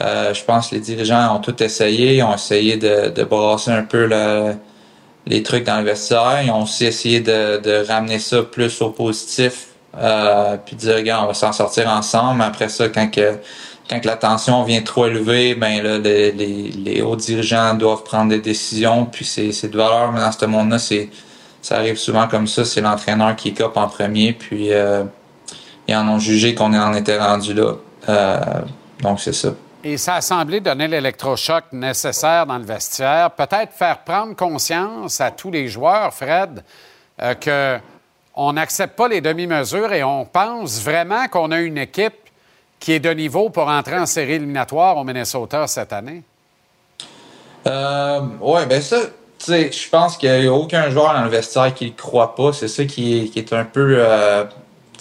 Je pense que les dirigeants ont tout essayé. Ils ont essayé de, brasser un peu le- les trucs dans le vestiaire. Ils ont aussi essayé de ramener ça plus au positif. Euh, puis dire, regarde, on va s'en sortir ensemble. Après ça, quand que, quand la tension vient trop élevée, ben là, les, hauts dirigeants doivent prendre des décisions. Puis c'est, c'est de valeur, mais dans ce monde-là, c'est, ça arrive souvent comme ça. C'est l'entraîneur qui cope en premier. Puis euh, ils en ont jugé qu'on en était rendu là. Euh, donc, c'est ça. Et ça a semblé donner l'électrochoc nécessaire dans le vestiaire. Peut-être faire prendre conscience à tous les joueurs, Fred, euh, que on n'accepte pas les demi-mesures et on pense vraiment qu'on a une équipe qui est de niveau pour entrer en série éliminatoire au Minnesota cette année. Euh, ouais, ben ça, tu sais, je pense qu'il n'y a aucun joueur dans le vestiaire qui ne croit pas. C'est ça qui est, un peu euh,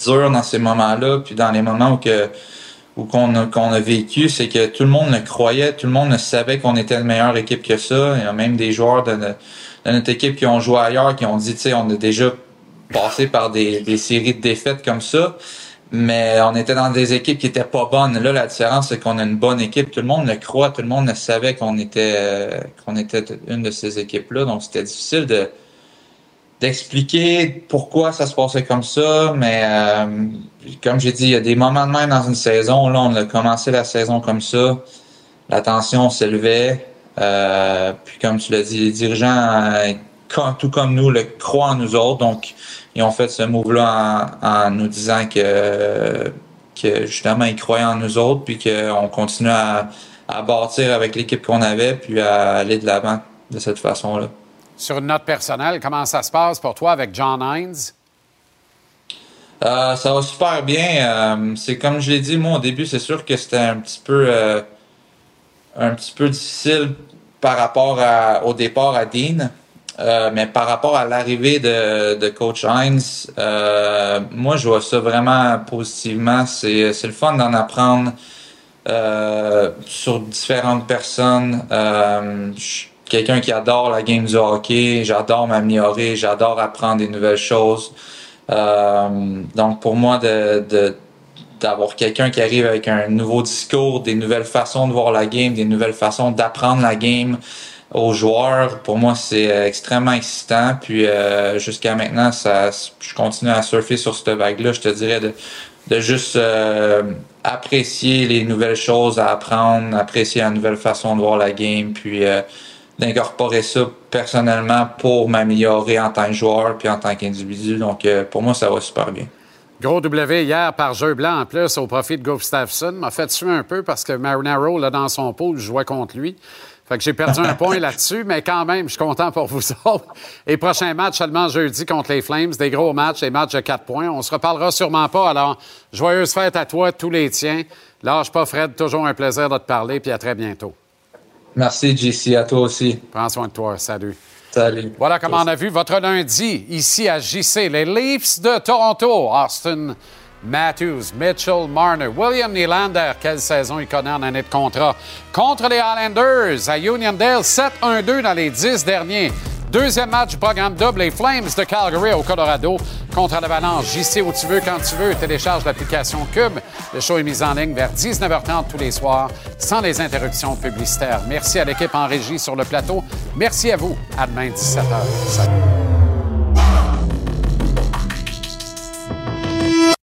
dur dans ces moments-là, puis dans les moments où qu'on a, vécu, c'est que tout le monde le croyait, tout le monde ne savait qu'on était une meilleure équipe que ça. Il y a même des joueurs de, de notre équipe qui ont joué ailleurs, qui ont dit, tu sais, on a déjà passé par des, séries de défaites comme ça, mais on était dans des équipes qui étaient pas bonnes. Là, la différence, c'est qu'on a une bonne équipe. Tout le monde le croit, tout le monde le savait qu'on était, euh, qu'on était une de ces équipes-là. Donc, c'était difficile de, d'expliquer pourquoi ça se passait comme ça, mais euh, comme j'ai dit, il y a des moments de même dans une saison. Là, on a commencé la saison comme ça. La tension s'élevait. Euh, puis comme tu l'as dit, les dirigeants, tout comme nous, le croient en nous autres. Donc, ils ont fait ce move-là en, en nous disant que, que justement, ils croyaient en nous autres, puis qu'on continue à, à bâtir avec l'équipe qu'on avait, puis à aller de l'avant de cette façon-là. Sur une note personnelle, comment ça se passe pour toi avec John Hines? Euh, ça va super bien. Euh, c'est comme je l'ai dit, moi au début, c'est sûr que c'était un petit peu euh, un petit peu difficile par rapport à, au départ à Dean. Euh, mais par rapport à l'arrivée de, de Coach Hines, euh, moi je vois ça vraiment positivement. C'est, le fun d'en apprendre euh, sur différentes personnes. Euh, je suis quelqu'un qui adore la game du hockey, j'adore m'améliorer, j'adore apprendre des nouvelles choses. Euh, donc pour moi de d'avoir quelqu'un qui arrive avec un nouveau discours, des nouvelles façons de voir la game, des nouvelles façons d'apprendre la game aux joueurs, pour moi c'est euh, extrêmement excitant. Puis euh, jusqu'à maintenant, ça, je continue à surfer sur cette vague-là. Je te dirais de, juste euh, apprécier les nouvelles choses à apprendre, apprécier la nouvelle façon de voir la game, puis d'incorporer ça personnellement pour m'améliorer en tant que joueur puis en tant qu'individu. Donc pour moi, ça va super bien. Gros W hier par jeu blanc en plus au profit de Gustafsson. M'a fait tuer un peu parce que Marinaro, là, dans son pool, je jouais contre lui. Fait que j'ai perdu un point là-dessus, mais quand même, je suis content pour vous autres. Et prochain match seulement jeudi contre les Flames. Des gros matchs, des matchs de 4 points. On se reparlera sûrement pas. Alors, joyeuse fête à toi, tous les tiens. Lâche pas, Fred. Toujours un plaisir de te parler, puis à très bientôt. Merci, JC. À toi aussi. Prends soin de toi. Salut. Salut. Voilà comment on a vu votre lundi ici à JC. Les Leafs de Toronto, Austin Matthews, Mitchell Marner, William Nylander, quelle saison il connaît en année de contrat. Contre les Islanders à Uniondale, 7-1-2 dans les 10 derniers. Deuxième match du programme double, les Flames de Calgary au Colorado contre l'Avalanche. JC où tu veux, quand tu veux. Télécharge l'application Cube. Le show est mis en ligne vers 19h30 tous les soirs, sans les interruptions publicitaires. Merci à l'équipe en régie sur le plateau. Merci à vous. À demain, 17h. Salut.